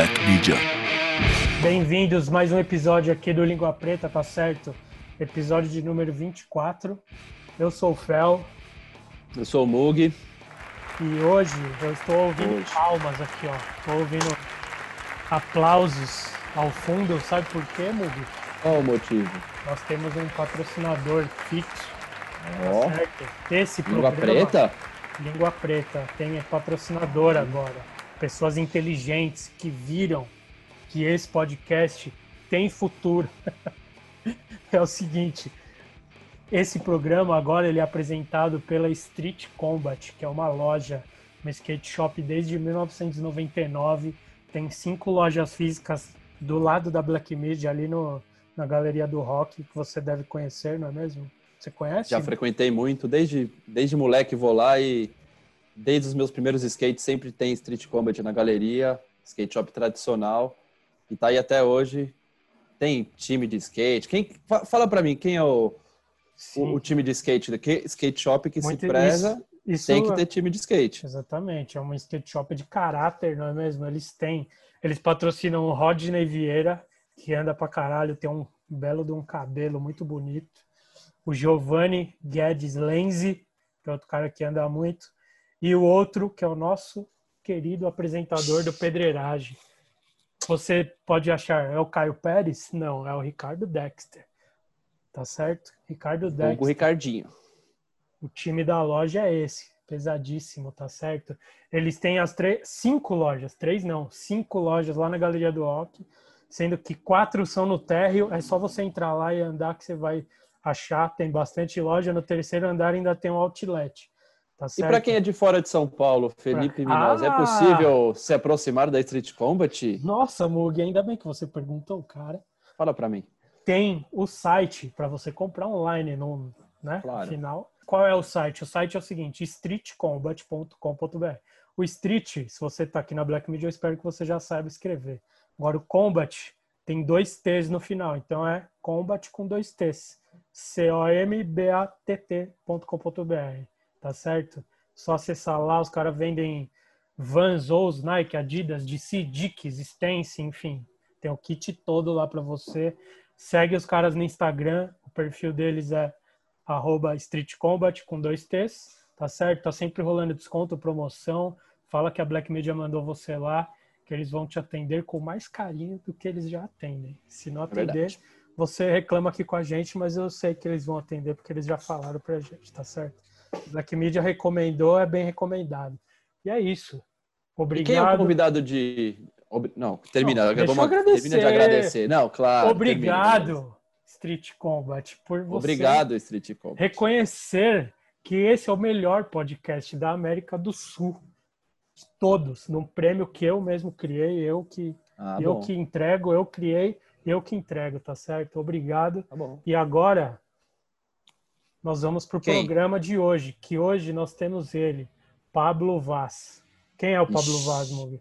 Black Media. Bem-vindos mais um episódio aqui do Língua Preta, tá certo? Episódio de número 24. Eu sou o Fel Eu sou o Mug. e hoje eu estou ouvindo Hoje. palmas aqui, ó. Estou ouvindo aplausos ao fundo. Sabe por quê, Mug? Qual o motivo? Nós temos um patrocinador fixo, Ó, tá certo? Esse língua programa, preta? Língua Preta tem patrocinador agora. Pessoas inteligentes que viram que esse podcast tem futuro. é o seguinte, esse programa agora ele é apresentado pela Street Combat, que é uma loja, uma skate shop desde 1999. Tem cinco lojas físicas do lado da Black Media, ali no, na Galeria do Rock, que você deve conhecer, não é mesmo? Você conhece? Já frequentei muito, desde, desde moleque vou lá e desde os meus primeiros skates sempre tem Street Combat na galeria, skate shop tradicional, e tá aí até hoje. Tem time de skate. Quem, fa- fala pra mim, quem é o, o, o time de skate daqui? Skate shop que Muito- se preza, isso- isso tem que ter time de skate. Exatamente, é uma skate shop de caráter, não é mesmo? Eles têm, eles patrocinam o Rodney Vieira, que anda pra caralho, tem um belo de um cabelo muito bonito. O Giovanni Guedes Lenzi, que é outro cara que anda muito. E o outro, que é o nosso querido apresentador do Pedreiragem. Você pode achar, é o Caio Pérez? Não, é o Ricardo Dexter. Tá certo? Ricardo Dexter. Ricardinho. O time da loja é esse, pesadíssimo, tá certo? Eles têm as três, cinco lojas, três não, cinco lojas lá na Galeria do Rock, sendo que quatro são no térreo. É só você entrar lá e andar que você vai achar. Tem bastante loja. No terceiro andar ainda tem um outlet, tá E pra quem é de fora de São Paulo, Felipe Pra- Minosa, é Ah! possível se aproximar da Street Combat? Nossa, Mug, ainda bem que você perguntou, cara. Fala pra mim. tem o site para você comprar online no, né, Claro. final. Qual é o site? O site é o seguinte, streetcombat.com.br. O Street, se você está aqui na Black Media, eu espero que você já saiba escrever. Agora, o Combat tem dois T's no final, então é Combat com dois T's. C-O-M-B-A-T-T.com.br, tá certo? Só acessar lá, os caras vendem Vans, Ous, Nike, Adidas, DC, Dickies, Stance, enfim. Tem o kit todo lá para você. Segue os caras no Instagram, o perfil deles é arroba Street Combat com dois T's, tá certo? Tá sempre rolando desconto, promoção. Fala que a Black Media mandou você lá, que eles vão te atender com mais carinho do que eles já atendem. Se não atender, verdade. você reclama aqui com a gente, mas eu sei que eles vão atender porque eles já falaram pra gente, tá certo? Black Media recomendou, é bem recomendado. E é isso. E Obrigado. quem é o convidado de. Não, termina. Não, Vamos- agradecer. Termina de agradecer. Não, claro. Obrigado, termina. Street Combat, por você Obrigado, Street Combat. reconhecer que esse é o melhor podcast da América do Sul. De todos, num prêmio que eu mesmo criei, eu que Ah, eu bom. que entrego, eu criei, eu que entrego, tá certo? Obrigado. Tá. E agora nós vamos pro Quem? programa de hoje, que hoje nós temos ele, Pablo Vaz. Quem é o Pablo Ixi. Vaz, Mugi?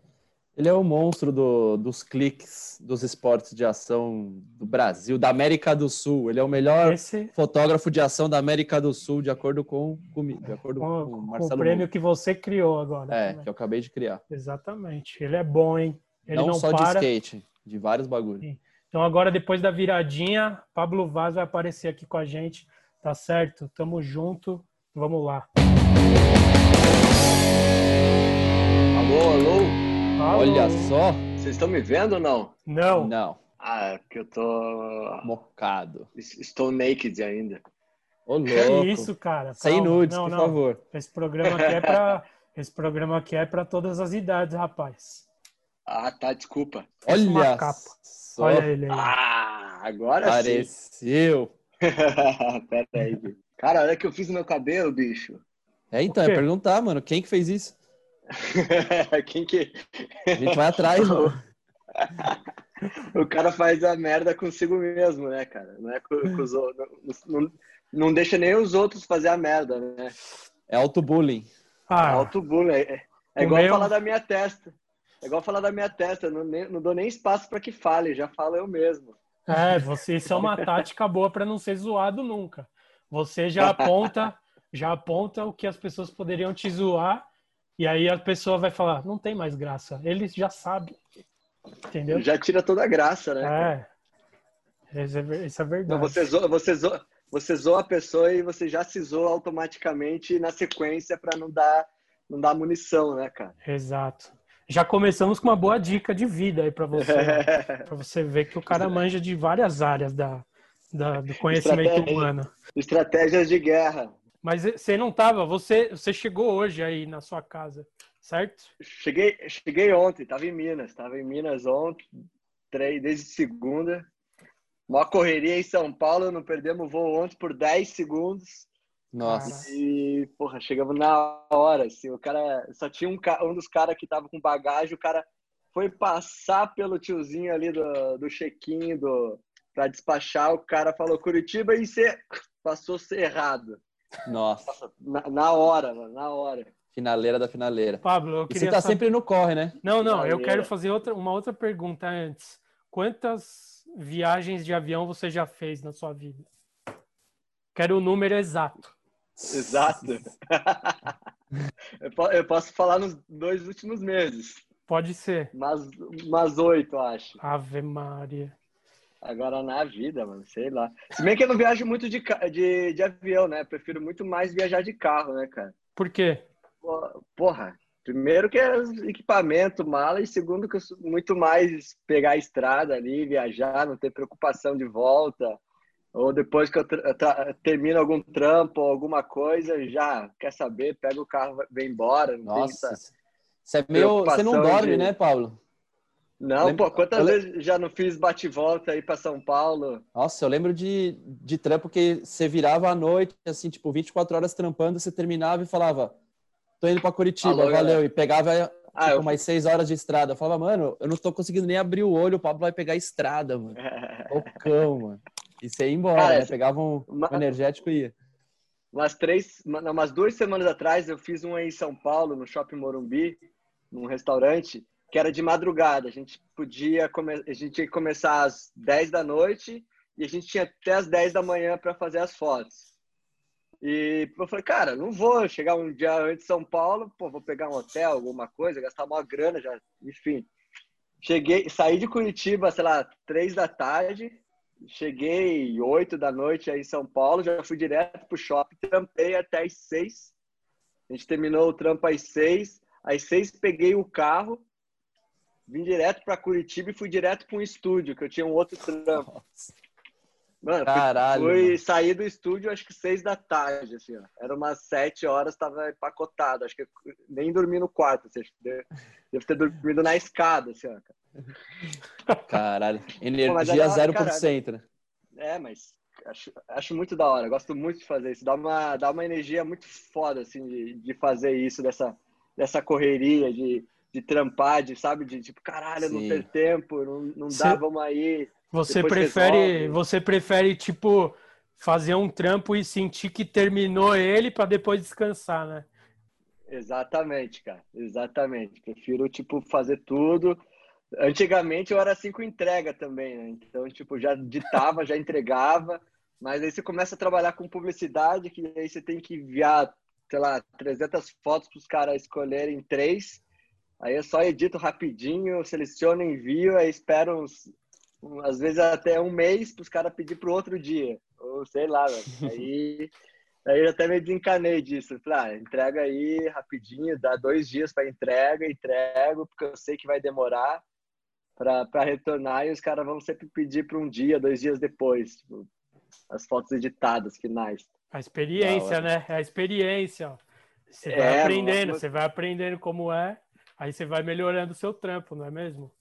Ele é o monstro do- dos cliques dos esportes de ação do Brasil, da América do Sul. Ele é o melhor Esse fotógrafo de ação da América do Sul, de acordo com comigo, de acordo com, com, o com o prêmio que você criou agora. É, também. que eu acabei de criar. Exatamente. Ele é bom, hein? Ele não, não, só para. de skate, de vários bagulhos. Então agora, depois da viradinha, Pablo Vaz vai aparecer aqui com a gente, tá certo? Tamo junto, vamos lá. Alô, alô? Alô? Olha só. Vocês estão me vendo ou não? Não, Não, Ah, é porque eu tô. mocado. Estou naked ainda. Ô, louco. que é isso, cara? Sem Calma. nudes, não, por não. favor. Esse programa aqui é pra... Esse programa aqui é para todas as idades, rapaz. Ah, tá, desculpa. Olha só. Olha ele aí. Ah, agora sim. Apareceu. Pera aí, bicho. Cara, olha que eu fiz no meu cabelo, bicho. É, então, é perguntar, mano, quem que fez isso? Quem que. A gente vai atrás, mano. O cara faz a merda consigo mesmo, né, cara? Não é com, com os outros. Não, não, não deixa nem os outros fazer a merda, né? É auto-bullying. Ah, Autobullying. É, é igual meu- falar da minha testa. É igual falar da minha testa. Eu Não, nem- não dou nem espaço pra que fale, já falo eu mesmo. É, você, isso é uma tática boa para não ser zoado nunca. Você já aponta, já aponta o que as pessoas poderiam te zoar, e aí a pessoa vai falar, não tem mais graça. Ele já sabe. Entendeu? Já tira toda a graça, né? É. Isso é, é verdade. Não, você, zoa, você, zoa, você zoa a pessoa e você já se zoa automaticamente na sequência para não dar, não dar munição, né, cara? Exato. Já começamos com uma boa dica de vida aí para você. né? para você ver que o cara manja de várias áreas da, da do conhecimento Estratégia. humano. Estratégias de guerra. Mas você não tava, você, você chegou hoje aí na sua casa, certo? Cheguei, cheguei ontem, tava em Minas, tava em Minas ontem, três, desde segunda. Uma correria em São Paulo, não perdemos o voo ontem por 10 segundos. Nossa. E, porra, chegamos na hora, assim, o cara, só tinha um, ca- um dos caras que tava com bagagem, o cara foi passar pelo tiozinho ali do, do check-in, do, pra despachar, o cara falou Curitiba e você passou errado. Nossa. Na, na hora, mano, na hora. Finaleira da finaleira. Pablo, eu E queria você tá saber- sempre no corre, né? Não, não, eu Maneiro. quero fazer outra, uma outra pergunta antes. Quantas viagens de avião você já fez na sua vida? Quero o número exato. Exato. eu, po- eu posso falar nos dois últimos meses. Pode ser. Umas, umas oito, acho. Ave Maria. Agora na vida, mano, sei lá. Se bem que eu não viajo muito de, de, de avião, né? Prefiro muito mais viajar de carro, né, cara? Por quê? Porra, primeiro que é equipamento, mala, e segundo que eu sou muito mais pegar a estrada ali, viajar, não ter preocupação de volta. Ou depois que eu termino algum trampo ou alguma coisa, já quer saber, pega o carro, vem embora. Nossa. Você é meio. Você não dorme, de- né, Paulo? Não, Lembra- pô, quantas eu vezes já não fiz bate-volta aí pra São Paulo? Nossa, eu lembro de, de trampo que você virava à noite, assim, tipo, 24 horas trampando, você terminava e falava, tô indo pra Curitiba, Alô, valeu. galera. E pegava Ah, tipo, eu- mais seis horas de estrada. Eu falava, mano, eu não tô conseguindo nem abrir o olho, o Pablo vai pegar a estrada, mano. Loucão, mano. E você ia embora, Cara, né? Pegava um, uma- um energético e ia. umas três, umas duas semanas atrás, eu fiz um em São Paulo, no Shopping Morumbi, num restaurante, que era de madrugada. A gente podia, come... a gente começar às 10 da noite e a gente tinha até às 10 da manhã para fazer as fotos. E eu falei, cara, não vou chegar um dia antes de São Paulo, pô, vou pegar um hotel, alguma coisa, gastar uma grana já, enfim. Cheguei, saí de Curitiba, sei lá, três da tarde, cheguei oito da noite aí em São Paulo, já fui direto pro shopping, trampei até às seis. A gente terminou o trampo às seis. Às seis peguei o carro, vim direto para Curitiba e fui direto para um estúdio, que eu tinha um outro trampo. Nossa. Mano, Caralho, fui mano. sair do estúdio acho que seis da tarde, assim, ó. Era umas sete horas, tava empacotado. Acho que nem dormi no quarto, assim, devo ter dormido na escada, assim, ó. Caralho. Energia é da hora, 0%, né? É, mas acho, acho muito da hora. Gosto muito de fazer isso. Dá uma, dá uma energia muito foda, assim, de, de fazer isso, dessa, dessa correria, de, de trampar, de, sabe? De tipo, caralho, não Sim. ter tempo, não, não Cê- dá, vamos aí. Você prefere, resolve. você prefere tipo fazer um trampo e sentir que terminou ele para depois descansar, né? Exatamente, cara. Exatamente. Prefiro, tipo, fazer tudo. Antigamente eu era assim com entrega também, né? Então, tipo, já ditava, já entregava. Mas aí você começa a trabalhar com publicidade, que aí você tem que enviar, sei lá, 300 fotos para os caras escolherem três. Aí eu só edito rapidinho, seleciono, envio, aí espero uns, às vezes até um mês para os caras pedir para o outro dia. Ou sei lá, velho. Aí, aí eu até me desencanei disso. Falei, ah, entrega aí rapidinho, dá dois dias para entrega, entrego, porque eu sei que vai demorar para retornar e os caras vão sempre pedir para um dia, dois dias depois. tipo, as fotos editadas, finais. A experiência, né? É a experiência. Você vai É, aprendendo, você vai aprendendo como é, aí você vai melhorando o seu trampo, não é mesmo?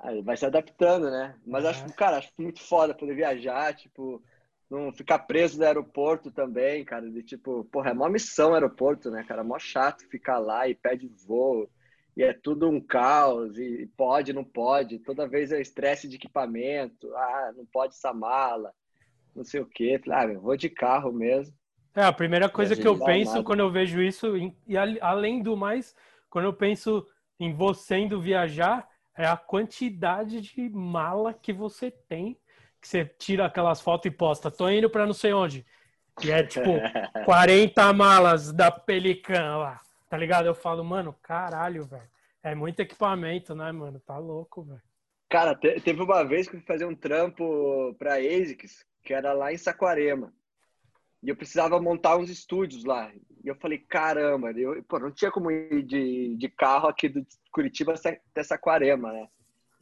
Aí vai se adaptando, né? Mas É. acho, cara, acho muito foda poder viajar, tipo, não ficar preso no aeroporto também, cara. De tipo, porra, é mó missão o aeroporto, né, cara? É mó chato ficar lá e pede voo. E é tudo um caos, e pode, não pode. Toda vez é estresse de equipamento. Ah, não pode essa mala, não sei o quê. Ah, eu vou de carro mesmo. É, a primeira coisa que eu penso nada. quando eu vejo isso, e al- além do mais, quando eu penso em você indo viajar, é a quantidade de mala que você tem, que você tira aquelas fotos e posta, tô indo pra não sei onde. E é tipo 40 malas da Pelican lá, tá ligado? Eu falo, mano, caralho, velho. É muito equipamento, né, mano? Tá louco, velho. Cara, te, teve uma vez que eu fui fazer um trampo pra ASICS, que era lá em Saquarema. E eu precisava montar uns estúdios lá. E eu falei, caramba, eu, pô, não tinha como ir de, de carro aqui do Curitiba até Saquarema, né?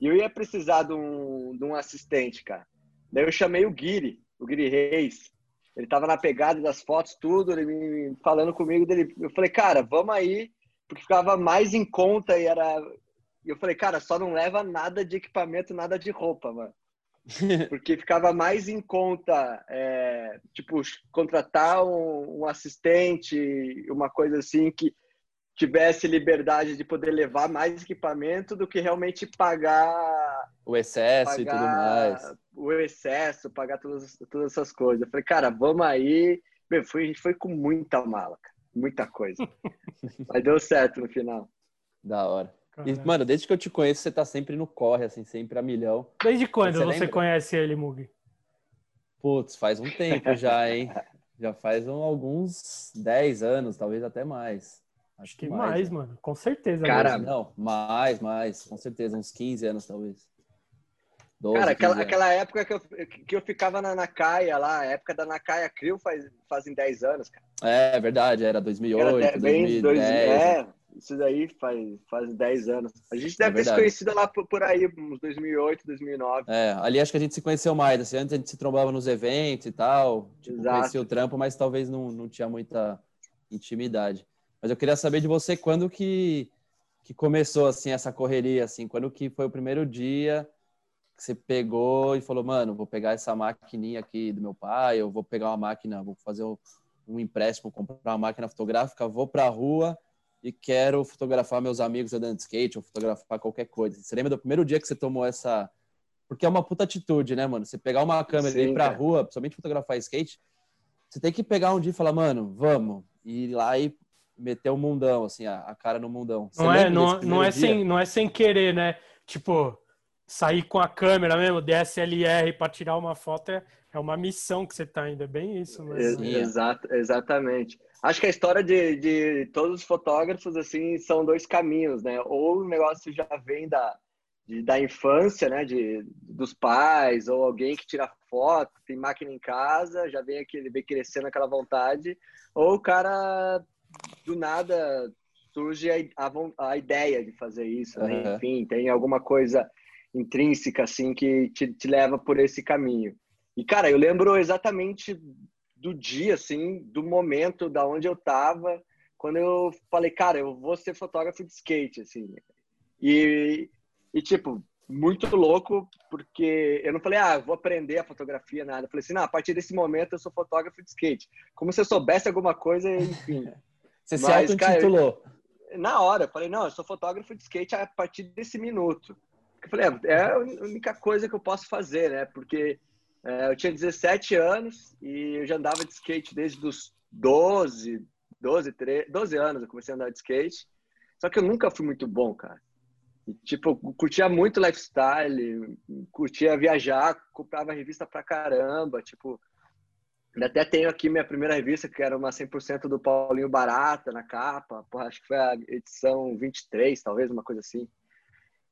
E eu ia precisar de um, de um assistente, cara. Daí eu chamei o Guiri, o Guiri Reis. Ele tava na pegada das fotos, tudo, ele me falando comigo dele. Eu falei, cara, vamos aí, porque ficava mais em conta e era. E eu falei, cara, só não leva nada de equipamento, nada de roupa, mano. Porque ficava mais em conta, é, tipo, contratar um, um, assistente, uma coisa assim que tivesse liberdade de poder levar mais equipamento do que realmente pagar o excesso pagar e tudo mais. O excesso, pagar todas, todas essas coisas. Eu falei, cara, vamos aí. Meu, foi, a gente foi com muita mala, cara. muita coisa. Mas deu certo no final. Da hora. E, mano, desde que eu te conheço, você tá sempre no corre, assim, sempre a milhão. Desde quando você, você conhece ele, Mug? Putz, faz um tempo já, hein? já faz um, alguns 10 anos, talvez até mais. Acho que mais, mais mano. Com certeza. Cara, mesmo. não, mais, mais. Com certeza, uns 15 anos, talvez. 12, Cara, aquela, aquela época que eu, que eu ficava na Nakaia lá, a época da Nakaia Crew faz, fazem 10 anos, cara. É, verdade, era 2008, era 2010. Dois, é, isso daí faz, faz 10 anos. A gente deve é ter se conhecido lá por, por, aí, uns 2008, 2009. É, ali acho que a gente se conheceu mais. Assim, antes a gente se trombava nos eventos e tal. Tipo, conhecia o trampo, mas talvez não, não tinha muita intimidade. Mas eu queria saber de você quando que, que começou assim essa correria, assim, quando que foi o primeiro dia que você pegou e falou, mano, vou pegar essa maquininha aqui do meu pai, eu vou pegar uma máquina, vou fazer um, um empréstimo, comprar uma máquina fotográfica, vou para a rua e quero fotografar meus amigos andando de skate ou fotografar qualquer coisa. Você lembra do primeiro dia que você tomou essa. Porque é uma puta atitude, né, mano? Você pegar uma câmera Sim, e ir pra cara. rua, principalmente fotografar skate, você tem que pegar um dia e falar, mano, vamos. E ir lá e meter o um mundão, assim, a, a, cara no mundão. Você não é, não, não, é sem, não é sem querer, né? Tipo, sair com a câmera mesmo, DSLR, para tirar uma foto é, é uma missão que você tá indo. É bem isso, né? Exato, exatamente. Acho que a história de, de todos os fotógrafos, assim, são dois caminhos, né? Ou o negócio já vem da, de, da infância, né? De, dos pais, ou alguém que tira foto, tem máquina em casa, já vem aquele, vem crescendo aquela vontade. Ou o cara, do nada, surge a, a, a ideia de fazer isso, né? Uhum. Enfim, tem alguma coisa intrínseca, assim, que te, te leva por esse caminho. E, cara, eu lembro exatamente do dia, assim, do momento, da onde eu tava, quando eu falei, cara, eu vou ser fotógrafo de skate, assim. E, e tipo, muito louco, porque eu não falei, ah, vou aprender a fotografia, nada. Eu falei assim, não, a partir desse momento eu sou fotógrafo de skate. Como se eu soubesse alguma coisa, enfim. Você se auto-intitulou? Na hora, eu falei, não, eu sou fotógrafo de skate a partir desse minuto. Eu falei, é, é a única coisa que eu posso fazer, né? Porque é, eu tinha 17 anos e eu já andava de skate desde os 12, 12, 13, 12 anos eu comecei a andar de skate. Só que eu nunca fui muito bom, cara. E, tipo, eu curtia muito lifestyle, curtia viajar, comprava revista pra caramba, tipo... Até tenho aqui minha primeira revista, que era uma 100% do Paulinho Barata, na capa. Porra, acho que foi a edição 23, talvez, uma coisa assim.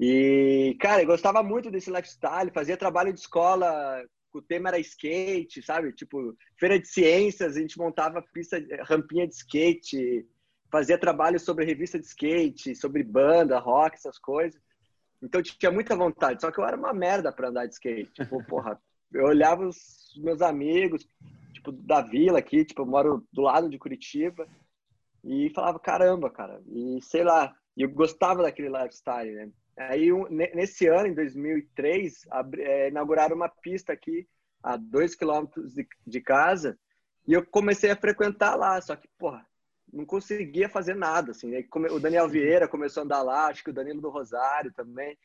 E, cara, eu gostava muito desse lifestyle, fazia trabalho de escola o tema era skate, sabe? Tipo, feira de ciências, a gente montava pista, rampinha de skate, fazia trabalho sobre revista de skate, sobre banda, rock, essas coisas. Então tinha muita vontade, só que eu era uma merda para andar de skate. Tipo, porra, eu olhava os meus amigos, tipo, da vila aqui, tipo, eu moro do lado de Curitiba, e falava, caramba, cara, e sei lá, eu gostava daquele lifestyle, né? Aí, um, nesse ano, em 2003, abri, é, inauguraram uma pista aqui a dois quilômetros de, de, casa e eu comecei a frequentar lá. Só que, porra, não conseguia fazer nada. Assim, né? O Daniel Vieira começou a andar lá, acho que o Danilo do Rosário também.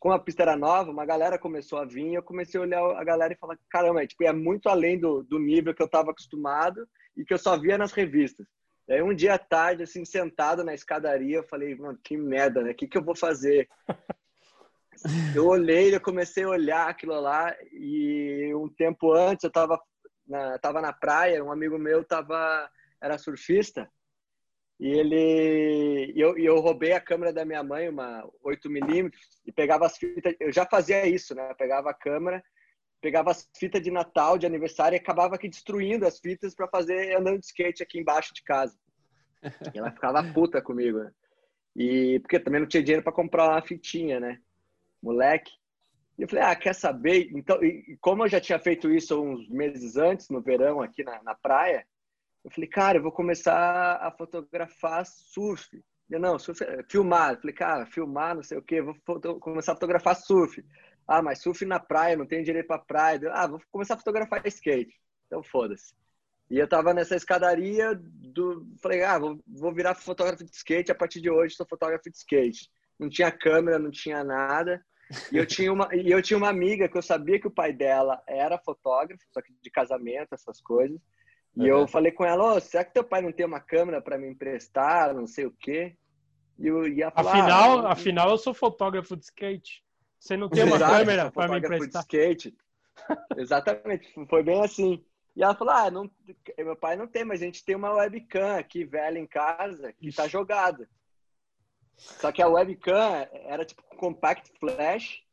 Como a pista era nova, uma galera começou a vir. Eu comecei a olhar a galera e falar: caramba, é, tipo, é muito além do, do nível que eu estava acostumado e que eu só via nas revistas. Aí um dia à tarde, assim, sentado na escadaria, eu falei, mano, que merda, né? O que, que eu vou fazer? eu olhei, eu comecei a olhar aquilo lá e um tempo antes eu tava na, tava na praia, um amigo meu tava, era surfista e ele, e eu, eu roubei a câmera da minha mãe, uma 8mm, e pegava as fitas. Eu já fazia isso, né? Eu pegava a câmera, pegava as fitas de Natal, de aniversário, e acabava aqui destruindo as fitas para fazer andando de skate aqui embaixo de casa. E ela ficava puta comigo, né? E porque também não tinha dinheiro para comprar uma fitinha, né? Moleque. E eu falei, ah, quer saber? Então, e como eu já tinha feito isso uns meses antes, no verão, aqui na, na praia, eu falei, cara, eu vou começar a fotografar surf. Eu, não, surf, é, filmar. Eu falei, cara, filmar, não sei o quê, vou foto, começar a fotografar surf. Ah, mas surf na praia, não tenho direito para praia. Ah, vou começar a fotografar skate. Então, foda-se. E eu tava nessa escadaria do. Falei, ah, vou, vou virar fotógrafo de skate. A partir de hoje, sou fotógrafo de skate. Não tinha câmera, não tinha nada. E eu tinha uma, e eu tinha uma amiga que eu sabia que o pai dela era fotógrafo, só que de casamento, essas coisas. E uhum. eu falei com ela, oh, será que teu pai não tem uma câmera para me emprestar, não sei o quê? E eu ia falar, afinal, ah, afinal, eu sou fotógrafo de skate. Você não tem uma Exato, câmera para me emprestar? De skate. Exatamente, foi bem assim. E ela falou: Ah, não, meu pai não tem, mas a gente tem uma webcam aqui velha em casa que tá jogada. Só que a webcam era tipo compact flash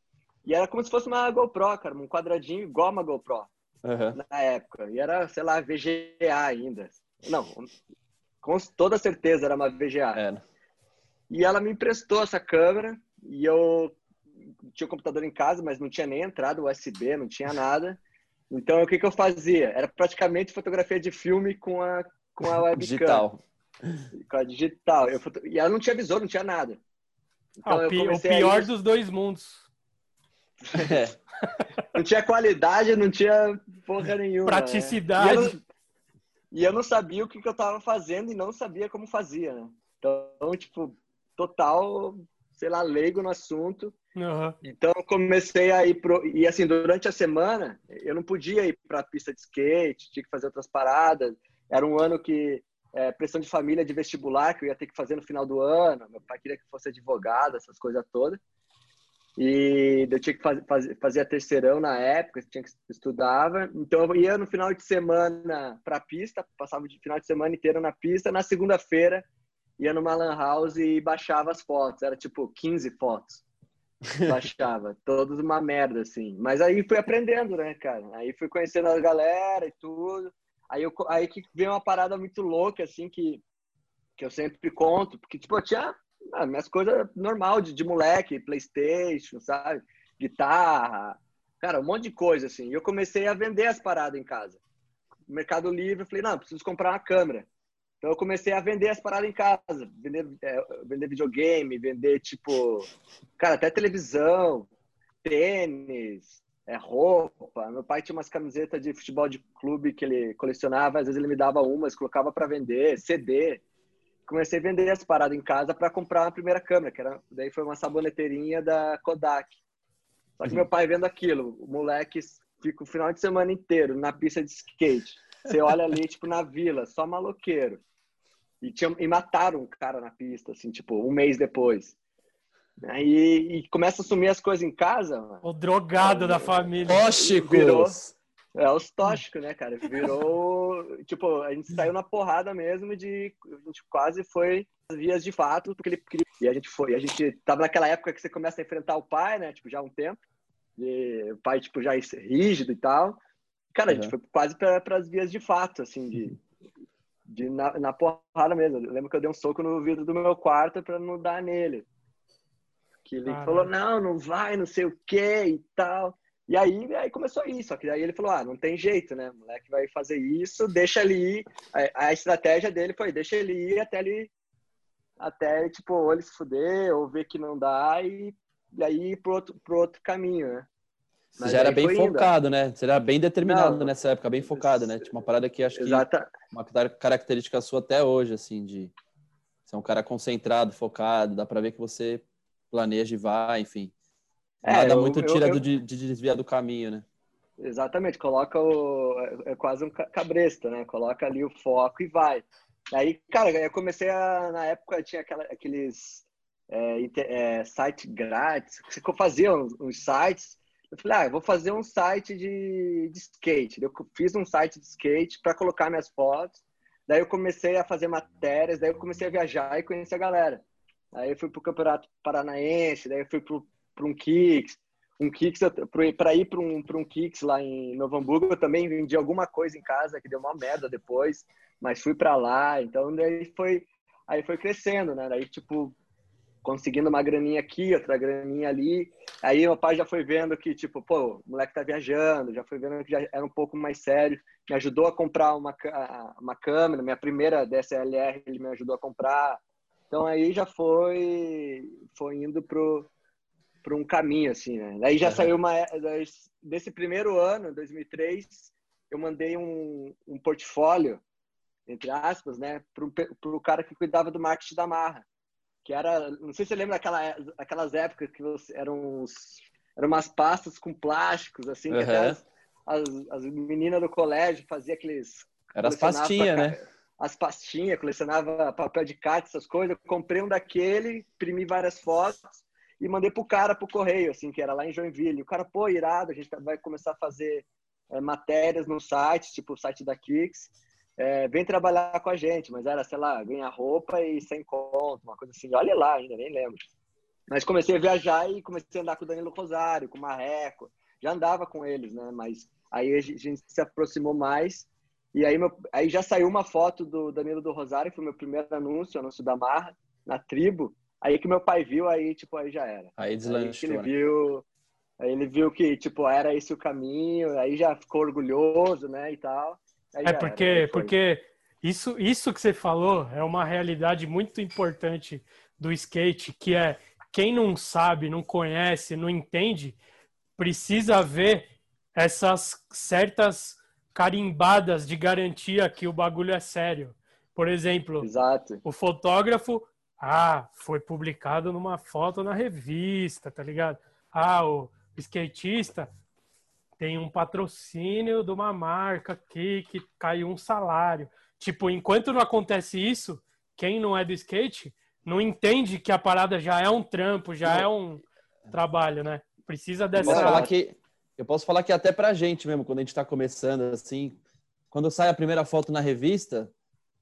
e era como se fosse uma GoPro, cara, um quadradinho igual uma GoPro uhum. na época. E era, sei lá, VGA ainda. Não, com toda certeza era uma VGA. É. E ela me emprestou essa câmera e eu tinha o um computador em casa, mas não tinha nem entrada USB, não tinha nada. Então, o que, que eu fazia? Era praticamente fotografia de filme com a, com a webcam. Digital. Com a digital. Eu. E ela não tinha visor, não tinha nada. Então, ah, o, pi o pior dos dois mundos. É. Não tinha qualidade, não tinha porra nenhuma. Né? Praticidade. Né? E, eu não... e, eu não, sabia o que, que eu estava fazendo e não sabia como fazia, né? Então, tipo, total, sei lá, leigo no assunto. Uhum. Então comecei a ir pro e assim durante a semana eu não podia ir para a pista de skate, tinha que fazer outras paradas. Era um ano que é, pressão de família de vestibular que eu ia ter que fazer no final do ano. Meu pai queria que fosse advogado, essas coisas todas. E eu tinha que fazer, fazer a terceirão na época, tinha que estudava. Então eu ia no final de semana para a pista, passava o final de semana inteiro na pista. Na segunda-feira ia numa lan house e baixava as fotos. Era tipo 15 fotos baixava. Todos uma merda, assim. Mas aí fui aprendendo, né, cara? Aí fui conhecendo a galera e tudo. Aí, eu, aí que veio uma parada muito louca, assim, que, que eu sempre conto. Porque, tipo, eu tinha ah, minhas coisas normal de, de moleque, Playstation, sabe? Guitarra. Cara, um monte de coisa, assim. E eu comecei a vender as paradas em casa. Mercado Livre, eu falei, não, preciso comprar uma câmera. Então eu comecei a vender as paradas em casa, vender, é, vender videogame, vender tipo, cara, até televisão, tênis, é, roupa. Meu pai tinha umas camisetas de futebol de clube que ele colecionava, às vezes ele me dava umas, colocava para vender, CD. Comecei a vender as paradas em casa para comprar a primeira câmera, que era, daí foi uma saboneteirinha da Kodak. Só que meu pai vendo aquilo, o moleque fica o final de semana inteiro na pista de skate. Você olha ali, tipo, na vila, só maloqueiro. E, tinha, e mataram um cara na pista, assim, tipo, um mês depois. Aí e começa a sumir as coisas em casa. Mano. O drogado da família. Tóxicos! Virou, é, os tóxicos, né, cara? Virou. tipo, a gente saiu na porrada mesmo de. A gente quase foi vias de fato, porque ele, porque ele. E a gente foi. A gente tava naquela época que você começa a enfrentar o pai, né? Tipo, já há um tempo. E o pai, tipo, já é rígido e tal. Cara, uhum. a gente foi quase para as vias de fato, assim, de de na, na porrada mesmo. Eu lembro que eu dei um soco no vidro do meu quarto para não dar nele. Que ele falou, não, não vai, não sei o que e tal. E aí, aí começou isso. Só que aí ele falou, ah, não tem jeito, né? O moleque vai fazer isso, deixa ele ir. A, a estratégia dele foi, deixa ele ir até ele, até, tipo, ou ele se fuder, ou ver que não dá e, e aí ir pro outro, pro outro caminho, né? Você já era bem focado, né? Você era bem determinado Não, nessa época, bem focado, né? Tipo, uma parada que acho que Exata. uma característica sua até hoje, assim, de ser um cara concentrado, focado, dá pra ver que você planeja e vai, enfim. É, Nada eu, muito tira eu, eu... De, de desviar do caminho, né? Exatamente, coloca o. É, quase um cabresta, né? Coloca ali o foco e vai. Aí, cara, eu comecei a. Na época tinha aquela, aqueles é, é, site grátis, você fazia uns, uns sites eu falei, ah, eu vou fazer um site de, de skate. Eu fiz um site de skate para colocar minhas fotos. Daí eu comecei a fazer matérias, daí eu comecei a viajar e conhecer a galera. Aí eu fui pro Campeonato Paranaense, daí eu fui pro, pro um Kicks, um Kicks, para ir para um, um Kicks lá em Novo Hamburgo, eu também vendi alguma coisa em casa que deu uma merda depois, mas fui para lá, então daí foi, aí foi crescendo, né? Daí, tipo, conseguindo uma graninha aqui, outra graninha ali. Aí meu pai já foi vendo que, tipo, pô, o moleque tá viajando, já foi vendo que já era um pouco mais sério. Me ajudou a comprar uma, uma câmera, minha primeira DSLR ele me ajudou a comprar. Então aí já foi, foi indo pro, pro um caminho, assim, né? Daí já uhum. saiu uma... Desse primeiro ano, 2003, eu mandei um, um portfólio, entre aspas, né, pro, pro cara que cuidava do marketing da Marra que era, não sei se você lembra daquela, aquelas épocas que você, eram, uns, eram umas pastas com plásticos, assim, uhum. que as, as, as, meninas do colégio faziam aqueles... Era as pastinhas, né? As pastinhas, colecionava papel de carta, essas coisas. Eu comprei um daquele, imprimi várias fotos e mandei pro cara, pro correio, assim, que era lá em Joinville. O cara, pô, irado, a gente vai começar a fazer é, matérias no site, tipo o site da Kicks é, vem trabalhar com a gente, mas era, sei lá, ganhar roupa e sem conto, uma coisa assim. Olha lá ainda, nem lembro. Mas comecei a viajar e comecei a andar com o Danilo Rosário, com o Marreco. Já andava com eles, né? Mas aí a gente se aproximou mais. E aí, meu, aí já saiu uma foto do Danilo do Rosário, que foi meu primeiro anúncio, anúncio da Marra, na tribo. Aí que meu pai viu, aí, tipo, aí já era. Aí deslanchou. Aí ele né? viu, aí ele viu que, tipo, era esse o caminho, aí já ficou orgulhoso, né, e tal. Aí é porque, era, porque isso, isso que você falou é uma realidade muito importante do skate, que é quem não sabe, não conhece, não entende, precisa ver essas certas carimbadas de garantia que o bagulho é sério. Por exemplo, Exato. o fotógrafo, ah, foi publicado numa foto na revista, tá ligado? Ah, o skatista tem um patrocínio de uma marca aqui que caiu um salário. Tipo, enquanto não acontece isso, quem não é do skate não entende que a parada já é um trampo, já é um trabalho, né? Precisa dessa. Eu posso falar que, eu posso falar que até pra gente mesmo, quando a gente tá começando, assim, quando sai a primeira foto na revista,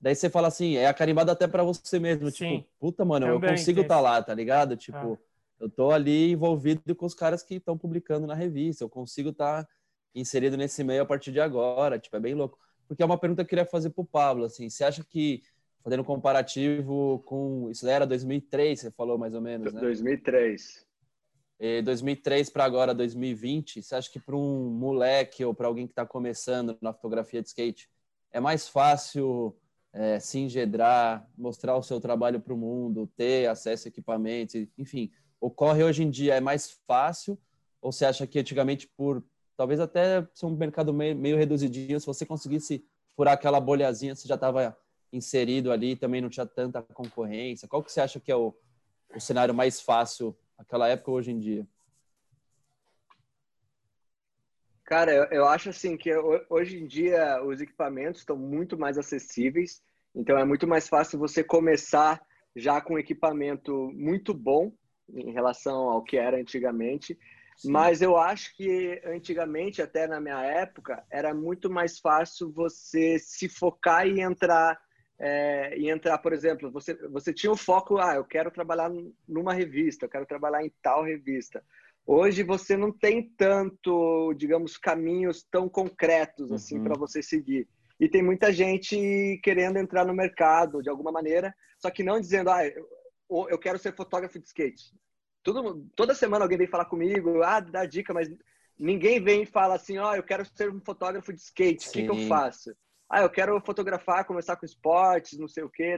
daí você fala assim, é a carimbada até para você mesmo. Sim. Tipo, puta, mano, Também eu consigo estar tá lá, tá ligado? Tipo. Ah eu tô ali envolvido com os caras que estão publicando na revista. Eu consigo estar tá inserido nesse meio a partir de agora. Tipo, é bem louco. Porque é uma pergunta que eu queria fazer pro Pablo, assim, você acha que fazendo um comparativo com isso era 2003, você falou mais ou menos, né? 2003. E 2003 para agora 2020, você acha que para um moleque ou para alguém que está começando na fotografia de skate é mais fácil é, se engedrar, mostrar o seu trabalho para o mundo, ter acesso a equipamentos, enfim, ocorre hoje em dia é mais fácil? Ou você acha que antigamente, por talvez até ser um mercado meio, meio reduzidinho, se você conseguisse furar aquela bolhazinha, você já estava inserido ali, também não tinha tanta concorrência? Qual que você acha que é o, o cenário mais fácil naquela época ou hoje em dia? Cara, eu, eu acho assim que hoje em dia os equipamentos estão muito mais acessíveis, então é muito mais fácil você começar já com um equipamento muito bom em relação ao que era antigamente. Sim. Mas eu acho que antigamente, até na minha época, era muito mais fácil você se focar e entrar. É, e entrar, por exemplo, você, você tinha o foco, ah, eu quero trabalhar numa revista, eu quero trabalhar em tal revista. Hoje você não tem tanto, digamos, caminhos tão concretos assim uhum. para você seguir. E tem muita gente querendo entrar no mercado de alguma maneira, só que não dizendo, ah, eu quero ser fotógrafo de skate. Tudo, toda semana alguém vem falar comigo, ah, dá dica, mas ninguém vem e fala assim, ó, oh, eu quero ser um fotógrafo de skate, o que, que, eu faço? Ah, eu quero fotografar, começar com esportes, não sei o quê.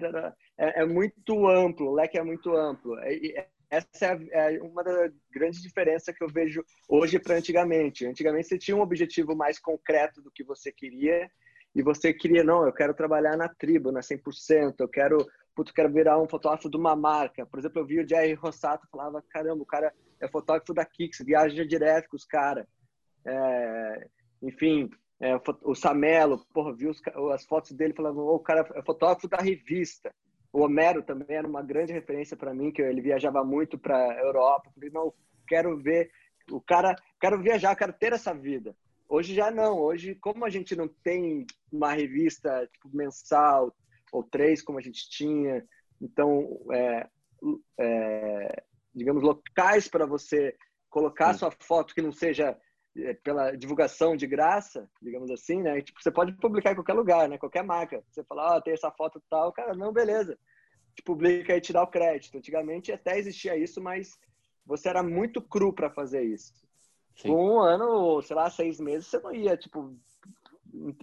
É, é muito amplo, o leque é muito amplo. É, essa é, é, uma das grandes diferenças que eu vejo hoje para antigamente. Antigamente você tinha um objetivo mais concreto do que você queria e você queria, não, eu quero trabalhar na tribo, na 100%, eu quero putz, quero virar um fotógrafo de uma marca. Por exemplo, eu vi o Jerry Rossato, falava, caramba, o cara é fotógrafo da Kicks, viaja direto com os caras. É, enfim, é, o Samelo, porra, vi os, as fotos dele, falava, oh, o cara é fotógrafo da revista. O Homero também era uma grande referência para mim, que ele viajava muito para Europa. Falei, não, quero ver o cara, quero viajar, quero ter essa vida. Hoje já não. Hoje, como a gente não tem uma revista tipo, mensal ou três, como a gente tinha. Então, é, é, digamos, locais para você colocar sua foto que não seja é, pela divulgação de graça, digamos assim, né? Tipo, você pode publicar em qualquer lugar, né? Qualquer marca. Você fala, ah, tem essa foto tal, cara, não, beleza. Te publica e te dá o crédito. Antigamente até existia isso, mas você era muito cru para fazer isso. Sim. Com um ano, sei lá, seis meses, você não ia, tipo,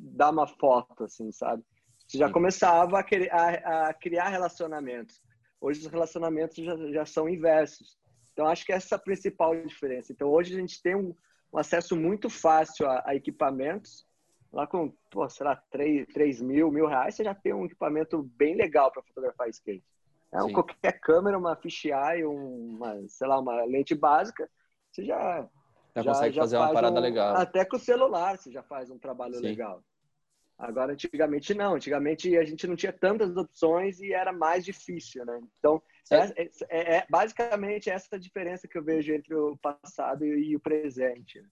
dar uma foto, assim, sabe? Você já começava a, a, a, criar relacionamentos. Hoje os relacionamentos já, já são inversos. Então, acho que essa é a principal diferença. Então, hoje a gente tem um, um acesso muito fácil a, a equipamentos. Lá com, pô, sei lá, 3, 3 mil, mil reais, você já tem um equipamento bem legal para fotografar skate. É um, qualquer câmera, uma fisheye, uma, sei lá, uma lente básica, você já já, já consegue já fazer uma parada um, legal. Até com o celular você já faz um trabalho Sim. legal. Agora, antigamente não. Antigamente a gente não tinha tantas opções e era mais difícil, né? Então, é, é, é, é basicamente essa diferença que eu vejo entre o passado e, o presente.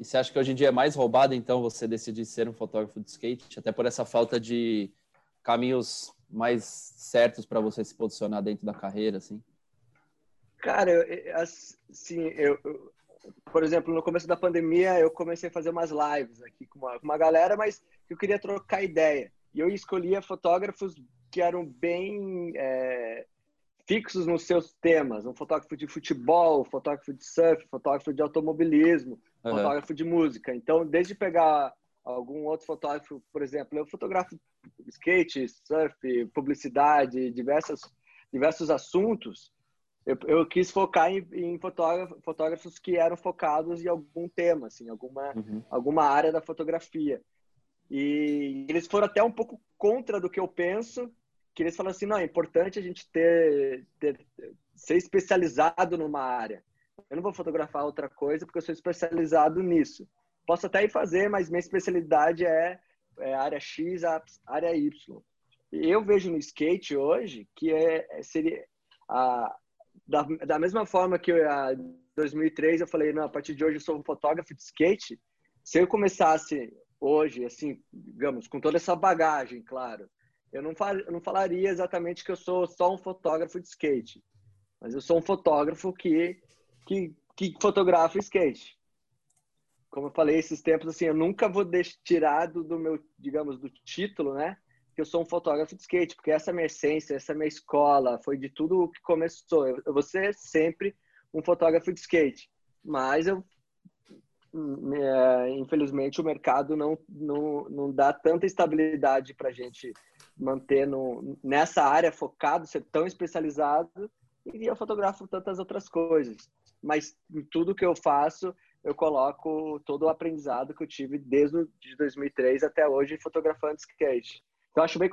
E você acha que hoje em dia é mais roubado, então, você decidir ser um fotógrafo de skate? Até por essa falta de caminhos mais certos para você se posicionar dentro da carreira, assim? Cara, eu, assim, eu, por exemplo, no começo da pandemia, eu comecei a fazer umas lives aqui com uma, com uma galera, mas eu queria trocar ideia. E eu escolhia fotógrafos que eram bem é, fixos nos seus temas. Um fotógrafo de futebol, fotógrafo de surf, fotógrafo de automobilismo, uhum. fotógrafo de música. Então, desde pegar algum outro fotógrafo, por exemplo, eu fotografo skate, surf, publicidade, diversas, diversos assuntos eu, eu quis focar em, em fotógrafo, fotógrafos que eram focados em algum tema, assim, alguma, uhum. alguma área da fotografia. E eles foram até um pouco contra do que eu penso, que eles falam assim, não, é importante a gente ter, ter ser especializado numa área. Eu não vou fotografar outra coisa porque eu sou especializado nisso. Posso até ir fazer, mas minha especialidade é, é área X, área Y. E eu vejo no skate hoje que é, seria a, da, da mesma forma que em 2003 eu falei, não, a partir de hoje eu sou um fotógrafo de skate, se eu começasse hoje, assim, digamos, com toda essa bagagem, claro, eu não, fal, eu não falaria exatamente que eu sou só um fotógrafo de skate, mas eu sou um fotógrafo que, que, que fotografa skate. Como eu falei esses tempos, assim, eu nunca vou tirar do, do meu, digamos, do título, né? que eu sou um fotógrafo de skate, porque essa é minha essência, essa é minha escola, foi de tudo que começou. Eu, eu vou ser sempre um fotógrafo de skate, mas eu infelizmente o mercado não, não, não dá tanta estabilidade para a gente manter no, nessa área focado, ser tão especializado e eu fotografo tantas outras coisas. Mas em tudo que eu faço, eu coloco todo o aprendizado que eu tive desde de 2003 até hoje fotografando skate. Eu acho bem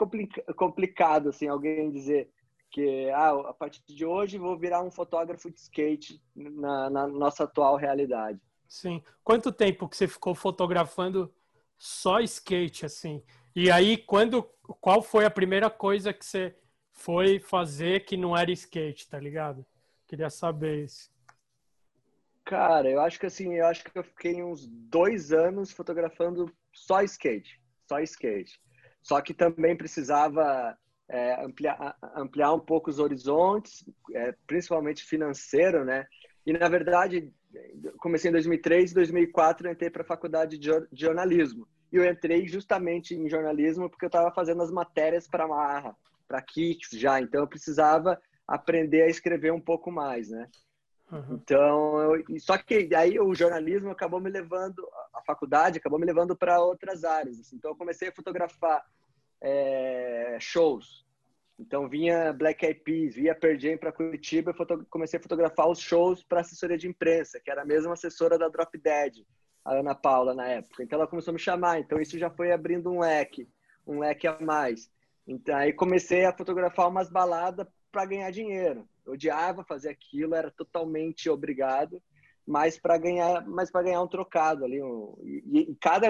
complicado, assim, alguém dizer que ah, a partir de hoje vou virar um fotógrafo de skate na, na nossa atual realidade. Sim. Quanto tempo que você ficou fotografando só skate, assim? E aí, quando, qual foi a primeira coisa que você foi fazer que não era skate, tá ligado? Queria saber isso. Cara, eu acho que assim, eu acho que eu fiquei uns dois anos fotografando só skate, só skate. Só que também precisava é, ampliar, ampliar um pouco os horizontes, é, principalmente financeiro, né? E, na verdade, comecei em 2003, 2004 entrei para a faculdade de jornalismo. E eu entrei justamente em jornalismo porque eu estava fazendo as matérias para Marra, para Kicks já. Então, eu precisava aprender a escrever um pouco mais, né? Uhum. Então, eu, só que aí o jornalismo acabou me levando, a faculdade acabou me levando para outras áreas. Assim. Então, eu comecei a fotografar é, shows. Então, vinha Black Eyed Peas, via Pearl Jam para Curitiba, eu comecei a fotografar os shows para assessoria de imprensa, que era a mesma assessora da Drop Dead, a Ana Paula, na época. Então, ela começou a me chamar. Então, isso já foi abrindo um leque, um leque a mais. Então, aí comecei a fotografar umas baladas para ganhar dinheiro. Eu odiava fazer aquilo, era totalmente obrigado, mas para ganhar, mas para ganhar um trocado ali, um, e, e, cada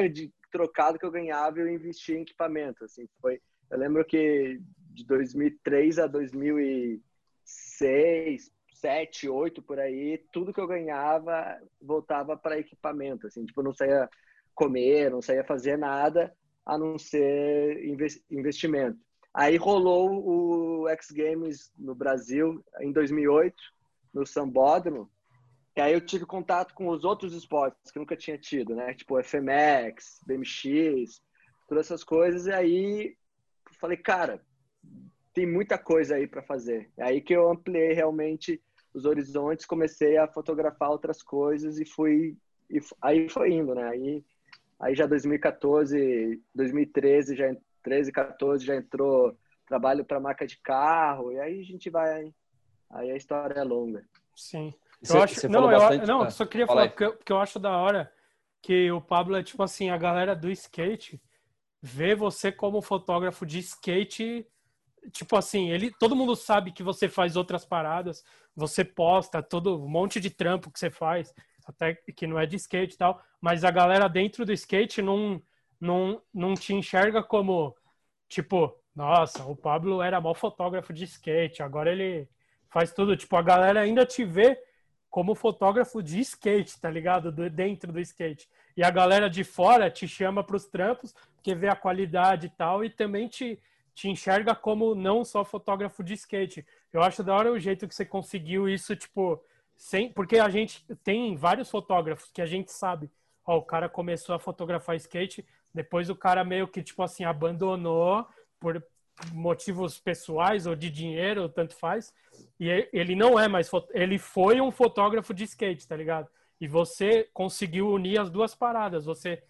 trocado que eu ganhava eu investia em equipamento, assim, foi, eu lembro que de 2003 a 2006, 7, 8 por aí, tudo que eu ganhava voltava para equipamento, assim, tipo, não saía comer, não saía fazer nada a não ser investimento. Aí rolou o X Games no Brasil em 2008, no Sambódromo. E aí eu tive contato com os outros esportes que nunca tinha tido, né? Tipo FMX, BMX, todas essas coisas. E aí falei, cara, tem muita coisa aí para fazer. É aí que eu ampliei realmente os horizontes, comecei a fotografar outras coisas e fui e aí foi indo, né? Aí aí já 2014, 2013 já 13, 14 já entrou trabalho para marca de carro, e aí a gente vai. Aí a história é longa. Sim. Eu acho, não, eu, bastante, não, só queria falar porque, porque eu acho da hora que o Pablo é tipo assim, a galera do skate vê você como fotógrafo de skate, tipo assim, ele, todo mundo sabe que você faz outras paradas, você posta todo um monte de trampo que você faz, até que não é de skate e tal, mas a galera dentro do skate não não, não te enxerga como, tipo, nossa, o Pablo era mau fotógrafo de skate, agora ele faz tudo. Tipo, a galera ainda te vê como fotógrafo de skate, tá ligado? Do, dentro do skate. E a galera de fora te chama para os trampos, porque vê a qualidade e tal, e também te, te enxerga como não só fotógrafo de skate. Eu acho da hora o jeito que você conseguiu isso, tipo, sem, porque a gente tem vários fotógrafos que a gente sabe, ó, o cara começou a fotografar skate, depois o cara meio que, tipo assim, abandonou por motivos pessoais ou de dinheiro, tanto faz. E ele não é mais. Ele foi um fotógrafo de skate, tá ligado? E você conseguiu unir as duas paradas. Você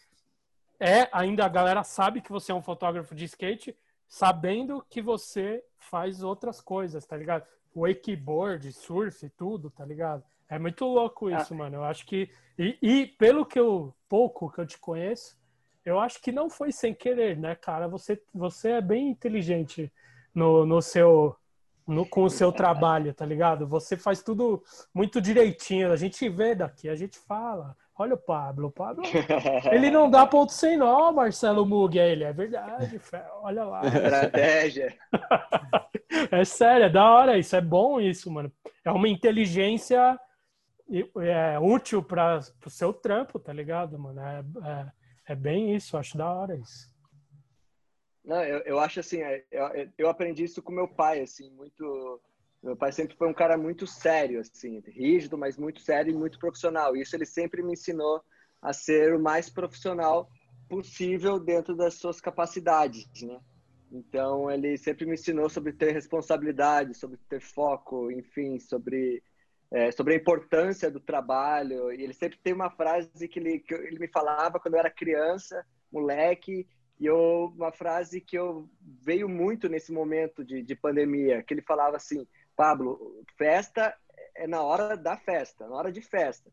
é, ainda a galera sabe que você é um fotógrafo de skate, sabendo que você faz outras coisas, tá ligado? Wakeboard, surf, tudo, tá ligado? É muito louco isso, ah. mano. Eu acho que. E, e, pelo que eu. pouco que eu te conheço, eu acho que não foi sem querer, né, cara? Você, você é bem inteligente no, no seu. No, com o seu trabalho, tá ligado? Você faz tudo muito direitinho. A gente vê daqui, a gente fala. Olha o Pablo, o Pablo. Ele não dá ponto sem nó, Marcelo Mug. Ele é verdade, olha lá. Estratégia. É sério, é da hora. Isso é bom, isso, mano. É uma inteligência é, útil para o seu trampo, tá ligado, mano? É, é é bem isso, acho da hora isso. Não, eu, eu acho assim, é, eu, eu aprendi isso com meu pai, assim, muito. Meu pai sempre foi um cara muito sério, assim, rígido, mas muito sério e muito profissional. Isso ele sempre me ensinou a ser o mais profissional possível dentro das suas capacidades, né? Então ele sempre me ensinou sobre ter responsabilidade, sobre ter foco, enfim, sobre é, sobre a importância do trabalho. E ele sempre tem uma frase que ele, que ele me falava quando eu era criança, moleque, e eu, uma frase que eu veio muito nesse momento de, de pandemia, que ele falava assim, Pablo, festa é na hora da festa, na hora de festa.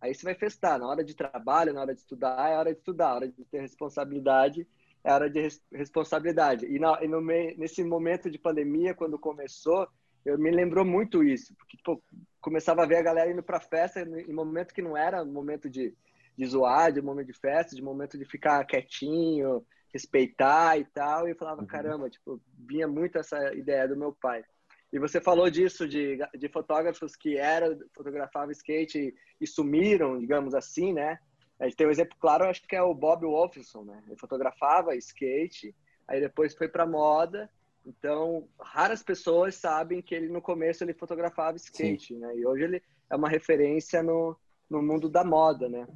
Aí você vai festar, na hora de trabalho, na hora de estudar, é hora de estudar, na hora de ter responsabilidade, é hora de res responsabilidade. E, na, e no nesse momento de pandemia, quando começou, eu me lembrou muito isso, porque pô, começava a ver a galera indo para festa em momento que não era momento de, de zoar, de momento de festa, de momento de ficar quietinho, respeitar e tal, e eu falava, uhum. caramba, tipo, vinha muito essa ideia do meu pai. E você falou disso, de, de fotógrafos que eram, fotografavam skate e, sumiram, digamos assim, né? A gente tem um exemplo claro, acho que é o Bob Wolfson, né? Ele fotografava skate, aí depois foi para moda, então, raras pessoas sabem que ele no começo ele fotografava skate, Sim. né? E hoje ele é uma referência no, no mundo da moda, né?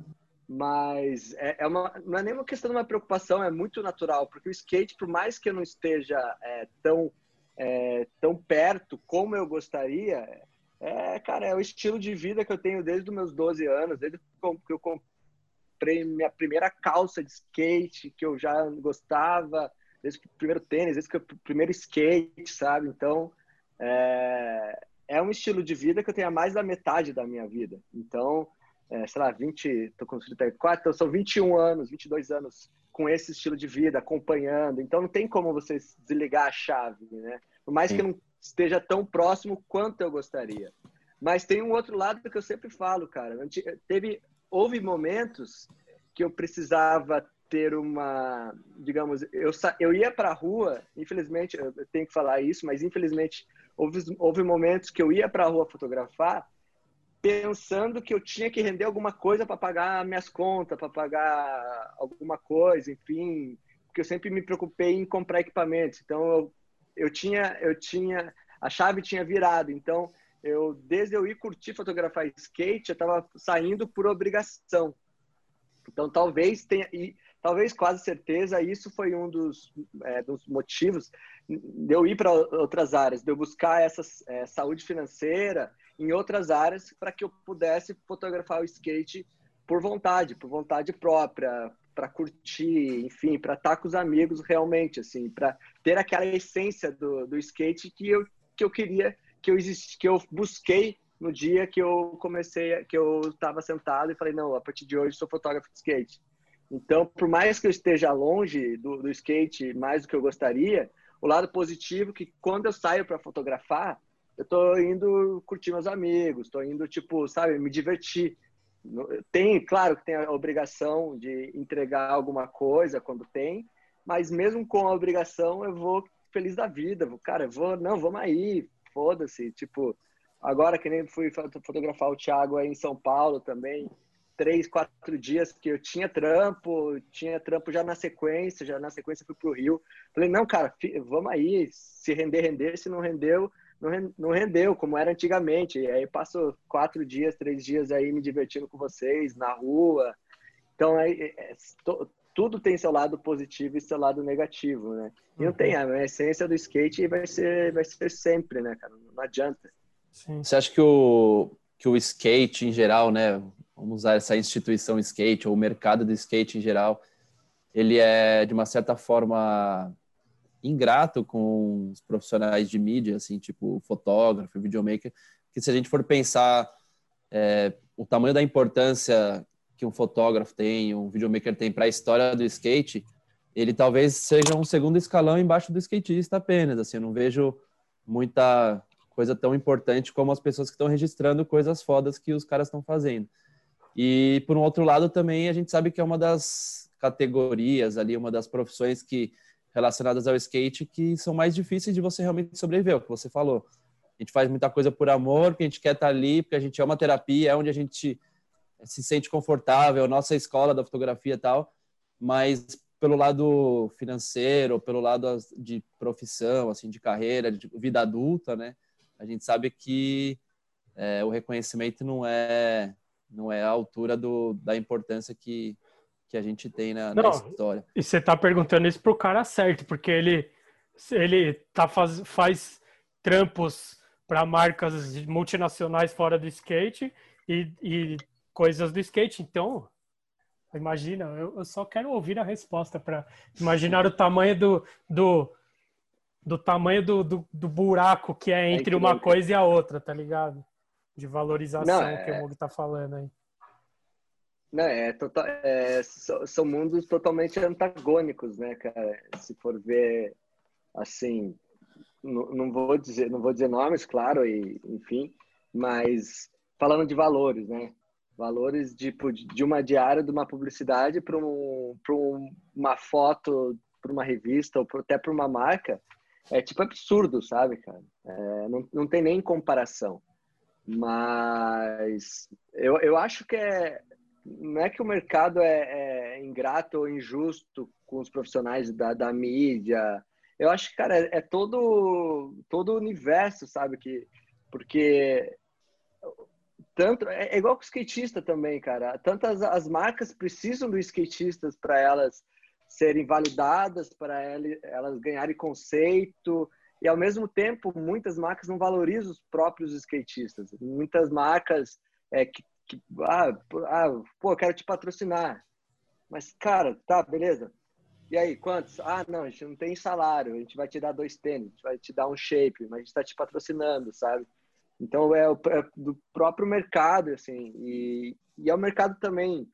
Mas é, é uma, não é nem uma questão de uma preocupação, é muito natural, porque o skate, por mais que eu não esteja é, tão, é, tão perto como eu gostaria, é, cara, é o estilo de vida que eu tenho desde os meus 12 anos, desde que eu comprei minha primeira calça de skate, que eu já gostava, desde o primeiro tênis, desde o primeiro skate, sabe? Então, é, é um estilo de vida que eu tenho há mais da metade da minha vida. Então, é, sei lá, 20, tô com 34, então são 21 anos, 22 anos com esse estilo de vida, acompanhando. Então, não tem como você desligar a chave, né? Por mais Sim. que não esteja tão próximo quanto eu gostaria. Mas tem um outro lado que eu sempre falo, cara. Teve, houve momentos que eu precisava ter uma, digamos, eu, eu ia para a rua, infelizmente, eu tenho que falar isso, mas infelizmente houve, houve momentos que eu ia para a rua fotografar pensando que eu tinha que render alguma coisa para pagar minhas contas, para pagar alguma coisa, enfim, porque eu sempre me preocupei em comprar equipamentos. Então eu eu tinha, eu tinha, a chave tinha virado. Então, eu desde eu ir curtir fotografar skate, eu estava saindo por obrigação. Então, talvez tenha, e talvez quase certeza, isso foi um dos, é, dos motivos de eu ir para outras áreas, de eu buscar essa é, saúde financeira em outras áreas para que eu pudesse fotografar o skate por vontade, por vontade própria, para curtir, enfim, para estar tá com os amigos realmente, assim, para ter aquela essência do, do skate que eu, que eu queria, que eu, que eu busquei no dia que eu comecei, que eu estava sentado e falei, não, a partir de hoje sou fotógrafo de skate. Então, por mais que eu esteja longe do, do skate mais do que eu gostaria, o lado positivo é que quando eu saio para fotografar, eu estou indo curtir meus amigos, estou indo, tipo, sabe, me divertir. Tem, claro que tem a obrigação de entregar alguma coisa quando tem, mas mesmo com a obrigação, eu vou feliz da vida. Cara, eu vou, não, vamos aí, foda-se. Tipo, agora que nem fui fotografar o Thiago aí em São Paulo também, três, quatro dias que eu tinha trampo, tinha trampo já na sequência, já na sequência fui pro Rio. Falei, não, cara, vamos aí, se render, render, se não rendeu, não rendeu como era antigamente. E aí passo quatro dias, três dias aí me divertindo com vocês na rua. Então, é, é, tudo tem seu lado positivo e seu lado negativo, né? E não uhum. tem, a essência do skate vai ser, vai ser sempre, né, cara? Não adianta. Sim. Você acha que o, que o skate em geral, né? Vamos usar essa instituição skate ou o mercado do skate em geral, ele é de uma certa forma ingrato com os profissionais de mídia, assim, tipo fotógrafo, videomaker, que se a gente for pensar é, o tamanho da importância que um fotógrafo tem, um videomaker tem para a história do skate, ele talvez seja um segundo escalão embaixo do skatista apenas, assim, eu não vejo muita coisa tão importante como as pessoas que estão registrando coisas fodas que os caras estão fazendo. E por um outro lado também a gente sabe que é uma das categorias ali, uma das profissões que relacionadas ao skate que são mais difíceis de você realmente sobreviver, é o que você falou. A gente faz muita coisa por amor, porque a gente quer estar ali, porque a gente é uma terapia, é onde a gente se sente confortável, nossa escola da fotografia e tal, mas pelo lado financeiro, pelo lado de profissão, assim, de carreira, de vida adulta, né? A gente sabe que é, o reconhecimento não é não é a altura do, da importância que, que a gente tem na, Não, na história. E você está perguntando isso pro cara certo, porque ele ele tá faz, faz trampos para marcas multinacionais fora do skate e, e coisas do skate. Então, imagina, eu, eu só quero ouvir a resposta para imaginar o tamanho do, do, do tamanho do, do, do buraco que é, é entre é uma coisa e a outra, tá ligado? De valorização Não, é... que o Mug tá falando aí. Não, é, total, é, são mundos totalmente antagônicos, né, cara? Se for ver, assim, não, vou dizer, não vou dizer nomes, claro, e enfim, mas falando de valores, né? Valores de, tipo, de uma diária, de uma publicidade para um, uma foto, para uma revista ou até para uma marca, é tipo absurdo, sabe, cara? É, não, não tem nem comparação. Mas eu, eu acho que é, não é que o mercado é, é, ingrato ou injusto com os profissionais da, da mídia. Eu acho que, cara, é, é todo todo o universo, sabe? que Porque tanto é, é igual com o skatista também, cara. Tantas as marcas precisam dos skatistas para elas serem validadas, para elas ganharem conceito. E ao mesmo tempo, muitas marcas não valorizam os próprios skatistas. Muitas marcas é, que que, ah, ah, pô, quero te patrocinar. Mas, cara, tá, beleza. E aí, quantos? Ah, não, a gente não tem salário, a gente vai te dar dois tênis, a gente vai te dar um shape, mas a gente está te patrocinando, sabe? Então, é, é do próprio mercado, assim, e, e é o mercado também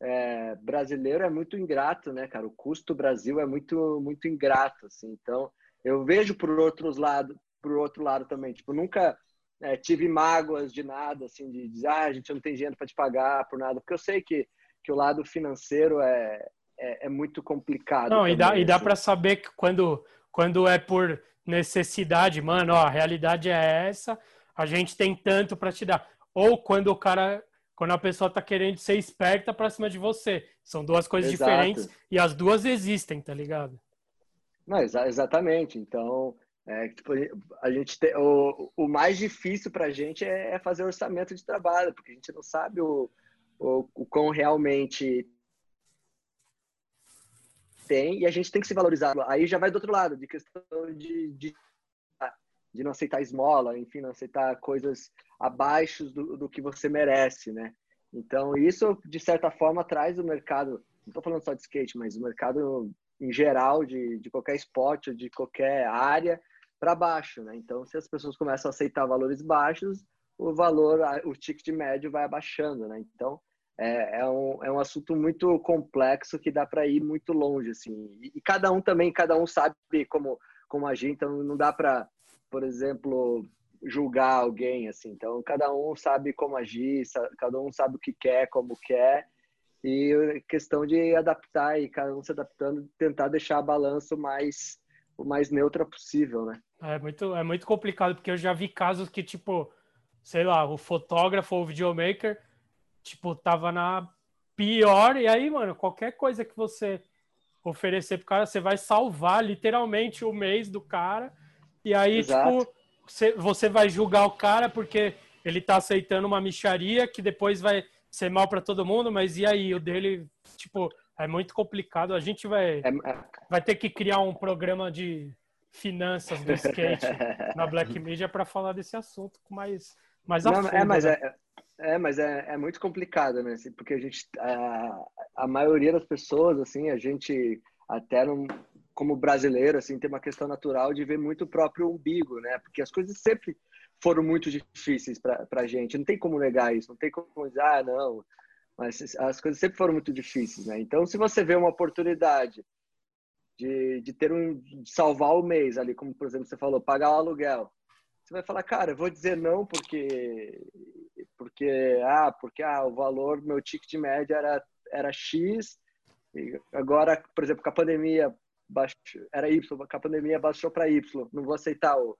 é, brasileiro é muito ingrato, né, cara? O custo Brasil é muito, muito ingrato, assim. Então, eu vejo por outros lados, por outro lado também, tipo, nunca é, tive mágoas de nada, assim, de dizer, ah, a gente não tem dinheiro para te pagar por nada, porque eu sei que, que o lado financeiro é, é, é muito complicado. Não, também, e dá, e dá assim. para saber que quando, quando é por necessidade, mano, ó, a realidade é essa, a gente tem tanto para te dar. Ou quando o cara, quando a pessoa tá querendo ser esperta para cima de você. São duas coisas Exato. diferentes e as duas existem, tá ligado? Não, exa exatamente. Então, É, tipo, a gente o, o mais difícil para a gente é, é, fazer orçamento de trabalho, porque a gente não sabe o, o, o quão realmente tem e a gente tem que se valorizar. Aí já vai do outro lado, de questão de, de, de não aceitar esmola, enfim, não aceitar coisas abaixo do, do que você merece, né? Então, isso, de certa forma, traz o mercado, não estou falando só de skate, mas o mercado em geral, de, de qualquer esporte, de qualquer área, para baixo, né? Então, se as pessoas começam a aceitar valores baixos, o valor, o ticket médio vai abaixando, né? Então, é, é, um, é um assunto muito complexo que dá para ir muito longe, assim. E, e, cada um também, cada um sabe como, como agir, então não dá para, por exemplo, julgar alguém, assim. Então, cada um sabe como agir, cada um sabe o que quer, como quer, e questão de adaptar e cada um se adaptando, tentar deixar a balança mais, o mais neutra possível, né? É muito, é muito complicado, porque eu já vi casos que, tipo, sei lá, o fotógrafo ou o videomaker tipo, tava na pior. E aí, mano, qualquer coisa que você oferecer pro cara, você vai salvar literalmente o mês do cara. E aí, Exato. tipo, você, você vai julgar o cara porque ele tá aceitando uma micharia que depois vai ser mal para todo mundo, mas e aí? O dele, tipo, é muito complicado. A gente vai, é, é... vai ter que criar um programa de finanças do skate na Black Media para falar desse assunto com mais, mais a Não, fundo, É, mas né? é, é, mas é, é muito complicado, né? Assim, porque a gente, a, a maioria das pessoas, assim, a gente até não, como brasileiro, assim, tem uma questão natural de ver muito o próprio umbigo, né? Porque as coisas sempre foram muito difíceis para a gente. Não tem como negar isso. Não tem como dizer, ah, não. Mas as coisas sempre foram muito difíceis, né? Então, se você vê uma oportunidade de, de ter um de salvar o mês ali, como por exemplo você falou, pagar o aluguel, você vai falar, cara, eu vou dizer não porque porque ah, porque ah, o valor meu ticket médio era era X e agora, por exemplo, com a pandemia baixou, era Y, com a pandemia baixou para Y, não vou aceitar o,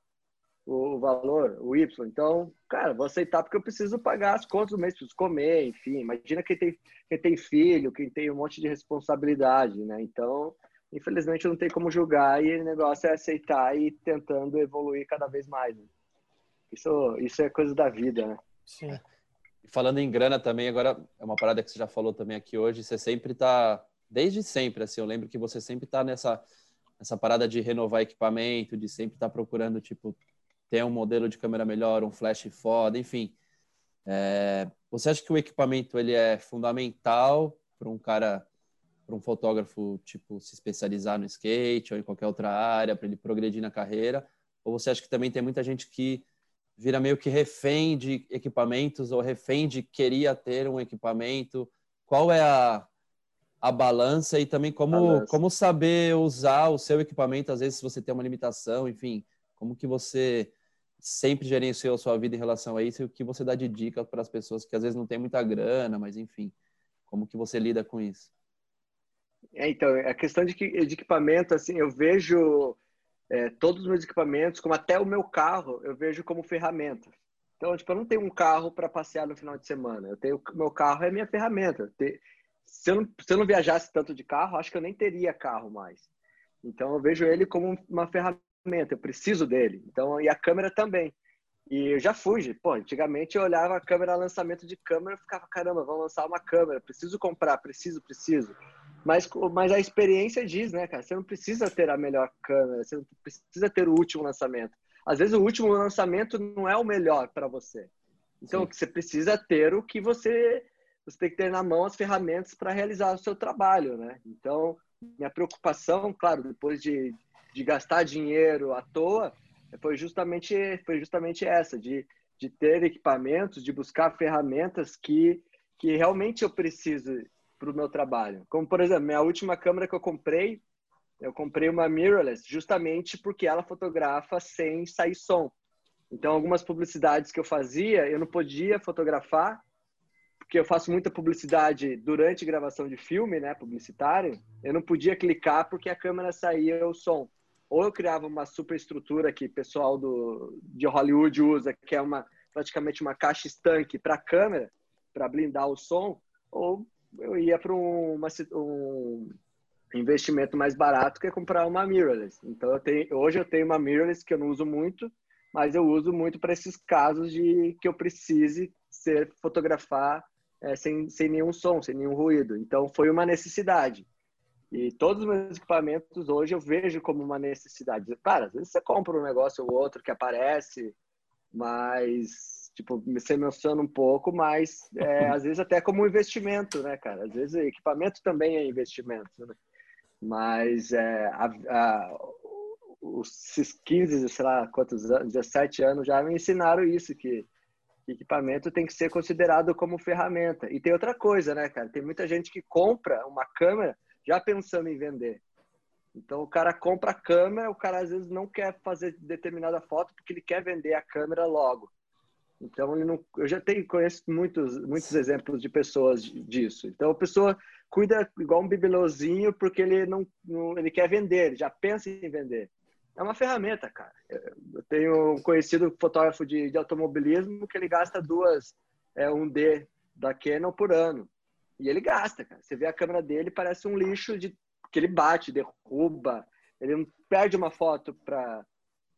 o valor, o Y. Então, cara, vou aceitar porque eu preciso pagar as contas do mês, preciso comer, enfim. Imagina quem tem, quem tem filho, quem tem um monte de responsabilidade, né? Então, infelizmente, não tem como julgar e o negócio é aceitar e tentando evoluir cada vez mais. Né? Isso, isso é coisa da vida, né? Sim. Falando em grana também, agora é uma parada que você já falou também aqui hoje, você sempre tá, desde sempre, assim, eu lembro que você sempre tá nessa, nessa parada de renovar equipamento, de sempre estar tá procurando, tipo, ter um modelo de câmera melhor, um flash foda, enfim. É, você acha que o equipamento ele é fundamental para um cara, para um fotógrafo, tipo, se especializar no skate ou em qualquer outra área, para ele progredir na carreira? Ou você acha que também tem muita gente que vira meio que refém de equipamentos ou refém de queria ter um equipamento? Qual é a, a balança e também como, como saber usar o seu equipamento, às vezes se você tem uma limitação, enfim, como que você sempre gerenciou sua vida em relação a isso e o que você dá de dica para as pessoas que às vezes não tem muita grana, mas enfim, como que você lida com isso? É, então, a questão de, de equipamento, assim, eu vejo é, todos os meus equipamentos, como até o meu carro, eu vejo como ferramenta. Então, tipo, eu não tenho um carro para passear no final de semana. Eu tenho meu carro é minha ferramenta. Se eu, não, se eu não viajasse tanto de carro, acho que eu nem teria carro mais. Então, eu vejo ele como uma ferramenta. Eu preciso dele. Então, e a câmera também. E eu já fui, pô, antigamente eu olhava a câmera, lançamento de câmera, eu ficava, caramba, vamos lançar uma câmera, preciso comprar, preciso, preciso. Mas, mas a experiência diz, né, cara? Você não precisa ter a melhor câmera, você não precisa ter o último lançamento. Às vezes o último lançamento não é o melhor para você. Então Sim. você precisa ter o que você você tem que ter na mão as ferramentas para realizar o seu trabalho, né? Então minha preocupação, claro, depois de, de gastar dinheiro à toa, foi justamente foi justamente essa de de ter equipamentos, de buscar ferramentas que que realmente eu preciso para o meu trabalho. Como, por exemplo, minha última câmera que eu comprei, eu comprei uma mirrorless justamente porque ela fotografa sem sair som. Então, algumas publicidades que eu fazia, eu não podia fotografar, porque eu faço muita publicidade durante gravação de filme, né, publicitário. Eu não podia clicar porque a câmera saía o som. Ou eu criava uma superestrutura que o pessoal do, de Hollywood usa, que é uma praticamente uma caixa estanque para a câmera, para blindar o som, ou eu ia para uma, um, investimento mais barato que é comprar uma mirrorless. Então eu tenho, hoje eu tenho uma mirrorless que eu não uso muito, mas eu uso muito para esses casos de que eu precise ser fotografar é, sem, sem nenhum som, sem nenhum ruído. Então foi uma necessidade. E todos os meus equipamentos hoje eu vejo como uma necessidade. Cara, às vezes você compra um negócio ou outro que aparece, mas tipo, você emociona um pouco, mas é, às vezes até como um investimento, né, cara? Às vezes equipamento também é investimento, né? Mas é, a, a, os 15, sei lá, quantos anos, 17 anos já me ensinaram isso, que equipamento tem que ser considerado como ferramenta. E tem outra coisa, né, cara? Tem muita gente que compra uma câmera já pensando em vender. Então o cara compra a câmera, o cara às vezes não quer fazer determinada foto porque ele quer vender a câmera logo. Então não, eu já tenho conheço muitos muitos exemplos de pessoas disso. Então a pessoa cuida igual um bibelôzinho porque ele não, não ele quer vender, ele já pensa em vender. É uma ferramenta, cara. Eu tenho um conhecido fotógrafo de, de automobilismo que ele gasta duas é, um D da Canon por ano. E ele gasta, cara. Você vê a câmera dele, parece um lixo de que ele bate, derruba. Ele não perde uma foto pra,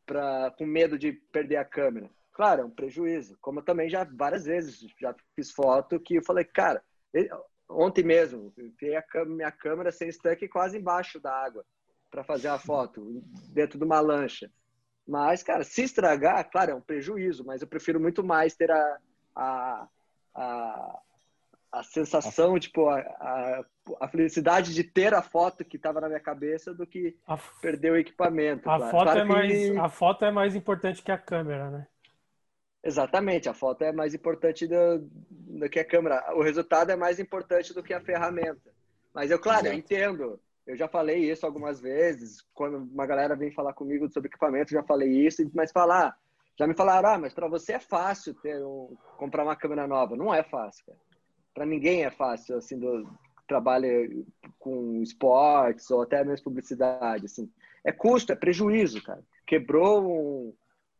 pra, com medo de perder a câmera. Claro, é um prejuízo. Como eu também já várias vezes já fiz foto que eu falei, cara, ele, ontem mesmo, vi a minha câmera sem stuck quase embaixo da água para fazer a foto, dentro de uma lancha. Mas, cara, se estragar, claro, é um prejuízo, mas eu prefiro muito mais ter a, a, a, a sensação, a... tipo, a, a, a, felicidade de ter a foto que estava na minha cabeça do que a... perder o equipamento. A, claro. foto claro é mais, a foto é mais importante que a câmera, né? Exatamente, a foto é mais importante do, do que a câmera. O resultado é mais importante do que a ferramenta. Mas eu, claro, eu entendo. Eu já falei isso algumas vezes. Quando uma galera vem falar comigo sobre equipamento, já falei isso. Mas falar, já me falaram, ah, mas para você é fácil ter um, comprar uma câmera nova. Não é fácil, cara para ninguém é fácil, assim, do trabalho com esportes ou até mesmo publicidade, assim. É custo, é prejuízo, cara. Quebrou um,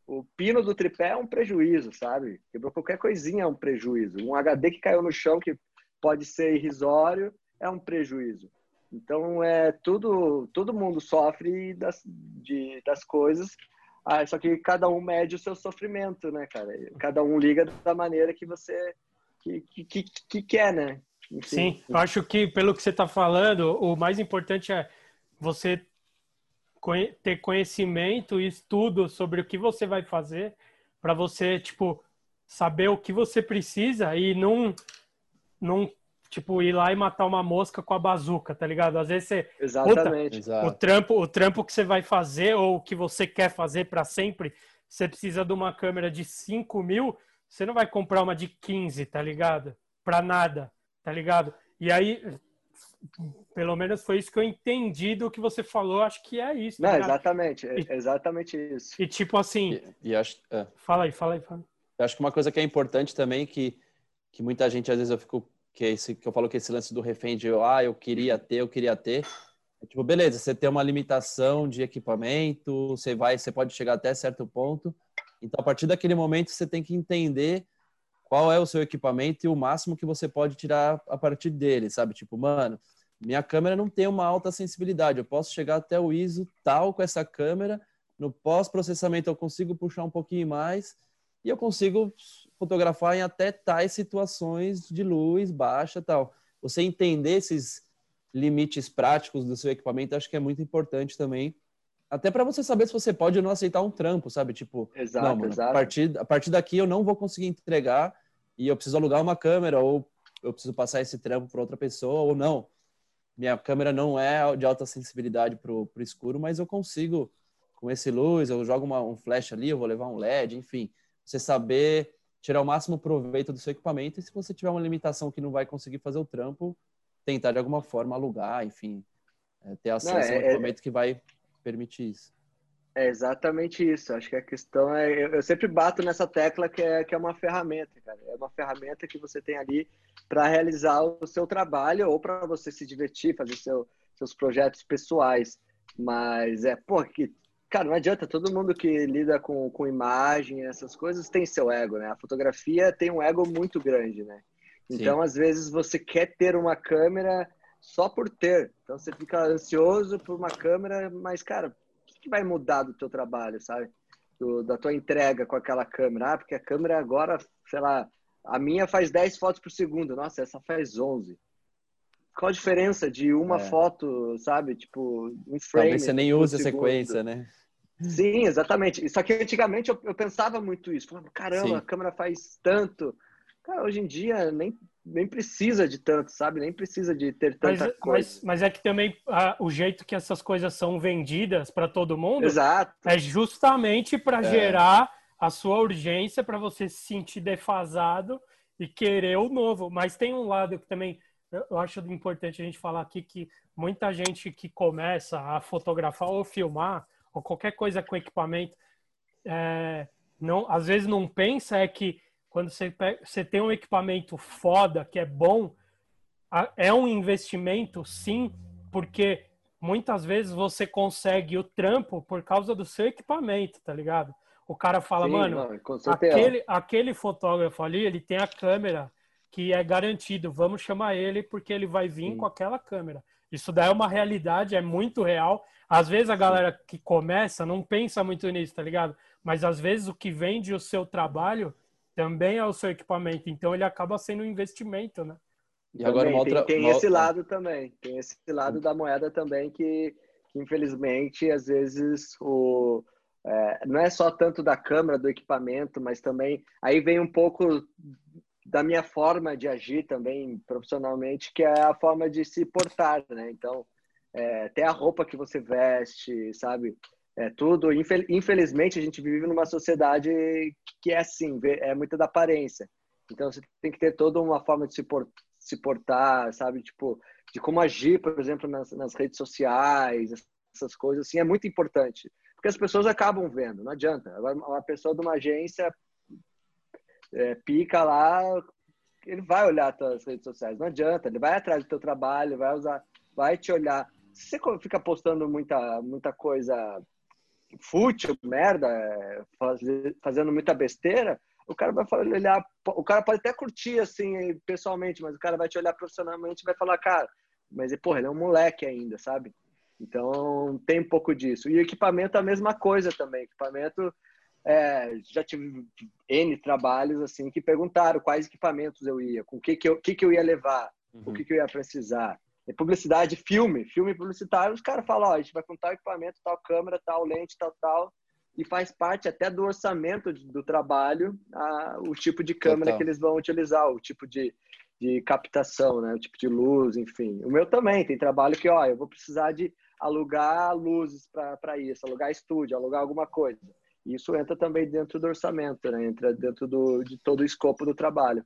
o pino do tripé é um prejuízo, sabe? Quebrou qualquer coisinha é um prejuízo. Um HD que caiu no chão que pode ser irrisório é um prejuízo. Então é tudo, todo mundo sofre das, de, das coisas. Ah, só que cada um mede o seu sofrimento, né, cara? Cada um liga da maneira que você que, que, que quer, né? Enfim. Sim, eu acho que pelo que você está falando, o mais importante é você ter conhecimento e estudo sobre o que você vai fazer para você, tipo, saber o que você precisa e não, não, tipo, ir lá e matar uma mosca com a bazuca, tá ligado? Às vezes você... Exatamente. Puta, o, trampo, o trampo que você vai fazer ou o que você quer fazer para sempre, você precisa de uma câmera de 5 mil, você não vai comprar uma de 15, tá ligado? Pra nada, tá ligado? E aí, pelo menos foi isso que eu entendi do que você falou, acho que é isso. Tá não, exatamente, é exatamente isso. E tipo assim. E, e acho, é. Fala aí, fala aí, fala. Eu acho que uma coisa que é importante também, que, que muita gente, às vezes, eu fico. Que, é esse, que eu falo que esse lance do refém de ah, eu queria ter, eu queria ter. É tipo, beleza, você tem uma limitação de equipamento, você vai, você pode chegar até certo ponto, então, a partir daquele momento, você tem que entender qual é o seu equipamento e o máximo que você pode tirar a partir dele, sabe? Tipo, mano, minha câmera não tem uma alta sensibilidade, eu posso chegar até o ISO tal com essa câmera, no pós-processamento eu consigo puxar um pouquinho mais e eu consigo fotografar em até tais situações de luz baixa tal. Você entender esses limites práticos do seu equipamento, acho que é muito importante também até para você saber se você pode ou não aceitar um trampo, sabe? Tipo, exato, não, mano, exato. A, partir, a partir daqui eu não vou conseguir entregar e eu preciso alugar uma câmera ou eu preciso passar esse trampo para outra pessoa ou não. Minha câmera não é de alta sensibilidade para o escuro, mas eu consigo, com esse luz, eu jogo uma, um flash ali, eu vou levar um LED, enfim. Você saber tirar o máximo proveito do seu equipamento e se você tiver uma limitação que não vai conseguir fazer o trampo, tentar de alguma forma alugar, enfim, é, ter acesso não, é, a um equipamento é... que vai permite isso. É exatamente isso. Acho que a questão é. Eu sempre bato nessa tecla que é, que é uma ferramenta, cara. É uma ferramenta que você tem ali para realizar o seu trabalho ou para você se divertir, fazer seu, seus projetos pessoais. Mas é, pô, que, cara, não adianta. Todo mundo que lida com, com imagem, essas coisas, tem seu ego, né? A fotografia tem um ego muito grande, né? Então, Sim. às vezes, você quer ter uma câmera só por ter. Então você fica ansioso por uma câmera, mas, cara, o que vai mudar do teu trabalho, sabe? Do, da tua entrega com aquela câmera. Ah, porque a câmera agora, sei lá, a minha faz 10 fotos por segundo. Nossa, essa faz 11. Qual a diferença de uma é. foto, sabe? Tipo, um frame. Talvez você nem use a sequência, né? Sim, exatamente. Só que antigamente eu, eu pensava muito isso. Falava, caramba, Sim. a câmera faz tanto. Cara, hoje em dia nem, nem precisa de tanto, sabe? Nem precisa de ter tanta mas, coisa. Mas, mas é que também a, o jeito que essas coisas são vendidas para todo mundo Exato. é justamente para é. gerar a sua urgência para você se sentir defasado e querer o novo. Mas tem um lado que também eu acho importante a gente falar aqui que muita gente que começa a fotografar ou filmar ou qualquer coisa com equipamento, é, não, às vezes não pensa é que quando você, pega, você tem um equipamento foda, que é bom, é um investimento, sim, porque muitas vezes você consegue o trampo por causa do seu equipamento, tá ligado? O cara fala, sim, mano, não, aquele, aquele fotógrafo ali, ele tem a câmera que é garantido, vamos chamar ele porque ele vai vir sim. com aquela câmera. Isso daí é uma realidade, é muito real. Às vezes a galera que começa não pensa muito nisso, tá ligado? Mas às vezes o que vende o seu trabalho também é o seu equipamento. Então ele acaba sendo um investimento, né? E agora uma outra... tem, tem esse lado também. Tem esse lado da moeda também que, que infelizmente, às vezes, o, é, não é só tanto da câmera, do equipamento, mas também aí vem um pouco da minha forma de agir também profissionalmente, que é a forma de se portar, né? Então, é, até a roupa que você veste, sabe? É tudo. Infelizmente, a gente vive numa sociedade que é assim, é muito da aparência. Então, você tem que ter toda uma forma de se, portar, sabe? Tipo, de como agir, por exemplo, nas, nas redes sociais, essas coisas, assim, é muito importante. Porque as pessoas acabam vendo, não adianta. Agora, uma pessoa de uma agência é, pica lá, ele vai olhar as redes sociais, não adianta, ele vai atrás do teu trabalho, vai usar, vai te olhar. Se você fica postando muita, muita coisa fútil, merda, é, fazendo muita besteira, o cara vai olhar, o cara pode até curtir assim pessoalmente, mas o cara vai te olhar profissionalmente e vai falar, cara, mas porra, ele é um moleque ainda, sabe? Então tem um pouco disso. E equipamento é a mesma coisa também. Equipamento é, já tive N trabalhos assim que perguntaram quais equipamentos eu ia, com o que, que, eu, que, que eu ia levar, uhum. o que, que eu ia precisar. E publicidade, filme, filme publicitário, os caras falam, ó, a gente vai com tal equipamento, tal câmera, tal lente, tal, tal, e faz parte até do orçamento do trabalho a, o tipo de câmera Total. que eles vão utilizar, o tipo de, de captação, né, o tipo de luz, enfim. O meu também, tem trabalho que, ó, eu vou precisar de alugar luzes para isso, alugar estúdio, alugar alguma coisa. Isso entra também dentro do orçamento, né? entra dentro do, de todo o escopo do trabalho.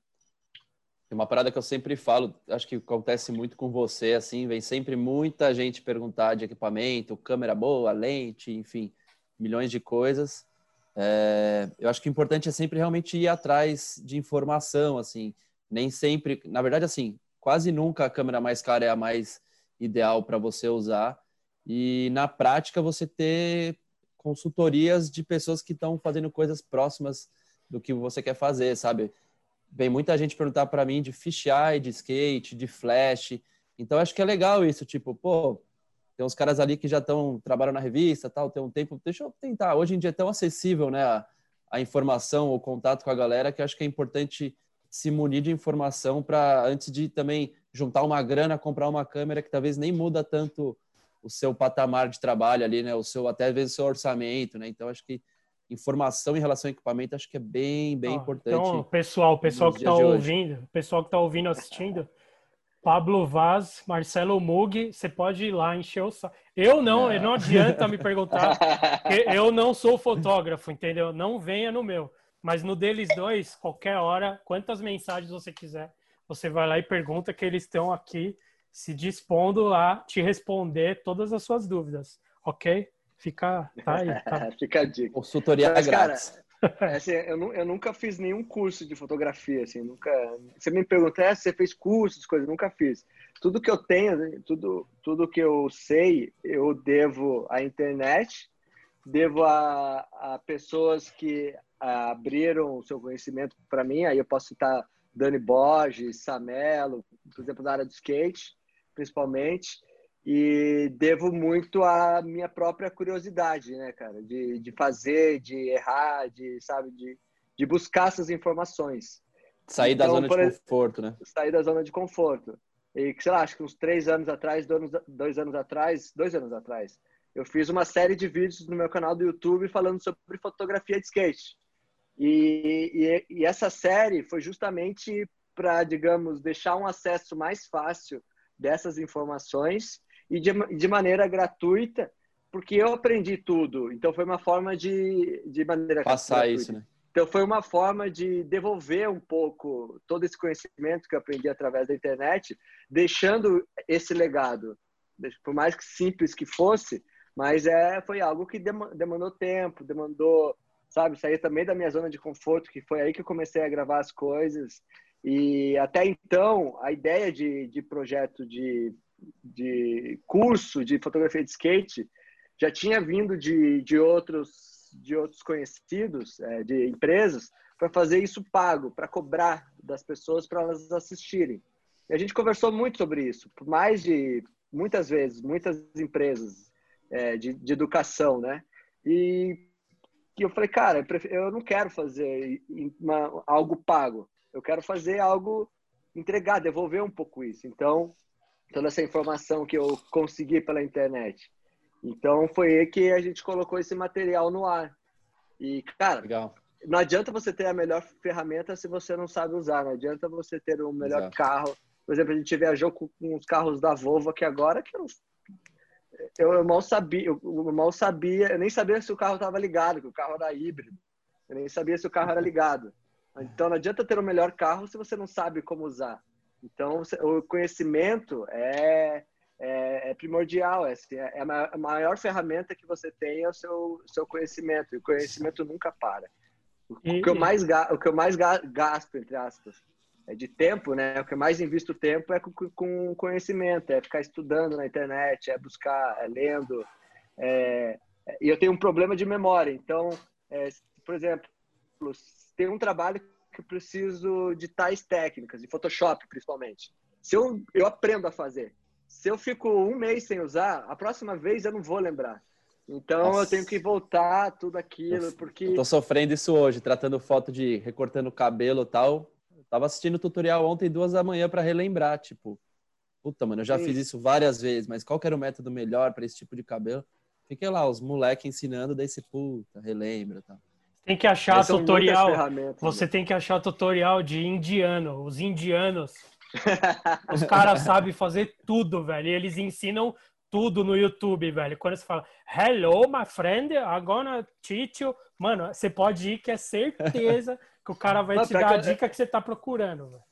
Tem uma parada que eu sempre falo, acho que acontece muito com você, assim, vem sempre muita gente perguntar de equipamento, câmera boa, lente, enfim, milhões de coisas. É, eu acho que o importante é sempre realmente ir atrás de informação, assim, nem sempre, na verdade, assim, quase nunca a câmera mais cara é a mais ideal para você usar. E na prática você ter consultorias de pessoas que estão fazendo coisas próximas do que você quer fazer, sabe? Vem muita gente perguntar para mim de fisheye, de skate, de flash. Então acho que é legal isso, tipo, pô, tem uns caras ali que já estão trabalhando na revista, tal, tem um tempo, deixa eu tentar. Hoje em dia é tão acessível, né, a, a informação, o contato com a galera, que acho que é importante se munir de informação para antes de também juntar uma grana, comprar uma câmera que talvez nem muda tanto o seu patamar de trabalho ali, né? O seu até vezes o seu orçamento, né? Então acho que informação em relação ao equipamento acho que é bem bem ah, importante. Então, pessoal, pessoal que está ouvindo, pessoal que está ouvindo, assistindo, Pablo Vaz, Marcelo Mug, você pode ir lá encher o saco. Eu não, não, não adianta me perguntar, eu não sou fotógrafo, entendeu? Não venha no meu. Mas no deles dois, qualquer hora, quantas mensagens você quiser, você vai lá e pergunta que eles estão aqui se dispondo a te responder todas as suas dúvidas, ok? Fica, tá aí. Tá. Fica a dica. Consultoria Mas, grátis. Cara, assim, eu, eu, nunca fiz nenhum curso de fotografia, assim, nunca. Você me pergunta, é, você fez cursos, coisas, nunca fiz. Tudo que eu tenho, tudo, tudo que eu sei, eu devo à internet, devo a, a pessoas que abriram o seu conhecimento para mim. Aí eu posso citar Dani Borges, Samelo, por exemplo, da área do skate principalmente, e devo muito à minha própria curiosidade, né, cara, de, de fazer, de errar, de, sabe, de, de buscar essas informações. Sair então, da zona de conforto, né? Sair da zona de conforto. E, sei lá, acho que uns três anos atrás, dois, dois anos atrás, dois anos atrás, eu fiz uma série de vídeos no meu canal do YouTube falando sobre fotografia de skate. E, e, e essa série foi justamente para, digamos, deixar um acesso mais fácil dessas informações e de, de maneira gratuita, porque eu aprendi tudo. Então foi uma forma de, de maneira passar gratuita. isso, né? Então foi uma forma de devolver um pouco todo esse conhecimento que eu aprendi através da internet, deixando esse legado, por mais que simples que fosse, mas é foi algo que demandou tempo, demandou, sabe, sair também da minha zona de conforto, que foi aí que eu comecei a gravar as coisas. E até então, a ideia de, de projeto de, de curso de fotografia de skate já tinha vindo de, de outros de outros conhecidos, é, de empresas, para fazer isso pago, para cobrar das pessoas para elas assistirem. E a gente conversou muito sobre isso, por mais de muitas vezes, muitas empresas é, de, de, educação, né? E que eu falei, cara, eu, prefiro, eu não quero fazer uma, algo pago, eu quero fazer algo entregar, devolver um pouco isso. Então, toda essa informação que eu consegui pela internet, então foi aí que a gente colocou esse material no ar. E, cara, Legal. não adianta você ter a melhor ferramenta se você não sabe usar. Não adianta você ter o melhor Exato. carro. Por exemplo, a gente viajou com, com os carros da Volvo aqui agora, que eu, eu, eu mal sabia, eu, eu, mal sabia, eu nem sabia se o carro estava ligado, que o carro era híbrido. Eu nem sabia se o carro era ligado. Então não adianta ter o melhor carro se você não sabe como usar. Então o conhecimento é é, é primordial. É, é, a maior ferramenta que você tem é o seu, seu conhecimento. E o conhecimento nunca para. O, e, que eu mais, o que eu mais gasto, entre aspas, é de tempo, né? O que eu mais invisto tempo é com, com conhecimento, é ficar estudando na internet, é buscar, é lendo. É, e eu tenho um problema de memória. Então, é, por exemplo, tem um trabalho que eu preciso de tais técnicas, de Photoshop principalmente. Se eu, eu aprendo a fazer, se eu fico um mês sem usar, a próxima vez eu não vou lembrar. Então Nossa. eu tenho que voltar tudo aquilo, porque. Eu tô sofrendo isso hoje, tratando foto de recortando o cabelo e tal. Eu tava assistindo o tutorial ontem, duas da manhã, para relembrar. Tipo, puta, mano, eu já Sim. fiz isso várias vezes, mas qual que era o método melhor para esse tipo de cabelo? Fiquei lá, os moleques ensinando, daí você, puta, relembra tá? Tem que achar tutorial. Você né? tem que achar tutorial de indiano. Os indianos os caras sabem fazer tudo, velho. E eles ensinam tudo no YouTube, velho. Quando você fala, hello, my friend, I'm gonna teach you. Mano, você pode ir que é certeza que o cara vai Não, te dar a dica que você tá procurando, velho.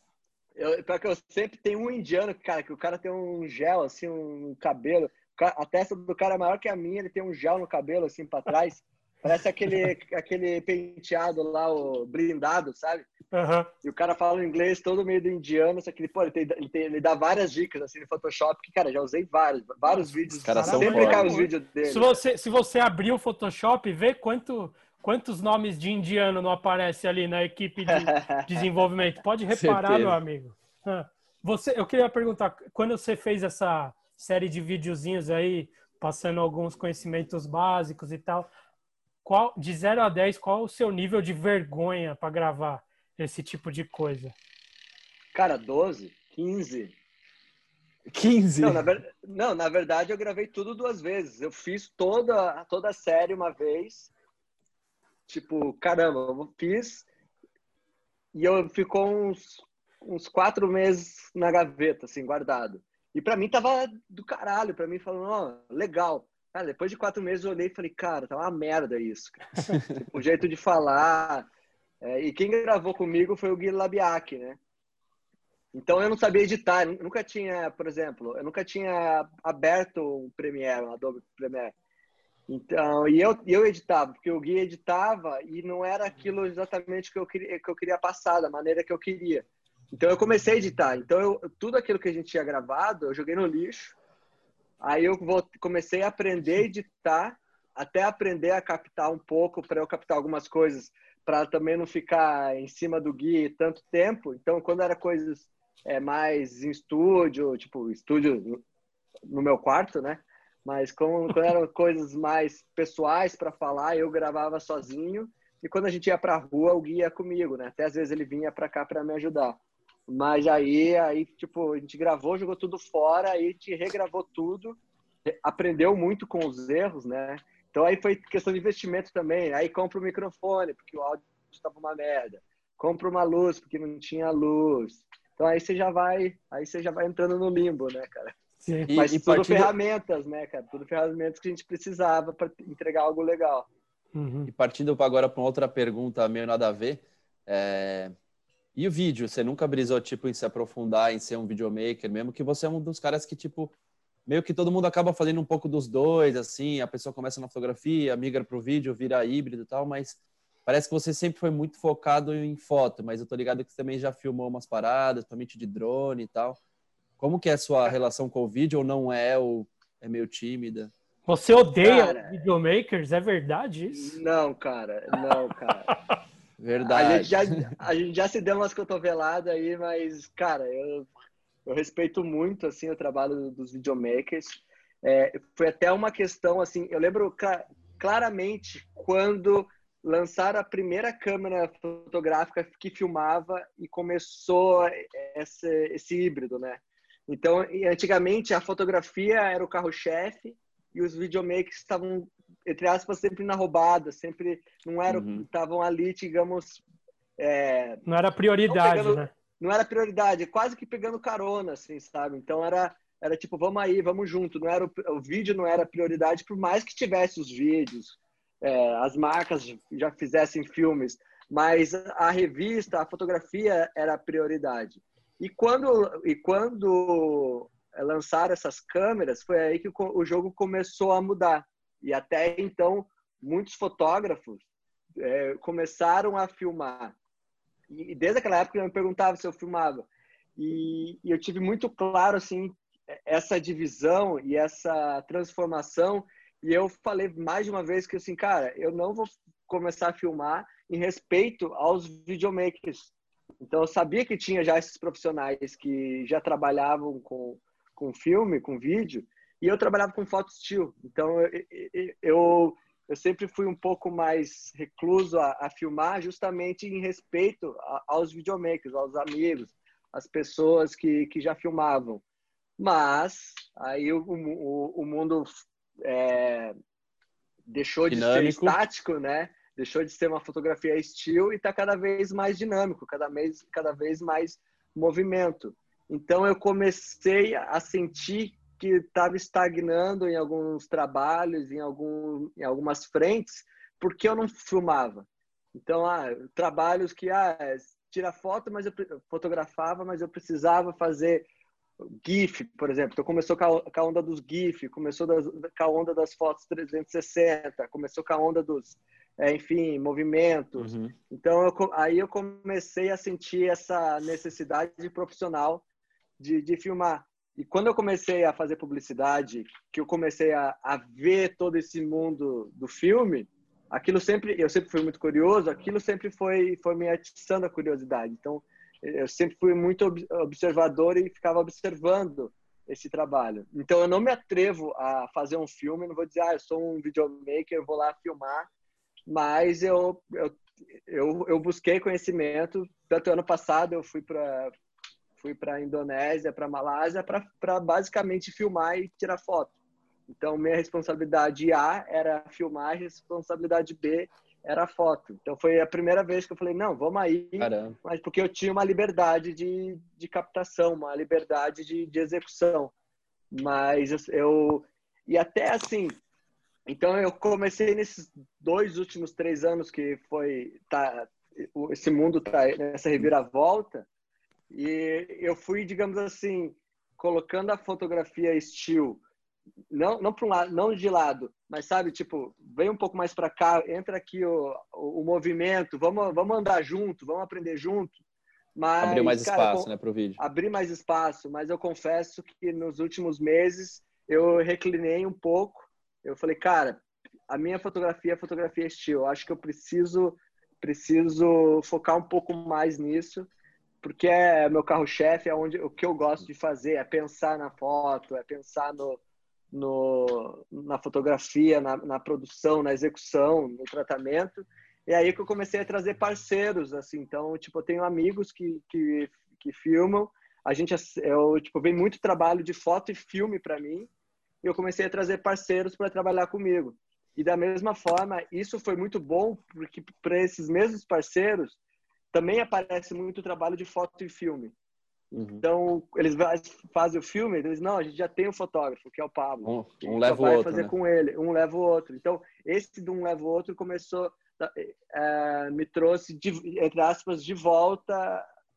Eu, que eu sempre tenho um indiano, cara, que o cara tem um gel, assim, um cabelo. A testa do cara é maior que a minha, ele tem um gel no cabelo, assim, pra trás. Parece aquele, aquele penteado lá, o blindado, sabe? Uhum. E o cara fala inglês todo meio do indiano, só que ele, pô, ele, tem, ele, tem, ele, dá várias dicas assim no Photoshop, que, cara, já usei vários, vários vídeos. Os caras são Sempre cai os vídeos dele. Se você, se você abrir o Photoshop, vê quanto, quantos nomes de indiano não aparecem ali na equipe de desenvolvimento. Pode reparar, Certeza. meu amigo. Você, eu queria perguntar, quando você fez essa série de videozinhos aí, passando alguns conhecimentos básicos e tal, qual, de 0 a 10, qual o seu nível de vergonha para gravar esse tipo de coisa? Cara, 12, 15. 15? Não na, ver... Não, na verdade eu gravei tudo duas vezes. Eu fiz toda, toda a série uma vez. Tipo, caramba, eu fiz. E eu ficou uns, uns quatro meses na gaveta, assim, guardado. E para mim tava do caralho. Para mim, falando, ó, oh, legal. Cara, depois de quatro meses eu olhei e falei, cara, tá uma merda isso. o jeito de falar. É, e quem gravou comigo foi o Gui Labiak, né? Então eu não sabia editar, eu nunca tinha, por exemplo, eu nunca tinha aberto um Premiere, um Adobe Premiere. Então, e eu, eu editava, porque o Gui editava e não era aquilo exatamente que eu queria, que eu queria passar, da maneira que eu queria. Então eu comecei a editar. Então eu, tudo aquilo que a gente tinha gravado, eu joguei no lixo Aí eu vou, comecei a aprender a editar, até aprender a captar um pouco, para eu captar algumas coisas, para também não ficar em cima do guia tanto tempo. Então, quando era coisas é mais em estúdio, tipo, estúdio no meu quarto, né? Mas quando, quando eram coisas mais pessoais para falar, eu gravava sozinho. E quando a gente ia para rua, o Gui ia comigo, né? Até às vezes ele vinha para cá para me ajudar. Mas aí, aí, tipo, a gente gravou, jogou tudo fora, aí a gente regravou tudo, aprendeu muito com os erros, né? Então aí foi questão de investimento também. Aí compra o microfone, porque o áudio estava uma merda. Compra uma luz, porque não tinha luz. Então aí você já vai, aí você já vai entrando no limbo, né, cara? Sim. Mas e, tudo partindo... ferramentas, né, cara? Tudo ferramentas que a gente precisava para entregar algo legal. Uhum. E partindo agora para outra pergunta meio nada a ver, é... e o vídeo? Você nunca brisou tipo em se aprofundar em ser um videomaker, mesmo que você é um dos caras que tipo meio que todo mundo acaba fazendo um pouco dos dois, assim, a pessoa começa na fotografia, migra para o vídeo, vira híbrido e tal, mas parece que você sempre foi muito focado em foto, mas eu tô ligado que você também já filmou umas paradas, principalmente de drone e tal. Como que é a sua relação com o vídeo ou não é, ou é meio tímida? Você odeia cara, videomakers? É verdade isso? Não, cara. Não, cara. verdade. A gente, já, a gente já se deu umas cotoveladas aí, mas, cara, eu, eu respeito muito, assim, o trabalho dos videomakers. É, foi até uma questão, assim, eu lembro claramente quando lançaram a primeira câmera fotográfica que filmava e começou esse, esse híbrido, né? Então, antigamente, a fotografia era o carro-chefe e os videomakers estavam, entre aspas, sempre na roubada, sempre não eram, uhum. estavam ali, digamos... É, não era prioridade, não pegando, né? Não era prioridade, quase que pegando carona, assim, sabe? Então, era, era tipo, vamos aí, vamos junto. Não era o, o vídeo não era prioridade, por mais que tivesse os vídeos, é, as marcas já fizessem filmes, mas a revista, a fotografia era a prioridade. E quando, e quando lançaram essas câmeras, foi aí que o jogo começou a mudar. E até então, muitos fotógrafos é, começaram a filmar. E desde aquela época eu me perguntava se eu filmava. E, e eu tive muito claro assim essa divisão e essa transformação. E eu falei mais de uma vez que assim, cara, eu não vou começar a filmar em respeito aos videomakers, então eu sabia que tinha já esses profissionais que já trabalhavam com, com filme, com vídeo, e eu trabalhava com foto estilo. Então eu, eu, eu, sempre fui um pouco mais recluso a, a filmar, justamente em respeito a, aos videomakers, aos amigos, às pessoas que, que já filmavam. Mas aí o, o, o mundo é, deixou de Dinâmico. ser estático, né? deixou de ser uma fotografia estilo e está cada vez mais dinâmico, cada vez, cada vez mais movimento. Então eu comecei a sentir que estava estagnando em alguns trabalhos, em, algum, em algumas frentes, porque eu não filmava. Então, ah, trabalhos que ah, tira foto, mas eu fotografava, mas eu precisava fazer GIF, por exemplo. Então começou com a, com a onda dos GIF, começou das, com a onda das fotos 360, começou com a onda dos é, enfim, movimentos. Uhum. Então, eu, aí eu comecei a sentir essa necessidade de profissional de, de filmar. E quando eu comecei a fazer publicidade, que eu comecei a, a ver todo esse mundo do filme, aquilo sempre, eu sempre fui muito curioso, aquilo sempre foi, foi me atiçando a curiosidade. Então, eu sempre fui muito observador e ficava observando esse trabalho. Então, eu não me atrevo a fazer um filme, não vou dizer, ah, eu sou um videomaker, eu vou lá filmar mas eu, eu, eu, eu busquei conhecimento. Tanto ano passado eu fui para fui para a Indonésia, para a Malásia, para basicamente filmar e tirar foto. Então, minha responsabilidade A era filmar, responsabilidade B era foto. Então, foi a primeira vez que eu falei, não, vamos aí. Caramba. Mas porque eu tinha uma liberdade de, de captação, uma liberdade de, de execução. Mas eu... E até assim, então eu comecei nesses dois últimos três anos que foi tá esse mundo tá nessa reviravolta e eu fui digamos assim colocando a fotografia estilo não não para um lado não de lado mas sabe tipo vem um pouco mais para cá entra aqui o, o, o, movimento vamos vamos andar junto vamos aprender junto mas abrir mais cara, espaço né para o vídeo abrir mais espaço mas eu confesso que nos últimos meses eu reclinei um pouco eu falei, cara, a minha fotografia é fotografia estilo. Acho que eu preciso preciso focar um pouco mais nisso. Porque é meu carro-chefe, é onde o que eu gosto de fazer, é pensar na foto, é pensar no, no na fotografia, na, na produção, na execução, no tratamento. E aí que eu comecei a trazer parceiros, assim. Então, tipo, eu tenho amigos que, que, que filmam. A gente, eu, tipo, vem muito trabalho de foto e filme para mim. E eu comecei a trazer parceiros para trabalhar comigo. E da mesma forma, isso foi muito bom, porque para esses mesmos parceiros também aparece muito trabalho de foto e filme. Uhum. Então, eles fazem o filme, eles não, a gente já tem o fotógrafo, que é o Pablo. Um, um leva o outro. fazer né? com ele, um leva o outro. Então, esse de um leva o outro começou, é, me trouxe, de, entre aspas, de volta.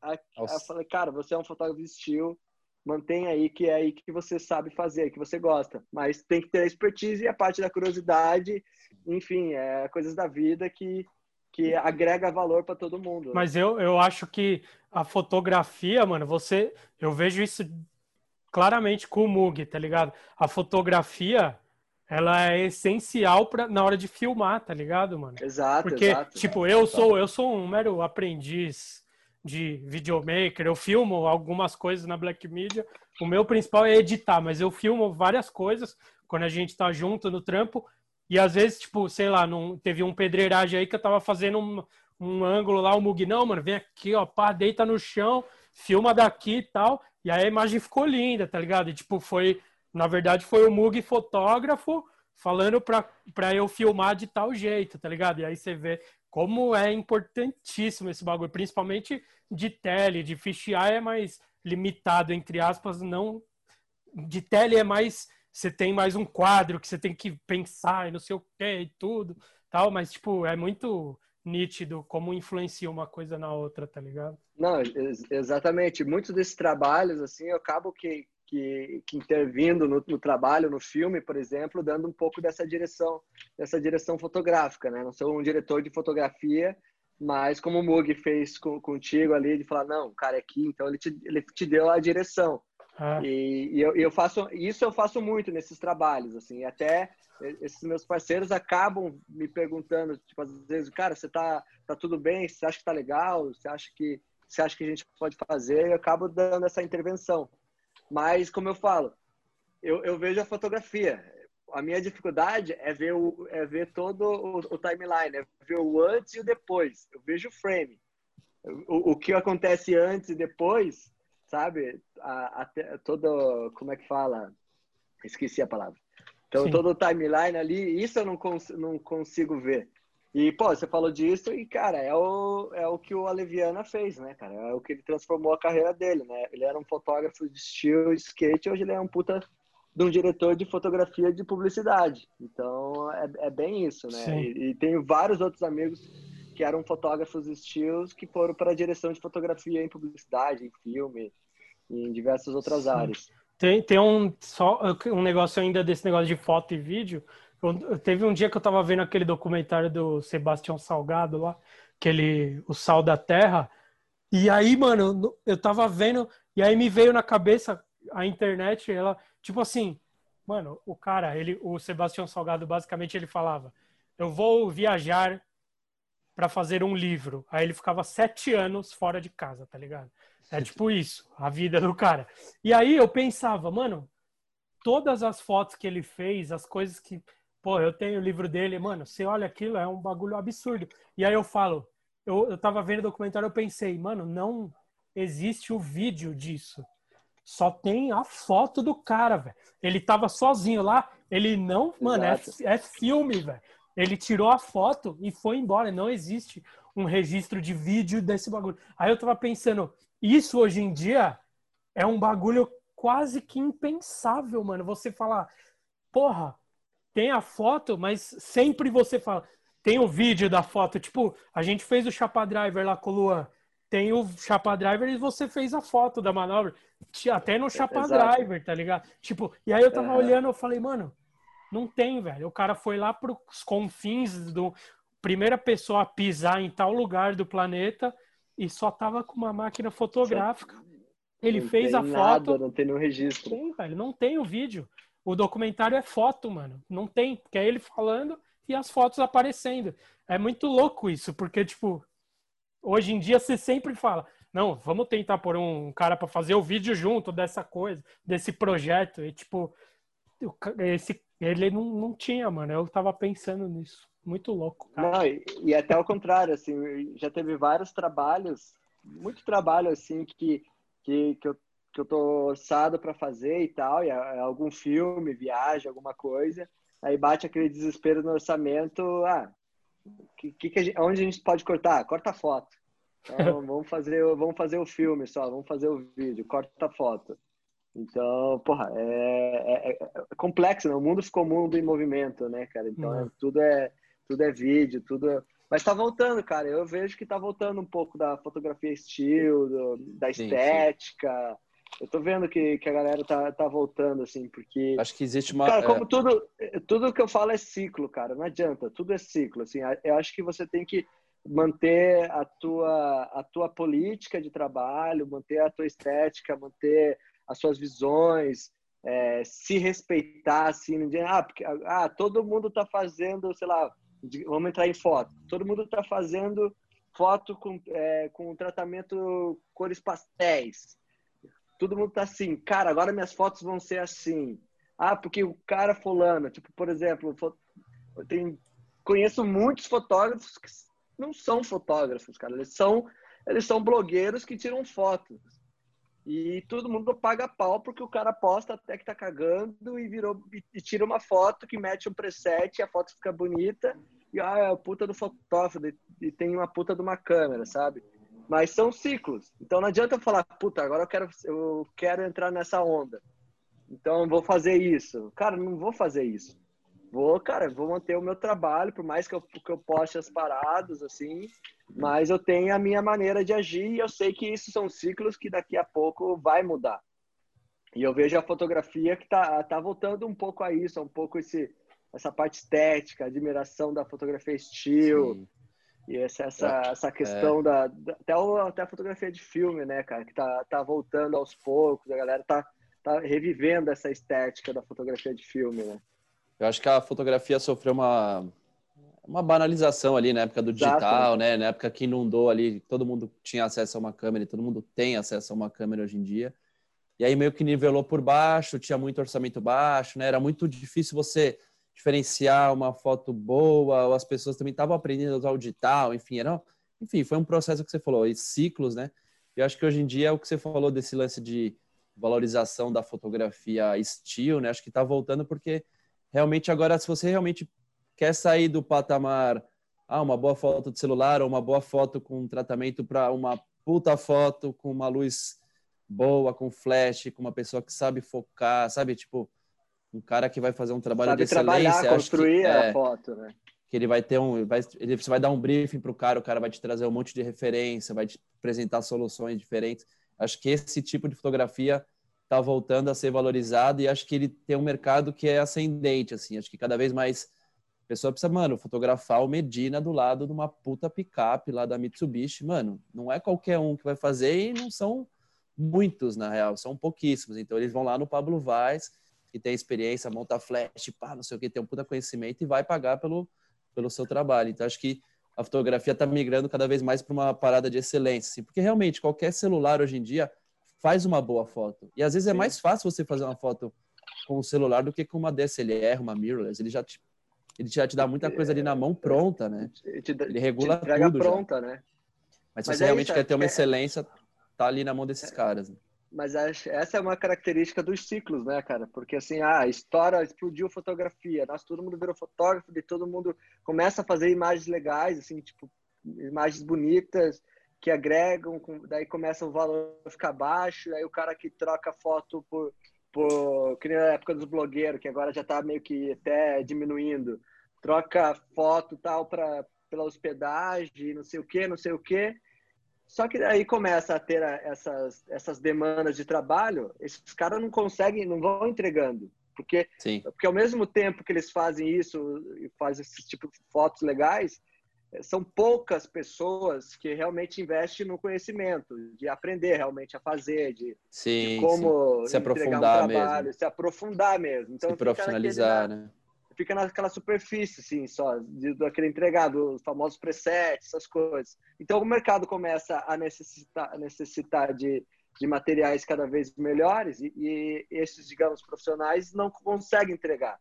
A, a, falei, cara, você é um fotógrafo de estilo, mantém aí que é aí que você sabe fazer, que você gosta. Mas tem que ter a expertise e a parte da curiosidade, enfim, é coisas da vida que, que agrega valor para todo mundo. Né? Mas eu, eu acho que a fotografia, mano, você. Eu vejo isso claramente com o Mug, tá ligado? A fotografia. Ela é essencial pra, na hora de filmar, tá ligado, mano? Exato, Porque, exato, tipo, eu sou eu sou um mero aprendiz de videomaker, eu filmo algumas coisas na Black Media. O meu principal é editar, mas eu filmo várias coisas quando a gente tá junto no trampo. E às vezes, tipo, sei lá, não, teve um pedreiragem aí que eu tava fazendo um, um ângulo lá, o Mug, não, mano, vem aqui, ó, pá, deita no chão, filma daqui e tal. E aí a imagem ficou linda, tá ligado? E tipo, foi, na verdade, foi o Mug fotógrafo falando pra, pra eu filmar de tal jeito, tá ligado? E aí você vê como é importantíssimo esse bagulho, principalmente de tele, de fisheye é mais limitado, entre aspas, não. De tele é mais. Você tem mais um quadro que você tem que pensar e não sei o que e tudo, tal, mas, tipo, é muito nítido como influencia uma coisa na outra, tá ligado? Não, ex exatamente. Muitos desses trabalhos, assim, eu acabo que, que, que intervindo no, no, trabalho, no filme, por exemplo, dando um pouco dessa direção, dessa direção fotográfica, né? Não sou um diretor de fotografia, mas como o Mug fez contigo ali, de falar, não, cara, é aqui, então ele te, ele te deu a direção. Ah. E, e eu, eu, faço isso eu faço muito nesses trabalhos assim até esses meus parceiros acabam me perguntando tipo às vezes cara você tá tá tudo bem você acha que tá legal você acha que você acha que a gente pode fazer eu acabo dando essa intervenção mas, como eu falo, eu, eu vejo a fotografia. A minha dificuldade é ver, o, é ver todo o, o timeline, é ver o antes e o depois. Eu vejo o frame. O, o que acontece antes e depois, sabe? A, a, todo, como é que fala? Esqueci a palavra. Então, Sim. todo o timeline ali, isso eu não, cons não consigo ver. E, pô, você falou disso e, cara, é o, é o que o Aleviana fez, né, cara? É o que ele transformou a carreira dele, né? Ele era um fotógrafo de estilo skate, hoje ele é um puta de um diretor de fotografia de publicidade. Então, é, é bem isso, né? E, e, tenho vários outros amigos que eram fotógrafos estilos que foram para a direção de fotografia em publicidade, em filme, em diversas outras áreas. Tem, tem um, só, um negócio ainda desse negócio de foto e vídeo eu, teve um dia que eu tava vendo aquele documentário do Sebastião Salgado lá, aquele O Sal da Terra. E aí, mano, eu tava vendo, e aí me veio na cabeça a internet, ela, tipo assim, mano, o cara, ele, o Sebastião Salgado, basicamente ele falava: Eu vou viajar para fazer um livro. Aí ele ficava sete anos fora de casa, tá ligado? É tipo isso, a vida do cara. E aí eu pensava, mano, todas as fotos que ele fez, as coisas que Pô, eu tenho o livro dele, mano, você olha aquilo, é um bagulho absurdo. E aí eu falo, eu, eu tava vendo o documentário, eu pensei, mano, não existe o vídeo disso. Só tem a foto do cara, velho. Ele tava sozinho lá, ele não, mano, é, é filme, velho. Ele tirou a foto e foi embora. Não existe um registro de vídeo desse bagulho. Aí eu tava pensando, isso hoje em dia é um bagulho quase que impensável, mano. Você falar, porra, tem a foto, mas sempre você fala. Tem o vídeo da foto. Tipo, a gente fez o Chapa Driver lá com o Luan. Tem o Chapa Driver e você fez a foto da manobra. Até no Chapa. Driver, tá ligado? Tipo, e aí eu tava uhum. olhando, eu falei, mano, não tem, velho. O cara foi lá pros confins do. Primeira pessoa a pisar em tal lugar do planeta e só tava com uma máquina fotográfica. Ele não fez a nada, foto. Não tem nenhum registro. Tem, velho, não tem o vídeo. O documentário é foto, mano. Não tem, porque é ele falando e as fotos aparecendo. É muito louco isso, porque, tipo, hoje em dia você sempre fala, não, vamos tentar pôr um cara para fazer o vídeo junto dessa coisa, desse projeto. E, tipo, esse, ele não, não tinha, mano. Eu tava pensando nisso. Muito louco. Cara. Não, e, e até ao contrário, assim, já teve vários trabalhos, muito trabalho, assim, que, que, que, eu, que eu tô orçado para fazer e tal, e é algum filme, viagem, alguma coisa. Aí bate aquele desespero no orçamento. Ah, que, que a gente, onde a gente pode cortar? Corta a foto. Então, vamos fazer, vamos fazer o filme só, vamos fazer o vídeo, corta a foto. Então, porra, é, é, é, é complexo, né? O mundo ficou mundo em movimento, né, cara? Então, uhum. tudo é tudo é vídeo, tudo. É... Mas tá voltando, cara. Eu vejo que tá voltando um pouco da fotografia estilo, do, da estética. Sim, sim. Eu tô vendo que, que a galera tá, tá voltando, assim, porque. Acho que existe uma. Cara, como é... tudo, tudo que eu falo é ciclo, cara. Não adianta, tudo é ciclo. Assim, eu acho que você tem que manter a tua, a tua política de trabalho, manter a tua estética, manter as suas visões, é, se respeitar, assim, ah, porque, ah, todo mundo tá fazendo, sei lá, vamos entrar em foto. Todo mundo está fazendo foto com, é, com tratamento cores pastéis. Todo mundo está assim, cara, agora minhas fotos vão ser assim. Ah, porque o cara fulano, tipo, por exemplo, eu tenho, conheço muitos fotógrafos que não são fotógrafos, cara. Eles são, eles são blogueiros que tiram fotos. E todo mundo paga pau porque o cara posta até que tá cagando e virou e tira uma foto que mete um preset e a foto fica bonita. E ah, é a puta do fotógrafo e tem uma puta de uma câmera, sabe? Mas são ciclos. Então não adianta eu falar, puta, agora eu quero, eu quero entrar nessa onda. Então vou fazer isso. Cara, não vou fazer isso. Vou, cara, vou manter o meu trabalho, por mais que eu, que eu poste as paradas, assim, mas eu tenho a minha maneira de agir e eu sei que isso são ciclos que daqui a pouco vai mudar. E eu vejo a fotografia que tá, tá voltando um pouco a isso, um pouco esse, essa parte estética, admiração da fotografia estilo. Sim. E essa, essa, é. essa questão é. da, da, até, o, até a fotografia de filme, né, cara, que tá, tá voltando aos poucos, a galera tá, tá revivendo essa estética da fotografia de filme, né? Eu acho que a fotografia sofreu uma, uma banalização ali na época do digital, Exato. né? Na época que inundou ali, todo mundo tinha acesso a uma câmera e todo mundo tem acesso a uma câmera hoje em dia. E aí meio que nivelou por baixo, tinha muito orçamento baixo, né? Era muito difícil você diferenciar uma foto boa, ou as pessoas também estavam aprendendo a usar o digital, enfim, era, enfim, foi um processo que você falou, e ciclos, né? Eu acho que hoje em dia é o que você falou desse lance de valorização da fotografia estilo, né? Acho que está voltando porque realmente agora, se você realmente quer sair do patamar, ah, uma boa foto de celular ou uma boa foto com tratamento para uma puta foto com uma luz boa, com flash, com uma pessoa que sabe focar, sabe? Tipo, um cara que vai fazer um trabalho sabe de excelência. Trabalhar, construir que, a é, foto, né? Que ele vai ter um. Vai, ele, você vai dar um briefing para o cara, o cara vai te trazer um monte de referência, vai te apresentar soluções diferentes. Acho que esse tipo de fotografia está voltando a ser valorizado e acho que ele tem um mercado que é ascendente, assim. Acho que cada vez mais a pessoa precisa, mano, fotografar o Medina do lado de uma puta picape lá da Mitsubishi. Mano, não é qualquer um que vai fazer e não são muitos, na real, são pouquíssimos. Então eles vão lá no Pablo Vaz, que tem experiência, monta flash, pá, não sei o que, tem um puta conhecimento e vai pagar pelo, pelo seu trabalho. Então acho que a fotografia está migrando cada vez mais para uma parada de excelência, assim, porque realmente qualquer celular hoje em dia faz uma boa foto. E às vezes é Sim. é mais fácil você fazer uma foto com o celular do que com uma DSLR, uma mirrorless. Ele já te, ele já te dá muita coisa ali na mão pronta, né? Ele regula te tudo pronta, já. né? Mas se Mas você é realmente isso, quer ter uma é... excelência, tá ali na mão desses é... caras. Né? Mas essa é uma característica dos ciclos, né, cara? Porque assim, ah, a história explodiu fotografia, nós todo mundo virou fotógrafo e todo mundo começa a fazer imagens legais, assim, tipo, imagens bonitas, que agregam, daí começa o valor a ficar baixo, aí o cara que troca foto por, por que nem na época dos blogueiros, que agora já está meio que até diminuindo, troca foto tal para pela hospedagem, não sei o que, não sei o que. Só que aí começa a ter essas, essas demandas de trabalho, esses caras não conseguem, não vão entregando. Porque, Sim. porque ao mesmo tempo que eles fazem isso e fazem esse tipo de fotos legais, são poucas pessoas que realmente investem no conhecimento, de aprender realmente a fazer, de, sim, de como se aprofundar um trabalho, mesmo. se aprofundar mesmo. Então, se profissionalizar, naquele, né? fica naquela superfície, assim, só, daquele entregado, os famosos presets, essas coisas. Então, o mercado começa a necessitar, a necessitar de, de materiais cada vez melhores e, e esses, digamos, profissionais não conseguem entregar.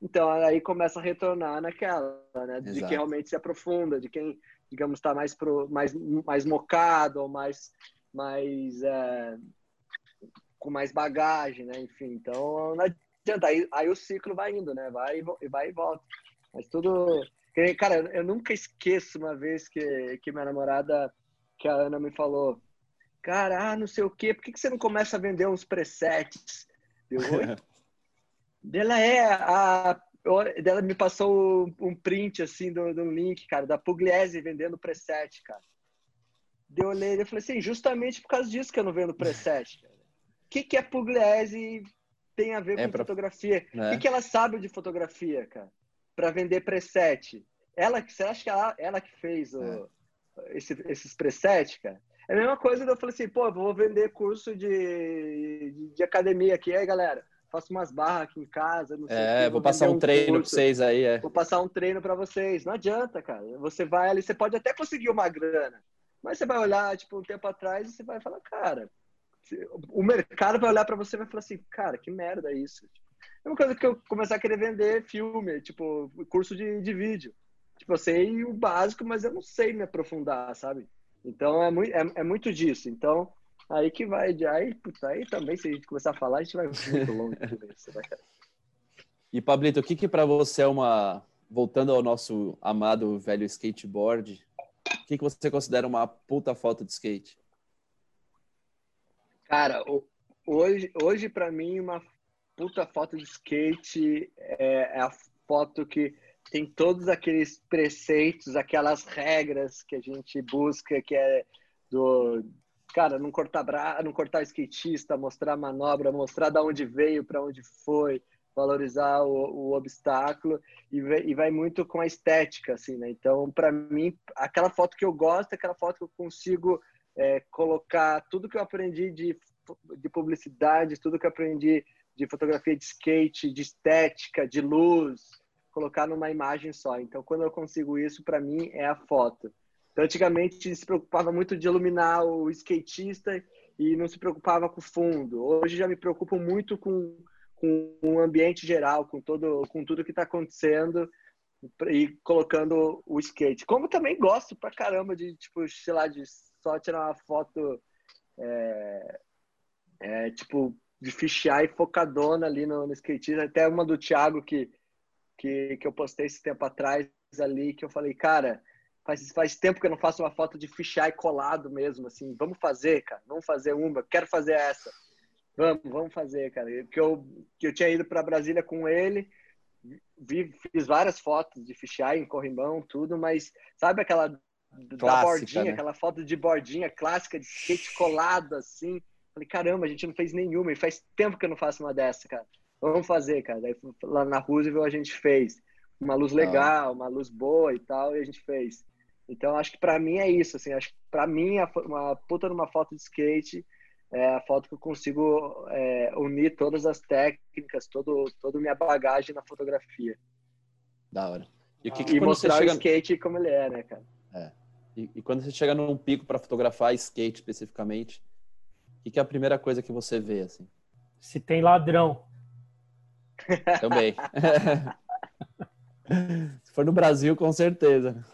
Então, aí começa a retornar naquela, né? De Exato. quem realmente se aprofunda, de quem, digamos, está mais, pro, mais, mais mocado ou mais, mais é, com mais bagagem, né? Enfim, então não adianta. Aí, aí o ciclo vai indo, né? Vai, vai e volta. Mas tudo... Cara, eu nunca esqueço uma vez que, que minha namorada, que a Ana me falou, cara, ah, não sei o quê, por que, que você não começa a vender uns presets? Eu, Dela é a. Dela me passou um print assim do, do link, cara, da Pugliese vendendo preset, cara. Deu olhei e falei assim, justamente por causa disso que eu não vendo preset. O que, que é Pugliese tem a ver é com pra... fotografia? O é. que, que ela sabe de fotografia, cara? Para vender preset. Ela, você acha que ela, ela que fez o, é. esse, esses preset, cara? É a mesma coisa que eu falei assim, pô, vou vender curso de, de, de academia aqui, aí galera faço umas barras aqui em casa. Não sei é, que, vou, passar um, um treino para vocês aí. É. Vou passar um treino para vocês. Não adianta, cara. Você vai ali, você pode até conseguir uma grana, mas você vai olhar, tipo, um tempo atrás e você vai falar, cara, o mercado vai olhar para você e vai falar assim, cara, que merda é isso. É uma coisa que eu começar a querer vender filme, tipo, curso de, de vídeo. Tipo, eu sei o básico, mas eu não sei me aprofundar, sabe? Então, é muito, é, é muito disso. Então, Aí que vai, aí, puta, aí também, se a gente começar a falar, a gente vai muito longe disso, né, cara? E, Pablito, o que que para você é uma... Voltando ao nosso amado velho skateboard, o que que você considera uma puta foto de skate? Cara, hoje, hoje para mim, uma puta foto de skate é, é a foto que tem todos aqueles preceitos, aquelas regras que a gente busca, que é do cara, não cortar bra... não cortar skatista, mostrar a manobra, mostrar da onde veio, para onde foi, valorizar o, o obstáculo e, e, vai muito com a estética, assim, né? Então, para mim, aquela foto que eu gosto é aquela foto que eu consigo é, colocar tudo que eu aprendi de, de publicidade, tudo que eu aprendi de fotografia de skate, de estética, de luz, colocar numa imagem só. Então, quando eu consigo isso, para mim é a foto. Então, antigamente se preocupava muito de iluminar o skatista e não se preocupava com o fundo. Hoje já me preocupo muito com, com o ambiente geral, com todo, com tudo que está acontecendo e colocando o skate. Como também gosto pra caramba de, tipo, sei lá, de só tirar uma foto, é, é, tipo, de fichar e focadona ali no, no skatista. Até uma do Thiago que, que, que eu postei esse tempo atrás ali, que eu falei, cara, Faz, faz tempo que eu não faço uma foto de fichar e colado mesmo, assim. Vamos fazer, cara. Vamos fazer uma. Quero fazer essa. Vamos, vamos fazer, cara. Que eu, que eu tinha ido para Brasília com ele, vi, fiz várias fotos de fichar em corrimão, tudo, mas sabe aquela Clássica, da bordinha, né? aquela foto de bordinha clássica de skate colado, assim. Falei, caramba, a gente não fez nenhuma. E faz tempo que eu não faço uma dessa, cara. Vamos fazer, cara. Daí lá na Roosevelt a gente fez uma luz legal, uma luz boa e tal, e a gente fez. Então, acho que para mim é isso. Assim, acho que para mim, uma puta numa foto de skate é a foto que eu consigo é, unir todas as técnicas, todo, toda a minha bagagem na fotografia. Da hora. E, que, que e mostrar chega... o skate como ele é, né, cara? É. E, e quando você chega num pico para fotografar skate especificamente, o que, que é a primeira coisa que você vê, assim? Se tem ladrão. Também. Se for no Brasil, com certeza.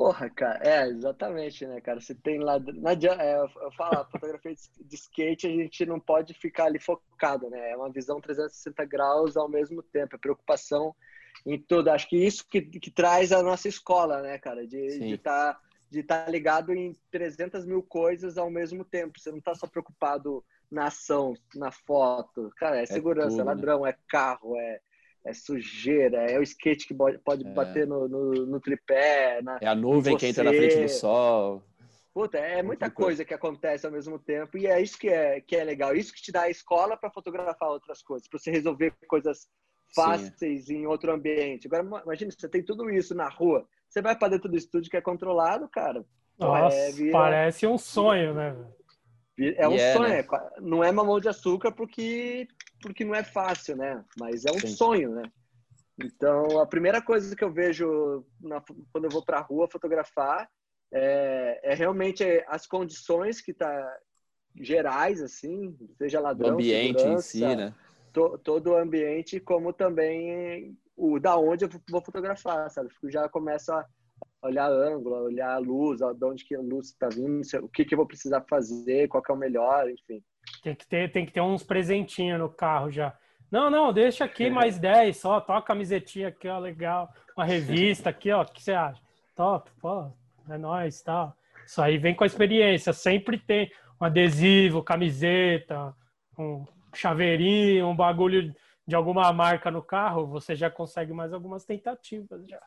Porra, cara, é, exatamente, né, cara? Você tem lá. Não adianta, é, eu falo, a fotografia de skate a gente não pode ficar ali focado, né? É uma visão 360 graus ao mesmo tempo, é preocupação em tudo. Acho que isso que, que traz a nossa escola, né, cara? De estar tá, de tá ligado em 300 mil coisas ao mesmo tempo. Você não tá só preocupado na ação, na foto. Cara, é, é segurança, é, tudo, é ladrão, né? é carro, é é sujeira, é o skate que pode é. bater no, no, no, tripé. Na, é a nuvem que entra na frente do sol. Puta, é muita coisa que acontece ao mesmo tempo e é isso que é, que é legal. Isso que te dá a escola para fotografar outras coisas, para você resolver coisas fáceis Sim. em outro ambiente. Agora, imagina, você tem tudo isso na rua. Você vai para dentro do estúdio que é controlado, cara. Nossa, é, vira... parece um sonho, né? É um yeah, sonho. Né? Não é mamão de açúcar porque porque não é fácil, né? Mas é um Sim. sonho, né? Então, a primeira coisa que eu vejo na, quando eu vou para a rua fotografar é, é, realmente as condições que tá gerais, assim, seja ladrão, o ambiente em si, né? To, todo o ambiente, como também o da onde eu vou fotografar, sabe? Já começa a olhar ângulo, olhar a luz, de onde que a luz está vindo, o que, que eu vou precisar fazer, qual que é o melhor, enfim. Tem que ter, tem que ter uns presentinhos no carro já. Não, não, deixa aqui é. mais 10 só, toca a camisetinha aqui, ó, legal. Uma revista aqui, ó, o que você acha? Top, pô, é nóis, tal. Isso aí vem com a experiência, sempre tem um adesivo, camiseta, um chaveirinho, um bagulho de alguma marca no carro, você já consegue mais algumas tentativas já.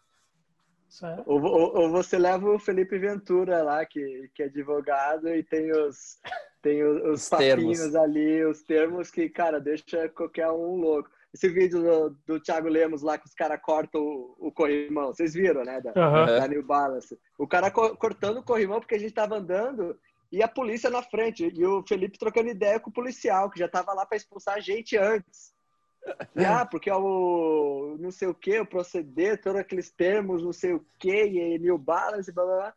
É. Ou, ou, ou, você leva o Felipe Ventura lá, que, que é advogado, e tem os, tem os, os, os papinhos termos. ali, os termos que, cara, deixa qualquer um louco. Esse vídeo do, do Thiago Lemos lá, que os caras cortam o, o, corrimão, vocês viram, né? Da, uhum. da New Balance. O cara co cortando o corrimão porque a gente tava andando e a polícia na frente. E o Felipe trocando ideia com o policial, que já tava lá para expulsar a gente antes. E, ah, porque é o não sei o que, o proceder, todos aqueles termos, não sei o que, e New Balance, blá blá blá.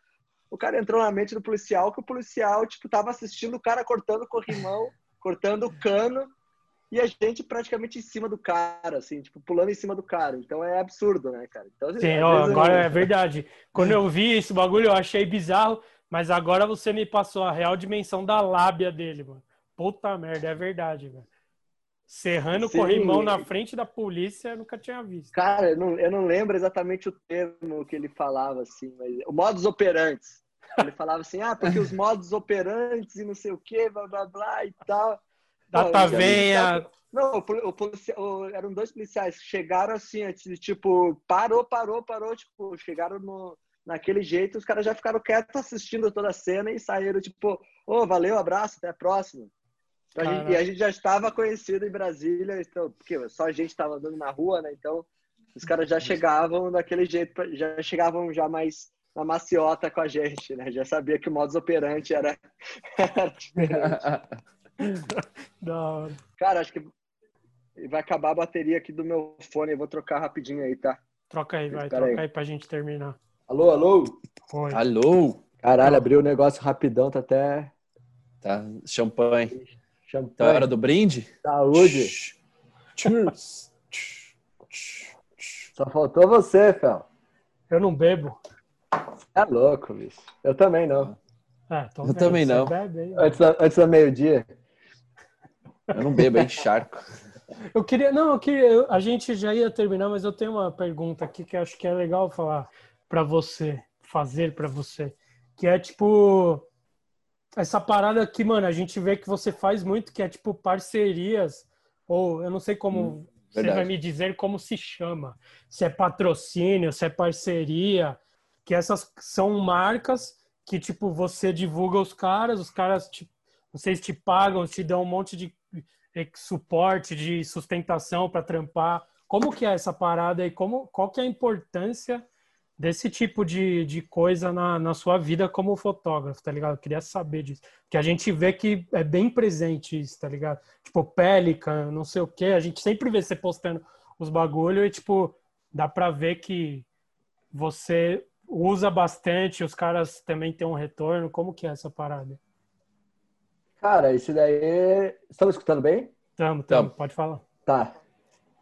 O cara entrou na mente do policial que o policial, tipo, tava assistindo o cara cortando o corrimão, cortando o cano, e a gente praticamente em cima do cara, assim, tipo, pulando em cima do cara. Então é absurdo, né, cara? Então, Sim, ó, agora eu... é verdade. Quando eu vi esse bagulho, eu achei bizarro, mas agora você me passou a real dimensão da lábia dele, mano. Puta merda, é verdade, velho. Serrando Sim. corrimão na frente da polícia, eu nunca tinha visto. Cara, eu não, eu não lembro exatamente o termo que ele falava, assim, mas o modus operantes. Ele falava assim, ah, porque os modus operantes e não sei o que, blá, blá, blá e tal. Data venha. Não, o, o, eram dois policiais. Chegaram assim, tipo, parou, parou, parou. Tipo, chegaram no, naquele jeito. Os caras já ficaram quietos assistindo toda a cena e saíram, tipo, ô, oh, valeu, abraço, até a próxima. A gente, e a gente já estava conhecido em Brasília, então, porque só a gente estava andando na rua, né? Então, os caras já chegavam daquele jeito, já chegavam já mais na maciota com a gente, né? Já sabia que o modus operandi era, era diferente. Não. Cara, acho que vai acabar a bateria aqui do meu fone. Eu vou trocar rapidinho aí, tá? Troca aí, vai. Espera troca aí. aí pra gente terminar. Alô, alô? Oi. Alô? Caralho, abriu o negócio rapidão, tá até. Tá, champanhe. Champanhe. Tá hora do brinde? Saúde. Cheers. Só faltou você, Fel. Eu não bebo. É louco, bicho. Eu também não. Ah, eu também não. Antes da, antes da meio-dia. Eu não bebo, é encharco. Eu queria, não, eu queria, a gente já ia terminar, mas eu tenho uma pergunta aqui que acho que é legal falar para você, fazer para você, que é tipo essa parada que, mano, a gente vê que você faz muito, que é tipo parcerias, ou eu não sei como hum, você vai me dizer como se chama, se é patrocínio, se é parceria, que essas são marcas que, tipo, você divulga os caras, os caras, te, vocês te pagam, te dão um monte de suporte, de sustentação para trampar. Como que é essa parada e como, qual que é a importância desse tipo de, de coisa na, na sua vida como fotógrafo, tá ligado? Eu queria saber disso. Porque a gente vê que é bem presente isso, tá ligado? Tipo, Pelican, não sei o quê. A gente sempre vê você postando os bagulho e, tipo, dá pra ver que você usa bastante, os caras também têm um retorno. Como que é essa parada? Cara, isso daí... Estamos escutando bem? Estamos, estamos. Pode falar. Tá.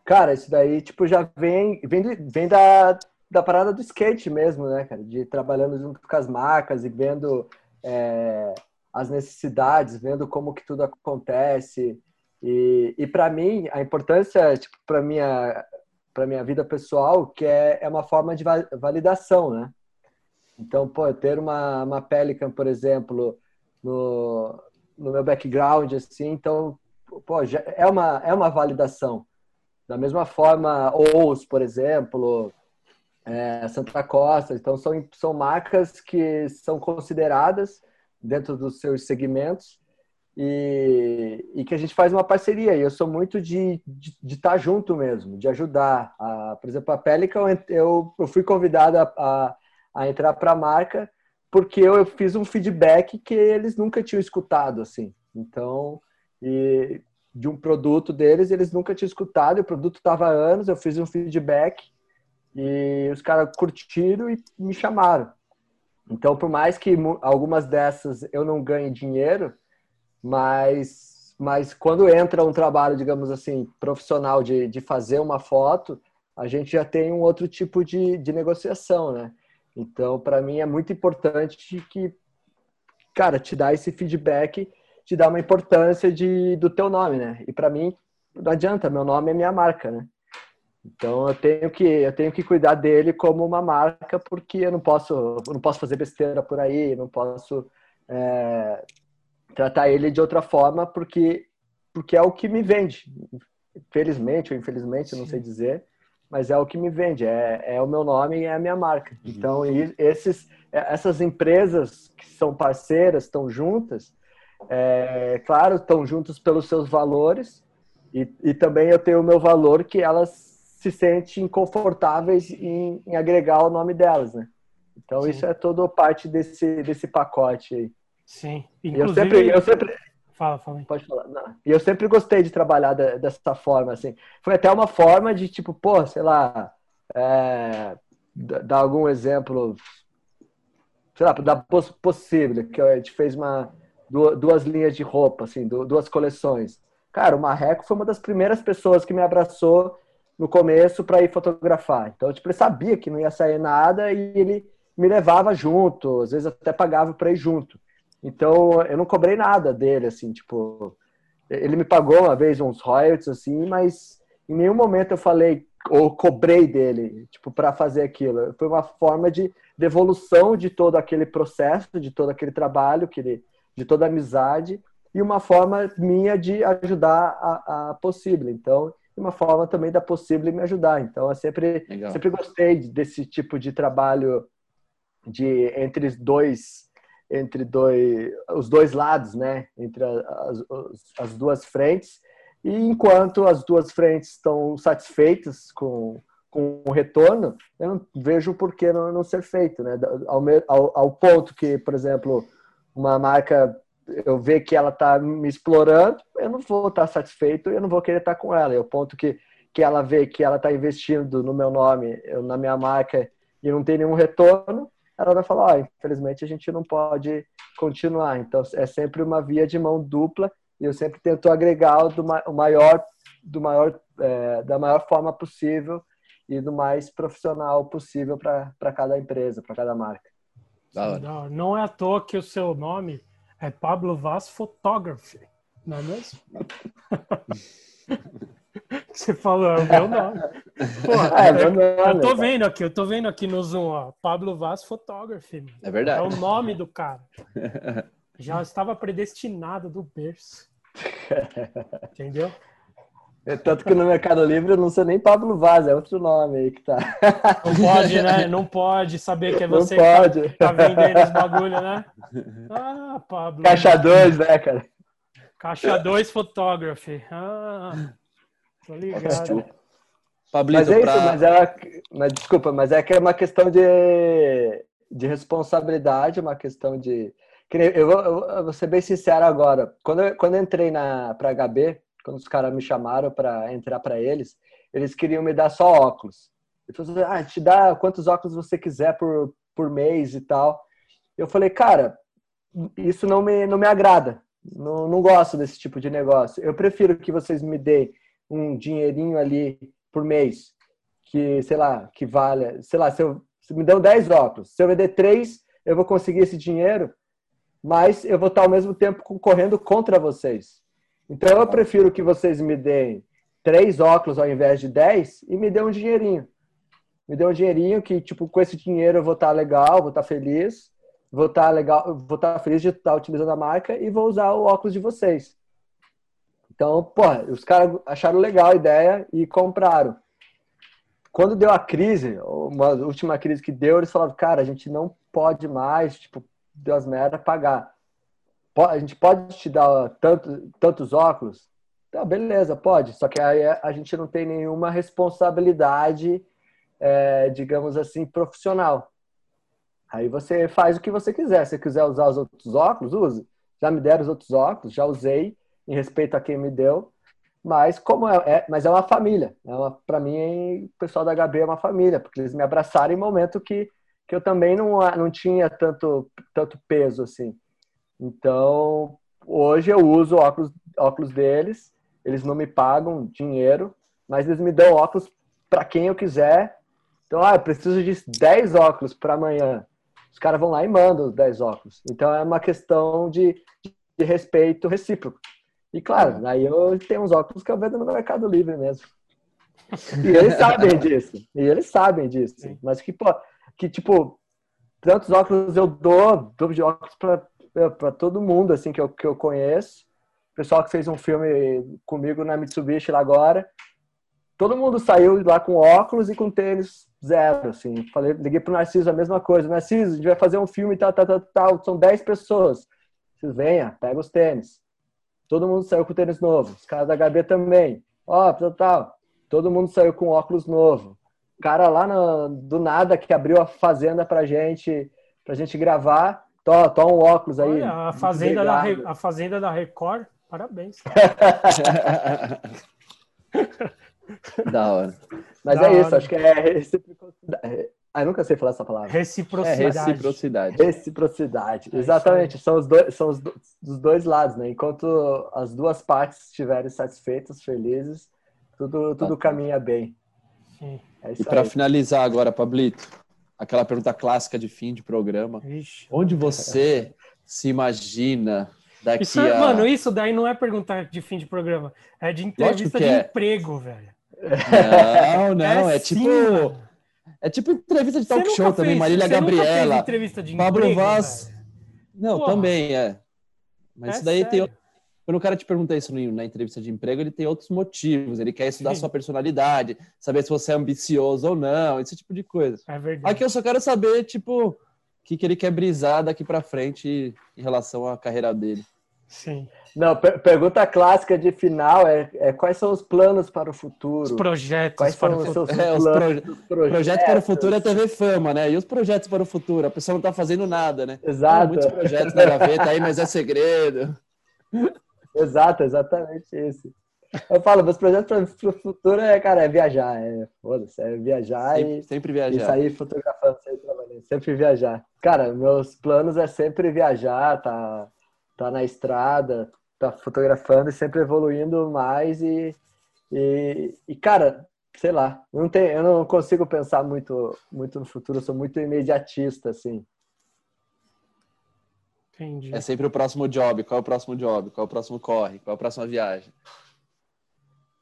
Cara, isso daí, tipo, já vem, vem, vem da, da parada do skate mesmo, né, cara? De trabalhando junto com as marcas e vendo é, as necessidades, vendo como que tudo acontece. E, e para mim, a importância, tipo, para minha para minha vida pessoal, que é, é uma forma de validação, né? Então, pô, ter uma, uma Pelican, por exemplo, no, no meu background, assim, então, pô, já é uma, é uma validação. Da mesma forma, Ous, por exemplo, é, Santa Costa. Então, são, são marcas que são consideradas dentro dos seus segmentos e, e que a gente faz uma parceria. E eu sou muito de, estar junto mesmo, de ajudar. A, por exemplo, a Pelican, eu, eu fui convidado a, a, a entrar para a marca porque eu, eu fiz um feedback que eles nunca tinham escutado, assim. Então, e, de um produto deles, eles nunca tinham escutado, o produto estava há anos, eu fiz um feedback e os caras curtiram e me chamaram. Então, por mais que algumas dessas eu não ganhe dinheiro, mas, mas quando entra um trabalho, digamos assim, profissional de, de fazer uma foto, a gente já tem um outro tipo de, de negociação, né? Então, para mim é muito importante que, cara, te dar esse feedback, te dá uma importância de, do teu nome, né? E para mim, não adianta, meu nome é minha marca, né? Então eu tenho que eu tenho que cuidar dele como uma marca porque eu não posso eu não posso fazer besteira por aí, não posso é, tratar ele de outra forma porque porque é o que me vende. Felizmente ou infelizmente, não sei dizer, mas é o que me vende, é, é o meu nome e é a minha marca. Uhum. Então esses é, essas empresas que são parceiras estão juntas, é, claro, estão juntas pelos seus valores e, e também eu tenho o meu valor que elas se sentem confortáveis em, em agregar o nome delas, né? Então Sim. isso é toda parte desse, desse pacote aí. Sim. Inclusive... eu sempre, eu sempre... Fala, fala. Aí. Pode falar. Não. E eu sempre gostei de trabalhar da, dessa forma, assim. Foi até uma forma de, tipo, pô, sei lá, é, dar algum exemplo, sei lá, da possível, que a gente fez uma, duas linhas de roupa, assim, duas coleções. Cara, o Marreco foi uma das primeiras pessoas que me abraçou no começo para ir fotografar. Então, tipo, ele sabia que não ia sair nada e ele me levava junto, às vezes até pagava para ir junto. Então, eu não cobrei nada dele, assim, tipo, ele me pagou uma vez uns royalties, assim, mas em nenhum momento eu falei ou cobrei dele, tipo, para fazer aquilo. Foi uma forma de devolução de todo aquele processo, de todo aquele trabalho, que ele, de toda a amizade, e uma forma minha de ajudar a, a possível. Então, e uma forma também da possível me ajudar. Então, eu sempre, sempre gostei desse tipo de trabalho de entre dois entre dois os dois lados, né? Entre as, as duas frentes. E enquanto as duas frentes estão satisfeitas com, com o retorno, eu não vejo por que não, não ser feito, né? Ao, ao, ao ponto que, por exemplo, uma marca eu ver que ela está me explorando, eu não vou estar tá satisfeito, eu não vou querer estar tá com ela. E o ponto que, que ela vê que ela está investindo no meu nome, eu, na minha marca, e não tem nenhum retorno, ela vai falar, oh, infelizmente a gente não pode continuar. Então é sempre uma via de mão dupla e eu sempre tento agregar o, do, o maior, do maior, é, da maior forma possível e do mais profissional possível para cada empresa, para cada marca. Não, não é à toa que o seu nome é Pablo Vaz Photography, não é mesmo? Você falou, é o meu nome. Porra, é, meu nome. Eu tô vendo aqui, eu tô vendo aqui no Zoom, ó. Pablo Vaz Photography. É verdade. É o nome do cara. Já estava predestinado do berço. Entendeu? É, tanto que no Mercado Livre eu não sou nem Pablo Vaz, é outro nome aí que tá. Não pode, né? Não pode saber que é você que tá, tá, vendendo os bagulho, né? Ah, Pablo. Caixa 2, né, cara? Caixa 2 Photography. Ah, tô ligado. Pablito, mas é pra... isso, mas, é, mas desculpa, mas é que é uma questão de, de responsabilidade, uma questão de. Eu vou, eu vou ser bem sincero agora. Quando eu, quando eu entrei na, pra HB, quando os caras me chamaram para entrar para eles, eles queriam me dar só óculos. Ele falou assim, ah, te dá quantos óculos você quiser por, por mês e tal. Eu falei, cara, isso não me, não me agrada. Não, não gosto desse tipo de negócio. Eu prefiro que vocês me deem um dinheirinho ali por mês, que, sei lá, que valha, sei lá, se, eu, se me dão 10 óculos, se eu vender 3, eu vou conseguir esse dinheiro, mas eu vou estar ao mesmo tempo concorrendo contra vocês. Então eu prefiro que vocês me deem três óculos ao invés de dez e me dê um dinheirinho. Me dê um dinheirinho que, tipo, com esse dinheiro eu vou estar legal, vou estar feliz, vou estar legal, vou estar feliz de estar utilizando a marca e vou usar o óculos de vocês. Então, porra, os caras acharam legal a ideia e compraram. Quando deu a crise, uma última crise que deu, eles falaram, cara, a gente não pode mais, tipo, deu as merda, pagar a gente pode te dar tanto, tantos óculos? Tá, beleza, pode. Só que aí a gente não tem nenhuma responsabilidade, é, digamos assim, profissional. Aí você faz o que você quiser. Se quiser usar os outros óculos, use. Já me deram os outros óculos, já usei, em respeito a quem me deu. Mas como é, é mas é uma família. É para mim, o pessoal da HB é uma família, porque eles me abraçaram em momento que, que eu também não, não tinha tanto, tanto peso assim. Então, hoje eu uso óculos, óculos deles, eles não me pagam dinheiro, mas eles me dão óculos para quem eu quiser. Então, ah, eu preciso de 10 óculos para amanhã. Os caras vão lá e mandam os 10 óculos. Então, é uma questão de, de respeito recíproco. E claro, aí eu tenho uns óculos que eu vendo no Mercado Livre mesmo. E eles sabem disso. E eles sabem disso. Mas que, pô, que tipo, tantos óculos eu dou, dou de óculos para todo mundo, assim, que eu, que eu conheço. O pessoal que fez um filme comigo na Mitsubishi lá agora. Todo mundo saiu lá com óculos e com tênis zero, assim. Falei, liguei pro Narciso a mesma coisa. Narciso, a gente vai fazer um filme e tal, tal, tal, tal. São 10 pessoas. Vocês venha, pega os tênis. Todo mundo saiu com tênis novo. Os caras da HB também. Ó, oh, tal. Todo mundo saiu com óculos novo. O cara lá no, do nada que abriu a fazenda pra gente, pra gente gravar. Tó, tó um óculos aí. Olha, a fazenda, da, a fazenda da Record, parabéns. da hora. Mas da é hora. isso, acho que é reciprocidade. Ah, eu nunca sei falar essa palavra. Reciprocidade. É, reciprocidade. Reciprocidade. É Exatamente. São os dois, são os do, dos dois lados, né? Enquanto as duas partes estiverem satisfeitas, felizes, tudo, tudo tá. caminha bem. Sim. É e para finalizar agora, Pablito, aquela pergunta clássica de fim de programa. Ixi. Onde você se imagina daqui isso, é, a... Mano, isso daí não é perguntar de fim de programa. É de entrevista de é. emprego, velho. Não, não. É, é tipo... Sim, é tipo entrevista de talk show também, Marília Gabriela. entrevista de Pablo Vaz. Não, Porra. também é. Mas é isso daí sério? tem. Quando o cara te pergunta isso na entrevista de emprego, ele tem outros motivos. Ele quer estudar Sim. sua personalidade, saber se você é ambicioso ou não, esse tipo de coisa. É verdade. Aqui eu só quero saber, tipo, o que, que ele quer brisar daqui para frente em relação à carreira dele. Sim. Não, per pergunta clássica de final é, é, quais são os planos para o futuro? Os projetos quais para o futuro. É, os pro... projetos para o futuro é TV Fama, né? E os projetos para o futuro? A pessoa não está fazendo nada, né? Exato. muitos projetos na gaveta aí, mas é segredo. Exato, exatamente isso. Eu falo, meus projetos para o futuro é, cara, é viajar, é, foda-se, é viajar sempre, e, sempre viajar. e sair fotografando, sair trabalhando, sempre viajar. Cara, meus planos é sempre viajar, tá, tá na estrada, tá fotografando e sempre evoluindo mais e, e, e, cara, sei lá, não tem, eu não consigo pensar muito, muito no futuro, eu sou muito imediatista, assim. Entendi. É sempre o próximo job, qual é o próximo job, qual é o próximo corre, qual é a próxima viagem.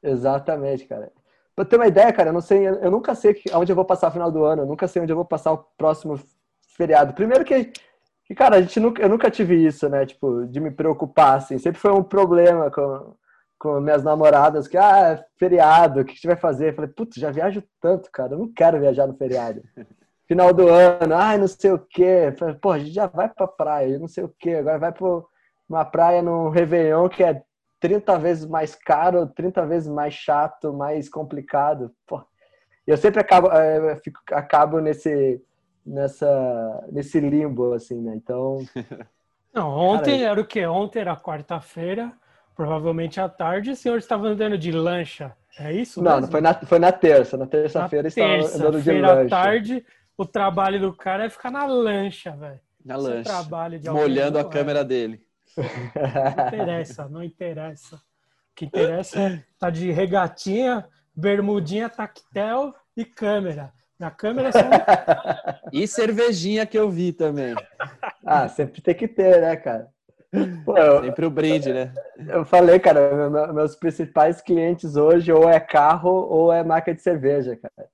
Exatamente, cara. Pra ter uma ideia, cara, eu não sei, eu nunca sei onde eu vou passar o final do ano, eu nunca sei onde eu vou passar o próximo feriado. Primeiro que e, cara, a gente nunca, eu nunca tive isso, né? Tipo, de me preocupar, assim. Sempre foi um problema com, com minhas namoradas, que, ah, é feriado, o que a gente vai fazer? Eu falei, putz, já viajo tanto, cara, eu não quero viajar no feriado. Final do ano, ai, não sei o quê. Pô, a gente já vai pra praia, não sei o quê. Agora vai pra uma praia no Réveillon que é 30 vezes mais caro, 30 vezes mais chato, mais complicado. Pô. Eu sempre acabo, eu eh, fico, acabo nesse nessa nesse limbo assim, né? Então, não, ontem cara, era o que? Ontem era quarta-feira, provavelmente à tarde, o senhor estava andando de lancha. É isso? Não, não foi na foi na terça, na terça-feira estava andando de lancha. à tarde, o trabalho do cara é ficar na lancha, velho. Na Esse lancha. Trabalho de molhando a câmera é. dele. Não interessa, não interessa. O que interessa é tá de regatinha, bermudinha, tactel e câmera. Na câmera só. e cervejinha que eu vi também. Ah, sempre tem que ter, né, cara? Pô, eu, sempre o brinde, né? Eu falei, cara, meus principais clientes hoje ou é carro ou é marca de cerveja, cara.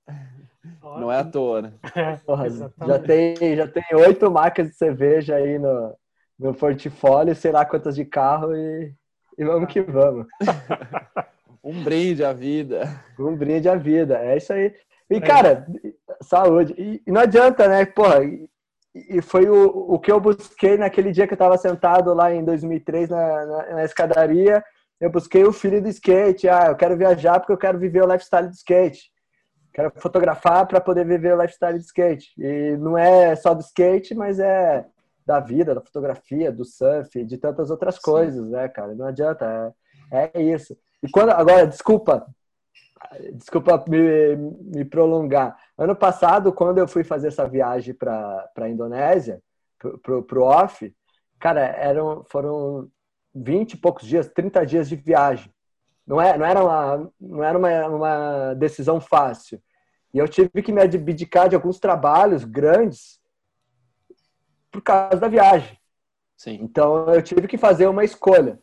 Não é à toa, né? Porra, já tem já tem oito marcas de cerveja aí no, no portfólio, sei lá quantas de carro e, e vamos que vamos. um brinde à vida. Um brinde à vida, é isso aí. E, é. cara, saúde. E, e, não adianta, né? Porra, e, e, foi o, o que eu busquei naquele dia que eu estava sentado lá em 2003 na, na, na, escadaria. Eu busquei o filho do skate. Ah, eu quero viajar porque eu quero viver o lifestyle do skate. Quero fotografar para poder viver o lifestyle do skate. E não é só do skate, mas é da vida, da fotografia, do surf, de tantas outras coisas, Sim. né, cara? Não adianta. É, é isso. E quando, agora, desculpa, desculpa me, me prolongar. Ano passado, quando eu fui fazer essa viagem para a Indonésia, para o off, cara, eram, foram 20 e poucos dias, 30 dias de viagem. Não, é, não era, uma, não era uma, uma decisão fácil. E eu tive que me abdicar de alguns trabalhos grandes por causa da viagem. Sim. Então eu tive que fazer uma escolha.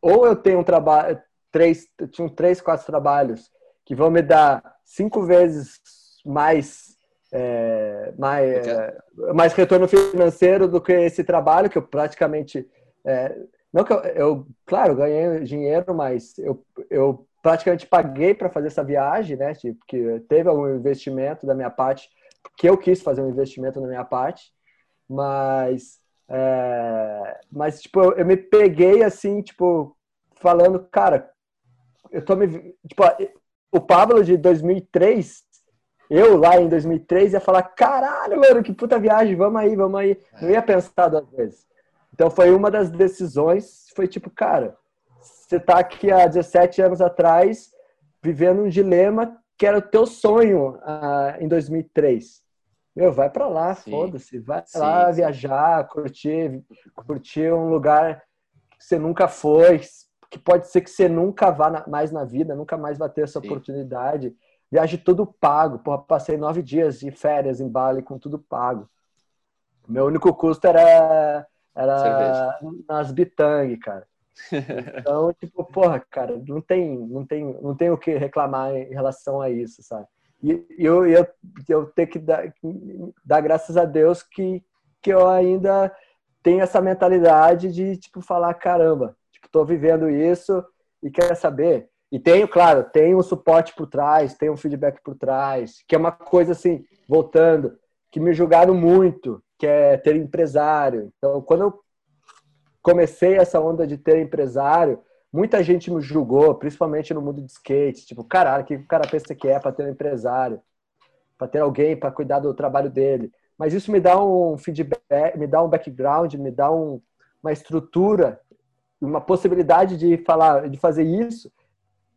Ou eu tenho um trabalho, três, eu tinha três, quatro trabalhos que vão me dar cinco vezes mais é, mais, é, mais retorno financeiro do que esse trabalho que eu praticamente é, não que eu, eu, claro ganhei dinheiro mas eu, eu praticamente paguei para fazer essa viagem né tipo que teve algum investimento da minha parte porque eu quis fazer um investimento na minha parte mas é, mas tipo eu, eu me peguei assim tipo falando cara eu tô me tipo o Pablo de 2003, eu lá em 2003 ia falar, caralho, mano, que puta viagem, vamos aí, vamos aí. Não ia pensar duas vezes. Então foi uma das decisões, foi tipo, cara, você tá aqui há 17 anos atrás, vivendo um dilema que era o teu sonho uh, em 2003. Meu, vai para lá, foda-se, vai sim, lá sim. viajar, curtir, curtir um lugar que você nunca foi, que pode ser que você nunca vá na, mais na vida, nunca mais vai ter essa Sim. oportunidade. Viagem tudo pago. Porra, passei nove dias de férias em Bali com tudo pago. Meu único custo era, era nas bitang, cara. Então, tipo, porra, cara, não tem, não tem, não tem o que reclamar em relação a isso, sabe? E eu, eu, eu tenho que dar, dar graças a Deus que, que eu ainda tenho essa mentalidade de, tipo, falar, caramba, estou vivendo isso e quer saber. E tenho, claro, tem um suporte por trás, tem um feedback por trás, que é uma coisa assim, voltando, que me julgaram muito, que é ter empresário. Então, quando eu comecei essa onda de ter empresário, muita gente me julgou, principalmente no mundo de skate, tipo, caralho, o que o cara pensa que é para ter um empresário, para ter alguém para cuidar do trabalho dele. Mas isso me dá um feedback, me dá um background, me dá um, uma estrutura uma possibilidade de falar, de fazer isso,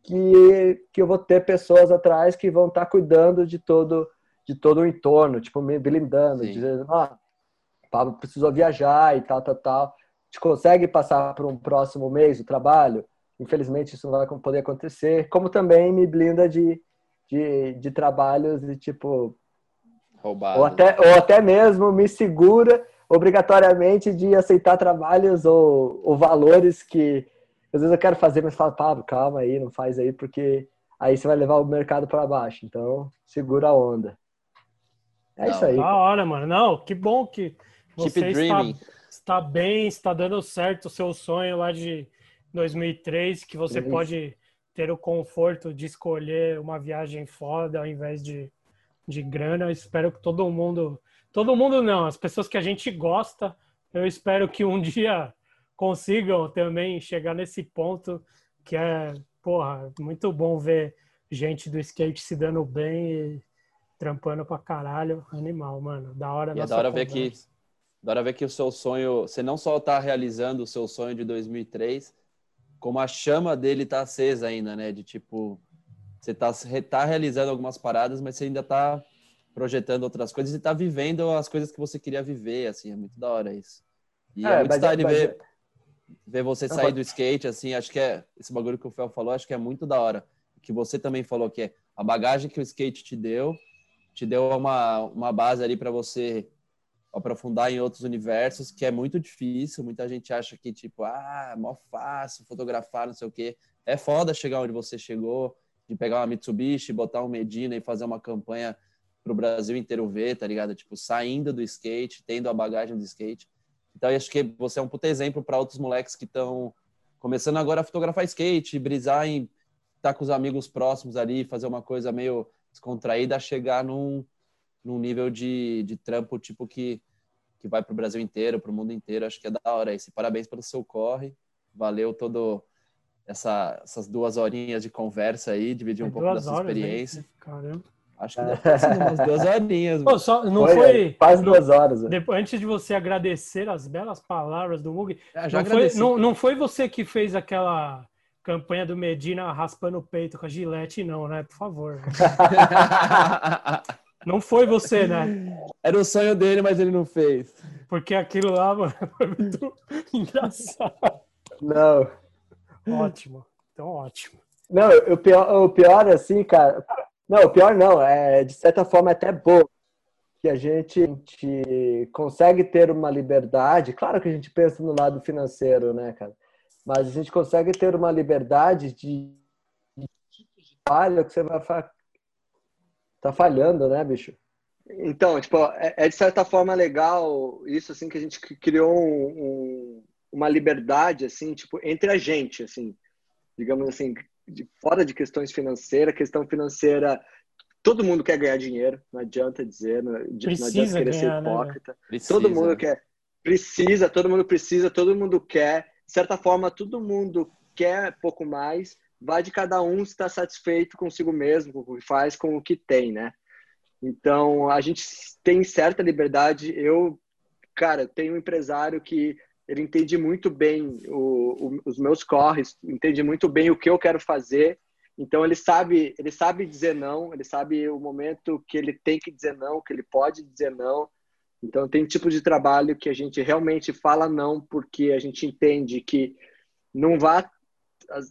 que, que eu vou ter pessoas atrás que vão estar cuidando de todo de todo o entorno, tipo me blindando, Sim. dizendo, ah, Pablo precisou viajar e tal, tal, tal. A gente consegue passar para um próximo mês o trabalho? Infelizmente isso não vai poder acontecer. Como também me blinda de, de, de trabalhos de tipo roubado. Ou até, ou até mesmo me segura obrigatoriamente de aceitar trabalhos ou, ou valores que às vezes eu quero fazer, mas falo, Pablo, calma aí, não faz aí, porque aí você vai levar o mercado para baixo. Então, segura a onda. É não, isso aí. Da hora, mano. Não, que bom que você está, está, bem, está dando certo o seu sonho lá de 2003, que você pode ter o conforto de escolher uma viagem foda ao invés de, de grana. Eu espero que todo mundo Todo mundo não, as pessoas que a gente gosta, eu espero que um dia consigam também chegar nesse ponto que é, porra, muito bom ver gente do skate se dando bem e trampando pra caralho. Animal, mano. Da hora e é da hora ver que da hora ver que o seu sonho, você não só tá realizando o seu sonho de 2003, como a chama dele tá acesa ainda, né? De tipo, você tá, tá realizando algumas paradas, mas você ainda tá projetando outras coisas e tá vivendo as coisas que você queria viver, assim, é muito da hora isso. E é, é muito style é, ver, ver você sair do skate, assim, acho que é, esse bagulho que o Fel falou, acho que é muito da hora. Que você também falou que é a bagagem que o skate te deu, te deu uma, uma base ali para você aprofundar em outros universos, que é muito difícil. Muita gente acha que, tipo, ah, mó fácil fotografar, não sei o quê. É foda chegar onde você chegou, de pegar uma Mitsubishi, botar um Medina e fazer uma campanha para o Brasil inteiro ver, tá ligado? Tipo, saindo do skate, tendo a bagagem do skate. Então, eu acho que você é um puta exemplo para outros moleques que estão começando agora a fotografar skate, brisar em estar tá com os amigos próximos ali, fazer uma coisa meio descontraída, chegar num, num nível de, de trampo, tipo, que, que vai para o Brasil inteiro, para o mundo inteiro. Acho que é da hora esse. Parabéns pelo seu corre. Valeu todo essa, essas duas horinhas de conversa aí, dividir um é pouco da sua experiência. Né? Caramba. Acho que deve ter sido umas duas horinhas. Pô, só, não foi, foi quase duas horas. Depois, antes de você agradecer as belas palavras do Mug, é, não, foi, não, não, foi você que fez aquela campanha do Medina raspando o peito com a gilete, não, né? Por favor. não foi você, né? Era o sonho dele, mas ele não fez. Porque aquilo lá mano, foi muito engraçado. Não. Ótimo. Então, ótimo. Não, o pior, o pior assim, cara. Não, o pior não. É, de certa forma, é até bom que a gente, a gente consegue ter uma liberdade. Claro que a gente pensa no lado financeiro, né, cara? mas a gente consegue ter uma liberdade de, de falha que você vai tá falhando, né, bicho? Então, tipo, é, é, de certa forma legal isso assim que a gente criou um, um, uma liberdade assim, tipo, entre a gente, assim, digamos assim, de, fora de questões financeiras, questão financeira todo mundo quer ganhar dinheiro, não adianta dizer, não, precisa não adianta querer ganhar, ser né, hipócrita. Né, todo mundo quer, precisa, todo mundo precisa, todo mundo quer de certa forma, todo mundo quer pouco mais, vai de cada um estar satisfeito consigo mesmo, com o que faz, com o que tem, né? Então, a gente tem certa liberdade. Eu, cara, tenho um empresário que ele entende muito bem o, o, os meus corres, entende muito bem o que eu quero fazer. Então, ele sabe, ele sabe dizer não, ele sabe o momento que ele tem que dizer não, que ele pode dizer não. Então, tem tipo de trabalho que a gente realmente fala não, porque a gente entende que não vai.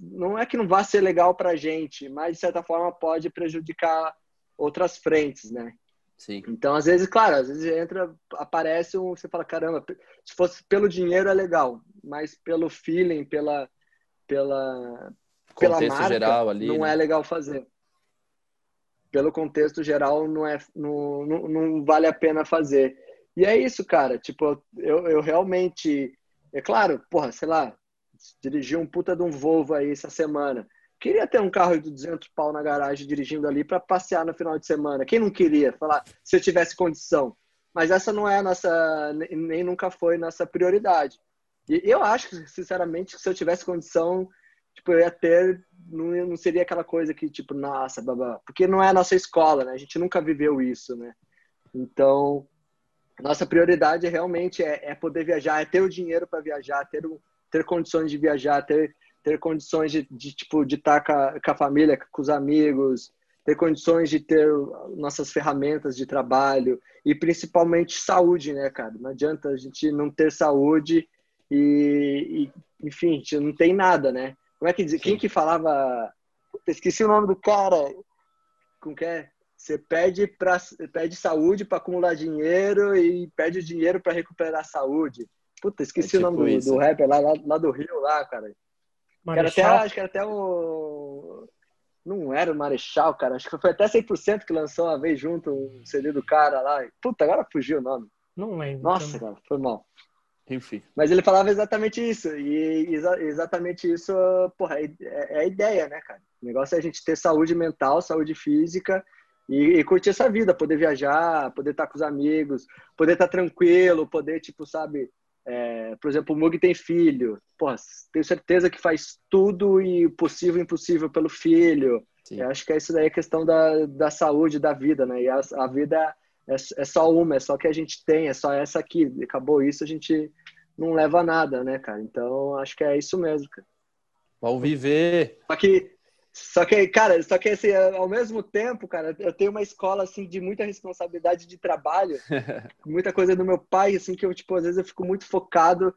Não é que não vá ser legal para a gente, mas de certa forma pode prejudicar outras frentes, né? Sim. Então, às vezes, claro, às vezes entra, aparece um, você fala, caramba, se fosse pelo dinheiro é legal, mas pelo feeling, pela, pela, pela marca, geral ali, não né? é legal fazer. Pelo contexto geral, não é, não, não, não vale a pena fazer. E é isso, cara. Tipo, eu, eu realmente. É claro, porra, sei lá, dirigi um puta de um Volvo aí essa semana. Queria ter um carro de 200 pau na garagem dirigindo ali para passear no final de semana. Quem não queria? Falar, se eu tivesse condição. Mas essa não é a nossa, nem nunca foi nossa prioridade. E eu acho, sinceramente, que se eu tivesse condição, tipo, eu ia ter, não, não seria aquela coisa que, tipo, nossa, babá. Porque não é a nossa escola, né? A gente nunca viveu isso, né? Então, nossa prioridade realmente é, é, poder viajar, é ter o dinheiro para viajar, ter, ter condições de viajar, ter, ter condições de, de tipo de estar com a, com a família, com os amigos, ter condições de ter nossas ferramentas de trabalho e principalmente saúde, né, cara? Não adianta a gente não ter saúde e, e enfim, a gente não tem nada, né? Como é que diz? Quem que falava? Esqueci o nome do cara. Como que é? Você pede, pra, pede saúde para acumular dinheiro e pede o dinheiro para recuperar a saúde. Puta, esqueci é tipo o nome do, do, rapper lá, lá, lá, do Rio, lá, cara. Era até, acho que era até o. Não era o Marechal, cara. Acho que foi até 100% que lançou uma vez junto um CD do cara lá. Puta, agora fugiu o nome. Não lembro. Nossa, também. cara, foi mal. Enfim. Mas ele falava exatamente isso. E exa exatamente isso, porra, é, é a ideia, né, cara? O negócio é a gente ter saúde mental, saúde física e, e, curtir essa vida, poder viajar, poder estar com os amigos, poder estar tranquilo, poder, tipo, sabe, é, por exemplo, o Mug tem filho, pô, tenho certeza que faz tudo e possível e impossível pelo filho. Eu acho que é isso daí a questão da, da saúde da vida, né? E a, a vida é, é só uma, é só que a gente tem, é só essa aqui. Acabou isso, a gente não leva nada, né, cara? Então, acho que é isso mesmo, cara. Vamos viver. Só que só que, cara, só que assim, ao mesmo tempo, cara, eu tenho uma escola assim de muita responsabilidade de trabalho, muita coisa do meu pai, assim, que eu, tipo, às vezes eu fico muito focado,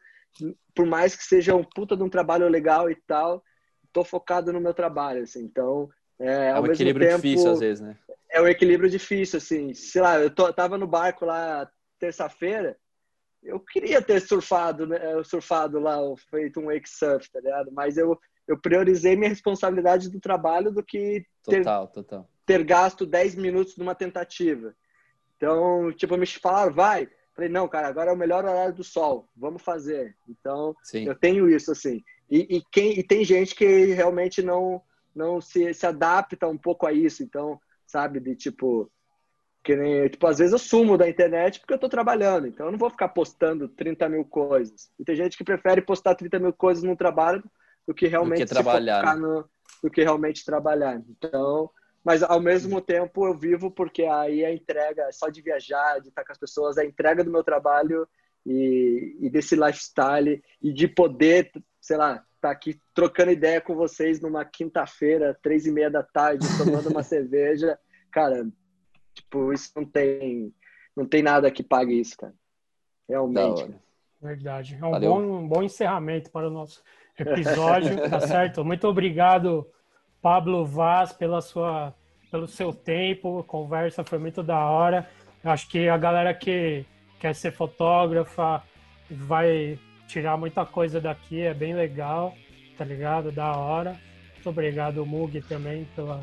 por mais que seja um puta de um trabalho legal e tal, tô focado no meu trabalho, assim. Então, é, é um equilíbrio tempo, difícil às vezes, né? É um equilíbrio difícil, assim. Sei lá, eu tô, tava no barco lá terça-feira, eu queria ter surfado, né, surfado lá, feito um wake surf, tá ligado? Mas eu eu priorizei minha responsabilidade do trabalho do que ter, total, total. ter gasto 10 minutos numa tentativa. Então, tipo, me falaram, vai. Falei, não, cara, agora é o melhor horário do sol, vamos fazer. Então, Sim. eu tenho isso, assim. E, e, quem, e tem gente que realmente não, não se, se adapta um pouco a isso. Então, sabe, de tipo, que nem, tipo, às vezes eu sumo da internet porque eu tô trabalhando, então eu não vou ficar postando 30 mil coisas. E tem gente que prefere postar 30 mil coisas no trabalho do que realmente do que trabalhar, né? no, do que realmente trabalhar. Então, mas ao mesmo tempo eu vivo porque aí a entrega só de viajar, de estar com as pessoas, a entrega do meu trabalho e, e desse lifestyle e de poder, sei lá, estar estar aqui trocando ideia com vocês numa quinta-feira, três e meia da tarde, tomando uma cerveja. Cara, tipo, isso não tem, não tem nada que pague isso, cara. Realmente. Verdade. É um bom, um bom encerramento para o nosso episódio, tá certo? Muito obrigado, Pablo Vaz, pela sua, pelo seu tempo. A conversa foi muito da hora. Acho que a galera que quer ser fotógrafa vai tirar muita coisa daqui, é bem legal, tá ligado? Da hora. Muito obrigado, Mug, também, pela.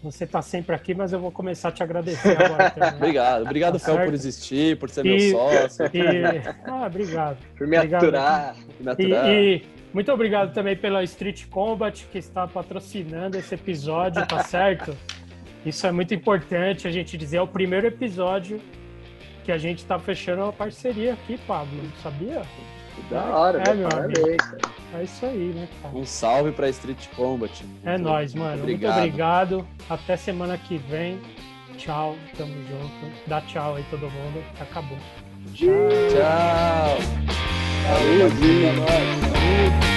Você tá sempre aqui, mas eu vou começar a te agradecer agora também. obrigado. Obrigado, tá Fel, por existir, por ser e, meu sócio. E... Ah, obrigado. Por me obrigado. aturar. Me aturar. E, e, muito obrigado também pela Street Combat, que está patrocinando esse episódio, tá certo? Isso é muito importante a gente dizer. É o primeiro episódio que a gente está fechando uma parceria aqui, Pablo. Sabia? Da hora, é, meu parabéns. É isso aí, né, cara? Um salve pra Street Combat. É nóis, mano. Obrigado. Muito obrigado. Até semana que vem. Tchau, tamo junto. Dá tchau aí todo mundo. Acabou. Tchau. Tchau. Saúde. Saúde.